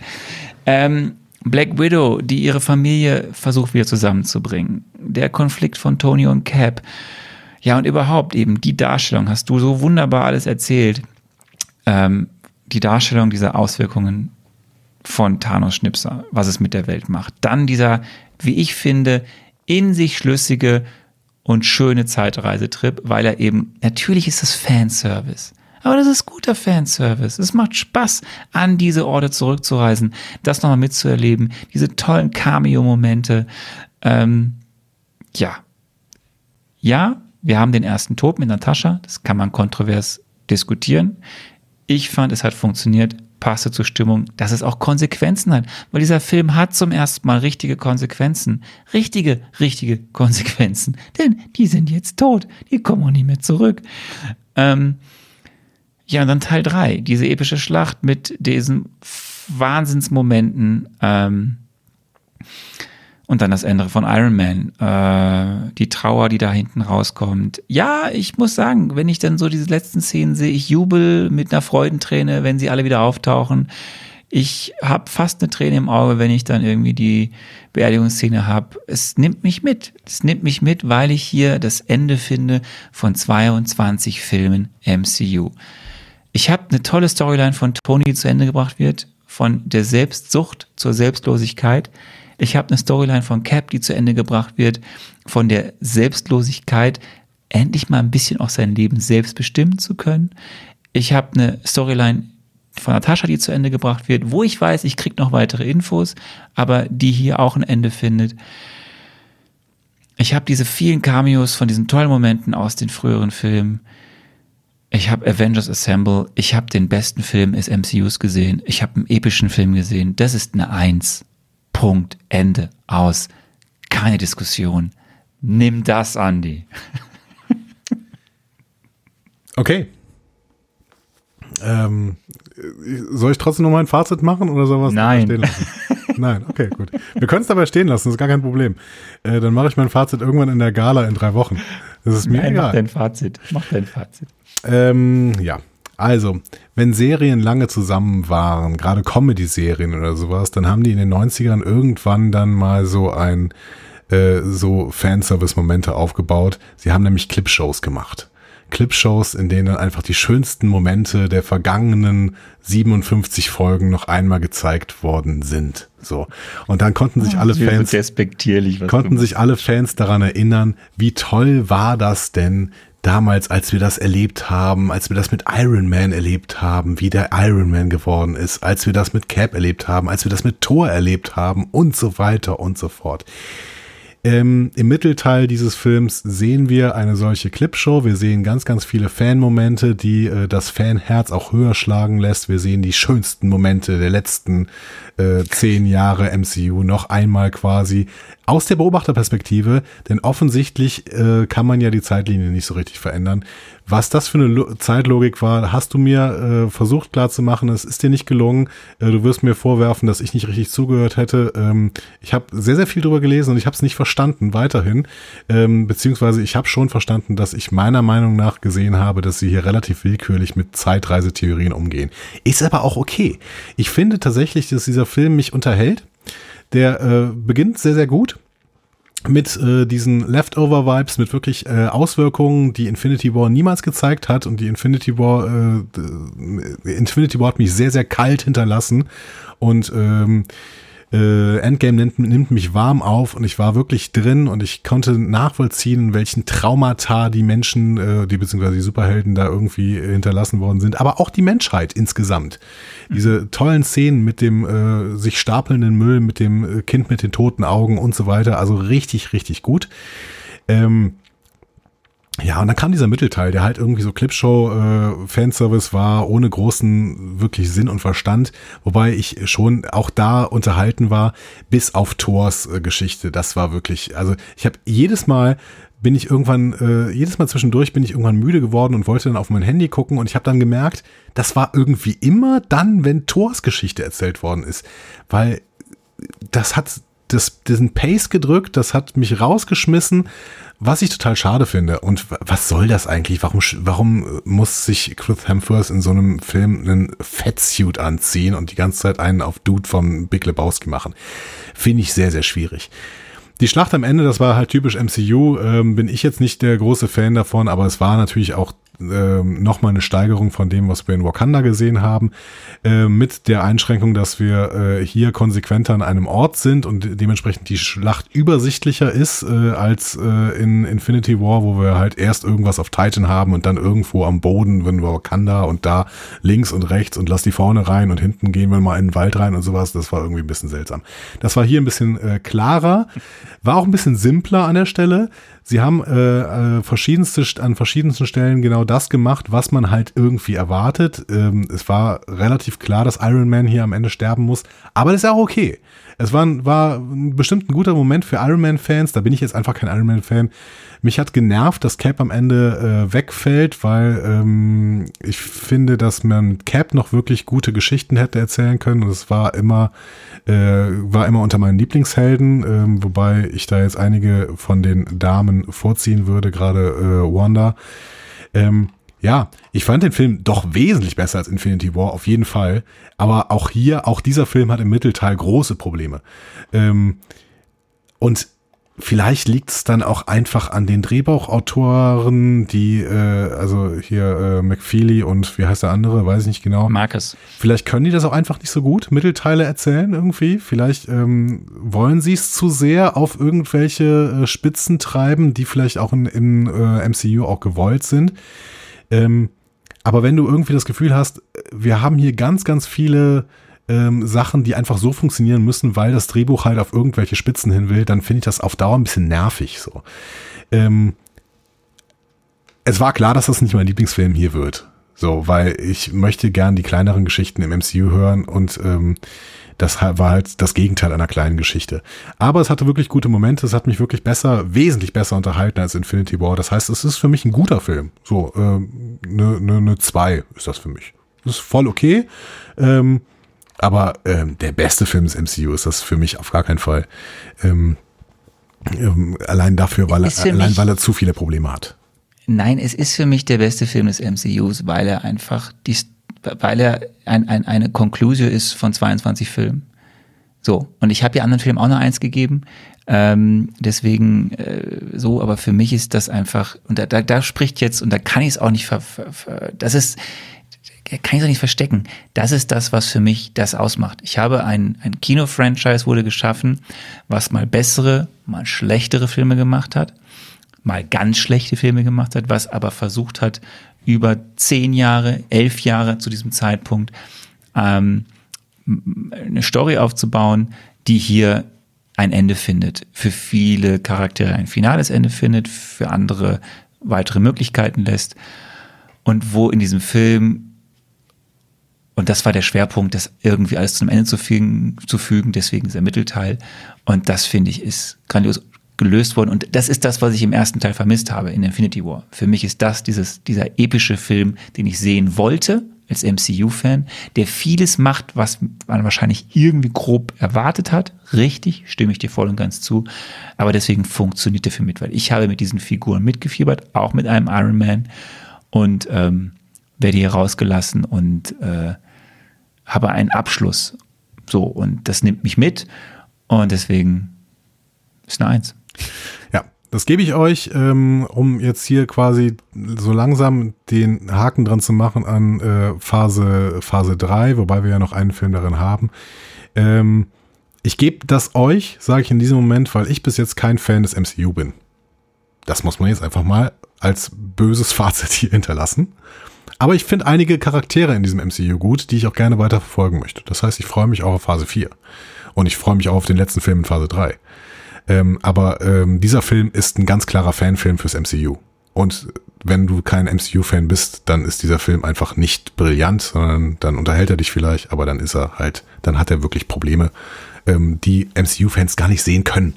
Ähm, Black Widow, die ihre Familie versucht wieder zusammenzubringen. Der Konflikt von Tony und Cap. Ja, und überhaupt eben die Darstellung, hast du so wunderbar alles erzählt. Ähm, die Darstellung dieser Auswirkungen von Thanos Schnipser, was es mit der Welt macht. Dann dieser, wie ich finde, in sich schlüssige und schöne Zeitreisetrip, weil er eben, natürlich ist es Fanservice. Aber das ist guter Fanservice. Es macht Spaß, an diese Orte zurückzureisen, das nochmal mitzuerleben, diese tollen Cameo-Momente. Ähm, ja. Ja, wir haben den ersten Tod mit Natascha, das kann man kontrovers diskutieren. Ich fand, es hat funktioniert. passte zur Stimmung, dass es auch Konsequenzen hat. Weil dieser Film hat zum ersten Mal richtige Konsequenzen. Richtige, richtige Konsequenzen. Denn die sind jetzt tot. Die kommen auch nicht mehr zurück. Ähm, ja, und dann Teil 3, diese epische Schlacht mit diesen Wahnsinnsmomenten. Ähm, und dann das Ende von Iron Man, äh, die Trauer, die da hinten rauskommt. Ja, ich muss sagen, wenn ich dann so diese letzten Szenen sehe, ich jubel mit einer Freudenträne, wenn sie alle wieder auftauchen. Ich habe fast eine Träne im Auge, wenn ich dann irgendwie die Beerdigungsszene habe. Es nimmt mich mit. Es nimmt mich mit, weil ich hier das Ende finde von 22 Filmen MCU. Ich habe eine tolle Storyline von Tony, die zu Ende gebracht wird, von der Selbstsucht zur Selbstlosigkeit. Ich habe eine Storyline von Cap, die zu Ende gebracht wird, von der Selbstlosigkeit, endlich mal ein bisschen auch sein Leben selbst bestimmen zu können. Ich habe eine Storyline von Natascha, die zu Ende gebracht wird, wo ich weiß, ich kriege noch weitere Infos, aber die hier auch ein Ende findet. Ich habe diese vielen Cameos von diesen tollen Momenten aus den früheren Filmen. Ich habe Avengers Assemble, ich habe den besten Film des MCUs gesehen, ich habe einen epischen Film gesehen. Das ist eine Eins. Punkt, Ende, aus. Keine Diskussion. Nimm das, Andi. Okay. Ähm, soll ich trotzdem noch mal ein Fazit machen oder soll was Nein. Nein, okay, gut. Wir können es dabei stehen lassen, das ist gar kein Problem. Äh, dann mache ich mein Fazit irgendwann in der Gala in drei Wochen. Das ist mir Nein, mach egal. dein Fazit. Mach dein Fazit. Ähm, ja. Also, wenn Serien lange zusammen waren, gerade Comedy-Serien oder sowas, dann haben die in den 90ern irgendwann dann mal so ein äh, so Fanservice-Momente aufgebaut. Sie haben nämlich Clipshows gemacht. Clipshows, in denen einfach die schönsten Momente der vergangenen 57 Folgen noch einmal gezeigt worden sind. So. Und dann konnten sich alle Das wird Fans konnten sich alle Fans daran erinnern, wie toll war das denn damals, als wir das erlebt haben, als wir das mit Iron Man erlebt haben, wie der Iron Man geworden ist, als wir das mit Cap erlebt haben, als wir das mit Thor erlebt haben und so weiter und so fort. Ähm, Im Mittelteil dieses Films sehen wir eine solche Clipshow. Wir sehen ganz, ganz viele Fanmomente, die äh, das Fanherz auch höher schlagen lässt. Wir sehen die schönsten Momente der letzten äh, zehn Jahre MCU noch einmal quasi aus der Beobachterperspektive, denn offensichtlich äh, kann man ja die Zeitlinie nicht so richtig verändern. Was das für eine Lo Zeitlogik war, hast du mir äh, versucht klarzumachen. Es ist dir nicht gelungen. Äh, du wirst mir vorwerfen, dass ich nicht richtig zugehört hätte. Ähm, ich habe sehr, sehr viel drüber gelesen und ich habe es nicht verstanden weiterhin. Ähm, beziehungsweise ich habe schon verstanden, dass ich meiner Meinung nach gesehen habe, dass sie hier relativ willkürlich mit Zeitreisetheorien umgehen. Ist aber auch okay. Ich finde tatsächlich, dass dieser Film mich unterhält. Der äh, beginnt sehr, sehr gut mit äh, diesen Leftover-Vibes, mit wirklich äh, Auswirkungen, die Infinity War niemals gezeigt hat und die Infinity War, äh, d- Infinity War hat mich sehr, sehr kalt hinterlassen. Und ähm, äh, Endgame nimmt, nimmt mich warm auf und ich war wirklich drin und ich konnte nachvollziehen, welchen Traumata die Menschen, äh, die beziehungsweise die Superhelden da irgendwie hinterlassen worden sind, aber auch die Menschheit insgesamt. Diese tollen Szenen mit dem äh, sich stapelnden Müll, mit dem äh, Kind mit den toten Augen und so weiter, also richtig, richtig gut. Ähm, ja, und dann kam dieser Mittelteil, der halt irgendwie so Clipshow, äh, war, ohne großen wirklich Sinn und Verstand, wobei ich schon auch da unterhalten war, bis auf Thors äh, Geschichte. Das war wirklich, also ich habe jedes Mal bin ich irgendwann, äh, jedes Mal zwischendurch bin ich irgendwann müde geworden und wollte dann auf mein Handy gucken und ich habe dann gemerkt, das war irgendwie immer dann, wenn Thors Geschichte erzählt worden ist, weil das hat das, diesen Pace gedrückt, das hat mich rausgeschmissen, was ich total schade finde. Und wa- was soll das eigentlich? Warum, warum muss sich Chris Hemsworth in so einem Film einen Fettsuit anziehen und die ganze Zeit einen auf Dude vom Big Lebowski machen? Finde ich sehr, sehr schwierig. Die Schlacht am Ende, das war halt typisch MCU, ähm, bin ich jetzt nicht der große Fan davon, aber es war natürlich auch ähm, nochmal eine Steigerung von dem, was wir in Wakanda gesehen haben, äh, mit der Einschränkung, dass wir äh, hier konsequenter an einem Ort sind und dementsprechend die Schlacht übersichtlicher ist äh, als äh, in Infinity War, wo wir halt erst irgendwas auf Titan haben und dann irgendwo am Boden, wenn wir Wakanda und da links und rechts und lass die vorne rein und hinten gehen wir mal in den Wald rein und sowas. Das war irgendwie ein bisschen seltsam. Das war hier ein bisschen äh, klarer, war auch ein bisschen simpler an der Stelle. Sie haben äh, äh, verschiedenste, an verschiedensten Stellen genau das gemacht, was man halt irgendwie erwartet. Ähm, es war relativ klar, dass Iron Man hier am Ende sterben muss, aber das ist auch okay. Es war, war bestimmt ein guter Moment für Iron Man-Fans. Da bin ich jetzt einfach kein Iron Man-Fan. Mich hat genervt, dass Cap am Ende äh, wegfällt, weil ähm, ich finde, dass man Cap noch wirklich gute Geschichten hätte erzählen können. Und es war immer, äh, war immer unter meinen Lieblingshelden, äh, wobei ich da jetzt einige von den Damen vorziehen würde, gerade äh, Wanda. Ähm, ja, ich fand den Film doch wesentlich besser als Infinity War, auf jeden Fall. Aber auch hier, auch dieser Film hat im Mittelteil große Probleme. Ähm, und vielleicht liegt es dann auch einfach an den Drehbuchautoren, die, äh, also hier äh, McFeely und wie heißt der andere, weiß ich nicht genau. Marcus. Vielleicht können die das auch einfach nicht so gut, Mittelteile erzählen irgendwie. Vielleicht ähm, wollen sie es zu sehr auf irgendwelche äh, Spitzen treiben, die vielleicht auch in, in äh, MCU auch gewollt sind. Ähm, aber wenn du irgendwie das Gefühl hast, wir haben hier ganz, ganz viele ähm, Sachen, die einfach so funktionieren müssen, weil das Drehbuch halt auf irgendwelche Spitzen hin will, dann finde ich das auf Dauer ein bisschen nervig. So. Ähm, es war klar, dass das nicht mein Lieblingsfilm hier wird. So, weil ich möchte gern die kleineren Geschichten im MCU hören und ähm, das war halt das Gegenteil einer kleinen Geschichte. Aber es hatte wirklich gute Momente. Es hat mich wirklich besser, wesentlich besser unterhalten als Infinity War. Das heißt, es ist für mich ein guter Film. So, eine äh, ne, ne, ne zwei ist das für mich. Das ist voll okay. Ähm, aber ähm, der beste Film des MCU ist das für mich auf gar keinen Fall. Ähm, ähm, allein dafür, weil er, allein weil er zu viele Probleme hat. Nein, es ist für mich der beste Film des MCUs, weil er einfach die, weil er ein, ein, eine Konklusion ist von 22 Filmen. So, und ich habe ja anderen Filmen auch noch eins gegeben. Ähm, deswegen äh, so, aber für mich ist das einfach, und da, da, da spricht jetzt, und da kann ich es auch nicht ver, ver, ver das ist, kann ich auch nicht verstecken. Das ist das, was für mich das ausmacht. Ich habe ein, ein Kino-Franchise wurde geschaffen, was mal bessere, mal schlechtere Filme gemacht hat, mal ganz schlechte Filme gemacht hat, was aber versucht hat, über zehn Jahre, elf Jahre zu diesem Zeitpunkt ähm, eine Story aufzubauen, die hier ein Ende findet. Für viele Charaktere ein finales Ende findet, für andere weitere Möglichkeiten lässt. Und wo in diesem Film, und das war der Schwerpunkt, das irgendwie alles zum Ende zu fügen, zu fügen deswegen dieser Mittelteil. Und das finde ich ist grandios gelöst worden. Und das ist das, was ich im ersten Teil vermisst habe in Infinity War. Für mich ist das dieses, dieser epische Film, den ich sehen wollte als MCU-Fan, der vieles macht, was man wahrscheinlich irgendwie grob erwartet hat. Richtig, stimme ich dir voll und ganz zu. Aber deswegen funktioniert der Film mit, weil ich habe mit diesen Figuren mitgefiebert, auch mit einem Iron Man und ähm, werde hier rausgelassen und äh, habe einen Abschluss. So, und das nimmt mich mit und deswegen ist eine Eins. Ja, das gebe ich euch, ähm, um jetzt hier quasi so langsam den Haken dran zu machen an äh, Phase, Phase 3, wobei wir ja noch einen Film darin haben. Ähm, ich gebe das euch, sage ich in diesem Moment, weil ich bis jetzt kein Fan des MCU bin. Das muss man jetzt einfach mal als böses Fazit hier hinterlassen. Aber ich finde einige Charaktere in diesem MCU gut, die ich auch gerne weiter verfolgen möchte. Das heißt, ich freue mich auch auf Phase 4. Und ich freue mich auch auf den letzten Film in Phase 3. Ähm, aber ähm, dieser Film ist ein ganz klarer Fanfilm fürs MCU. Und wenn du kein MCU-Fan bist, dann ist dieser Film einfach nicht brillant, sondern dann unterhält er dich vielleicht, aber dann ist er halt, dann hat er wirklich Probleme, ähm, die MCU-Fans gar nicht sehen können.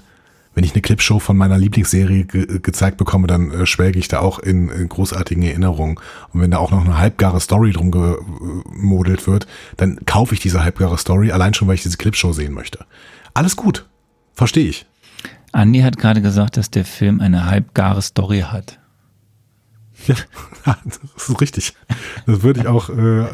Wenn ich eine Clipshow von meiner Lieblingsserie ge gezeigt bekomme, dann äh, schwelge ich da auch in, in großartigen Erinnerungen. Und wenn da auch noch eine halbgare Story drum gemodelt wird, dann kaufe ich diese halbgare Story, allein schon, weil ich diese Clipshow sehen möchte. Alles gut. Verstehe ich. Andi hat gerade gesagt, dass der Film eine halbgare Story hat. Ja, das ist richtig. Das würde ich auch äh,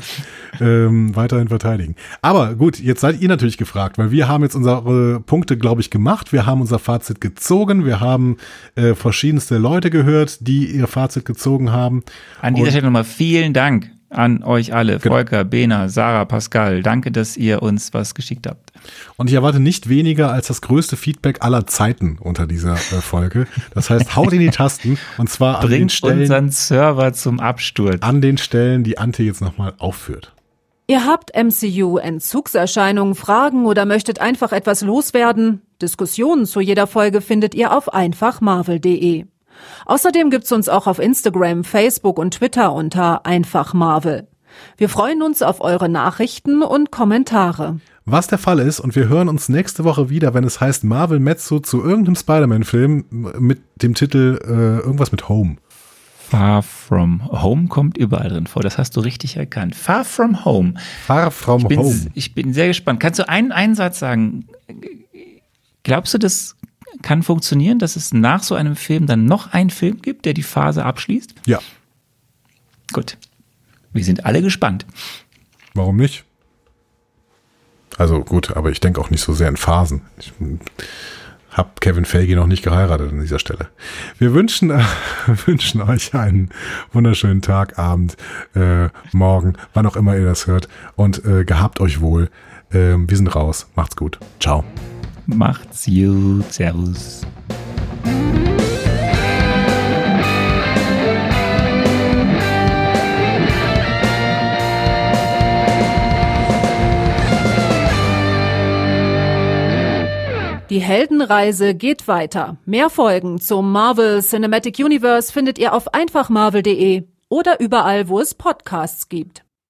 ähm, weiterhin verteidigen. Aber gut, jetzt seid ihr natürlich gefragt, weil wir haben jetzt unsere Punkte, glaube ich, gemacht. Wir haben unser Fazit gezogen. Wir haben äh, verschiedenste Leute gehört, die ihr Fazit gezogen haben. An dieser Stelle nochmal vielen Dank an euch alle. Genau. Volker, Bena, Sarah, Pascal. Danke, dass ihr uns was geschickt habt. Und ich erwarte nicht weniger als das größte Feedback aller Zeiten unter dieser äh, Folge. Das heißt, haut in die Tasten und zwar an Bringt den Stellen. unseren Server zum Absturz. An den Stellen, die Ante jetzt nochmal aufführt. Ihr habt MCU-Entzugserscheinungen, Fragen oder möchtet einfach etwas loswerden? Diskussionen zu jeder Folge findet ihr auf einfachmarvel.de. Außerdem gibt's uns auch auf Instagram, Facebook und Twitter unter einfach Marvel. Wir freuen uns auf eure Nachrichten und Kommentare. Was der Fall ist, und wir hören uns nächste Woche wieder, wenn es heißt Marvel Mezzo zu irgendeinem Spider-Man-Film mit dem Titel äh, irgendwas mit Home. Far From Home kommt überall drin vor. Das hast du richtig erkannt. Far From Home. Far From Ich bin, Home. ich bin sehr gespannt. Kannst du einen, einen Satz sagen? Glaubst du, das kann funktionieren, dass es nach so einem Film dann noch einen Film gibt, der die Phase abschließt? Ja, Gut. Wir sind alle gespannt. warum nicht? Also gut, aber ich denke auch nicht so sehr in Phasen. Ich habe Kevin Feige noch nicht geheiratet an dieser Stelle. Wir wünschen, äh, wünschen euch einen wunderschönen Tag, Abend, äh, Morgen, wann auch immer ihr das hört. Und äh, gehabt euch wohl. Ähm, wir sind raus. Macht's gut. Ciao. Macht's gut. Servus. Die Heldenreise geht weiter. Mehr Folgen zum Marvel Cinematic Universe findet ihr auf einfachmarvel.de oder überall, wo es Podcasts gibt.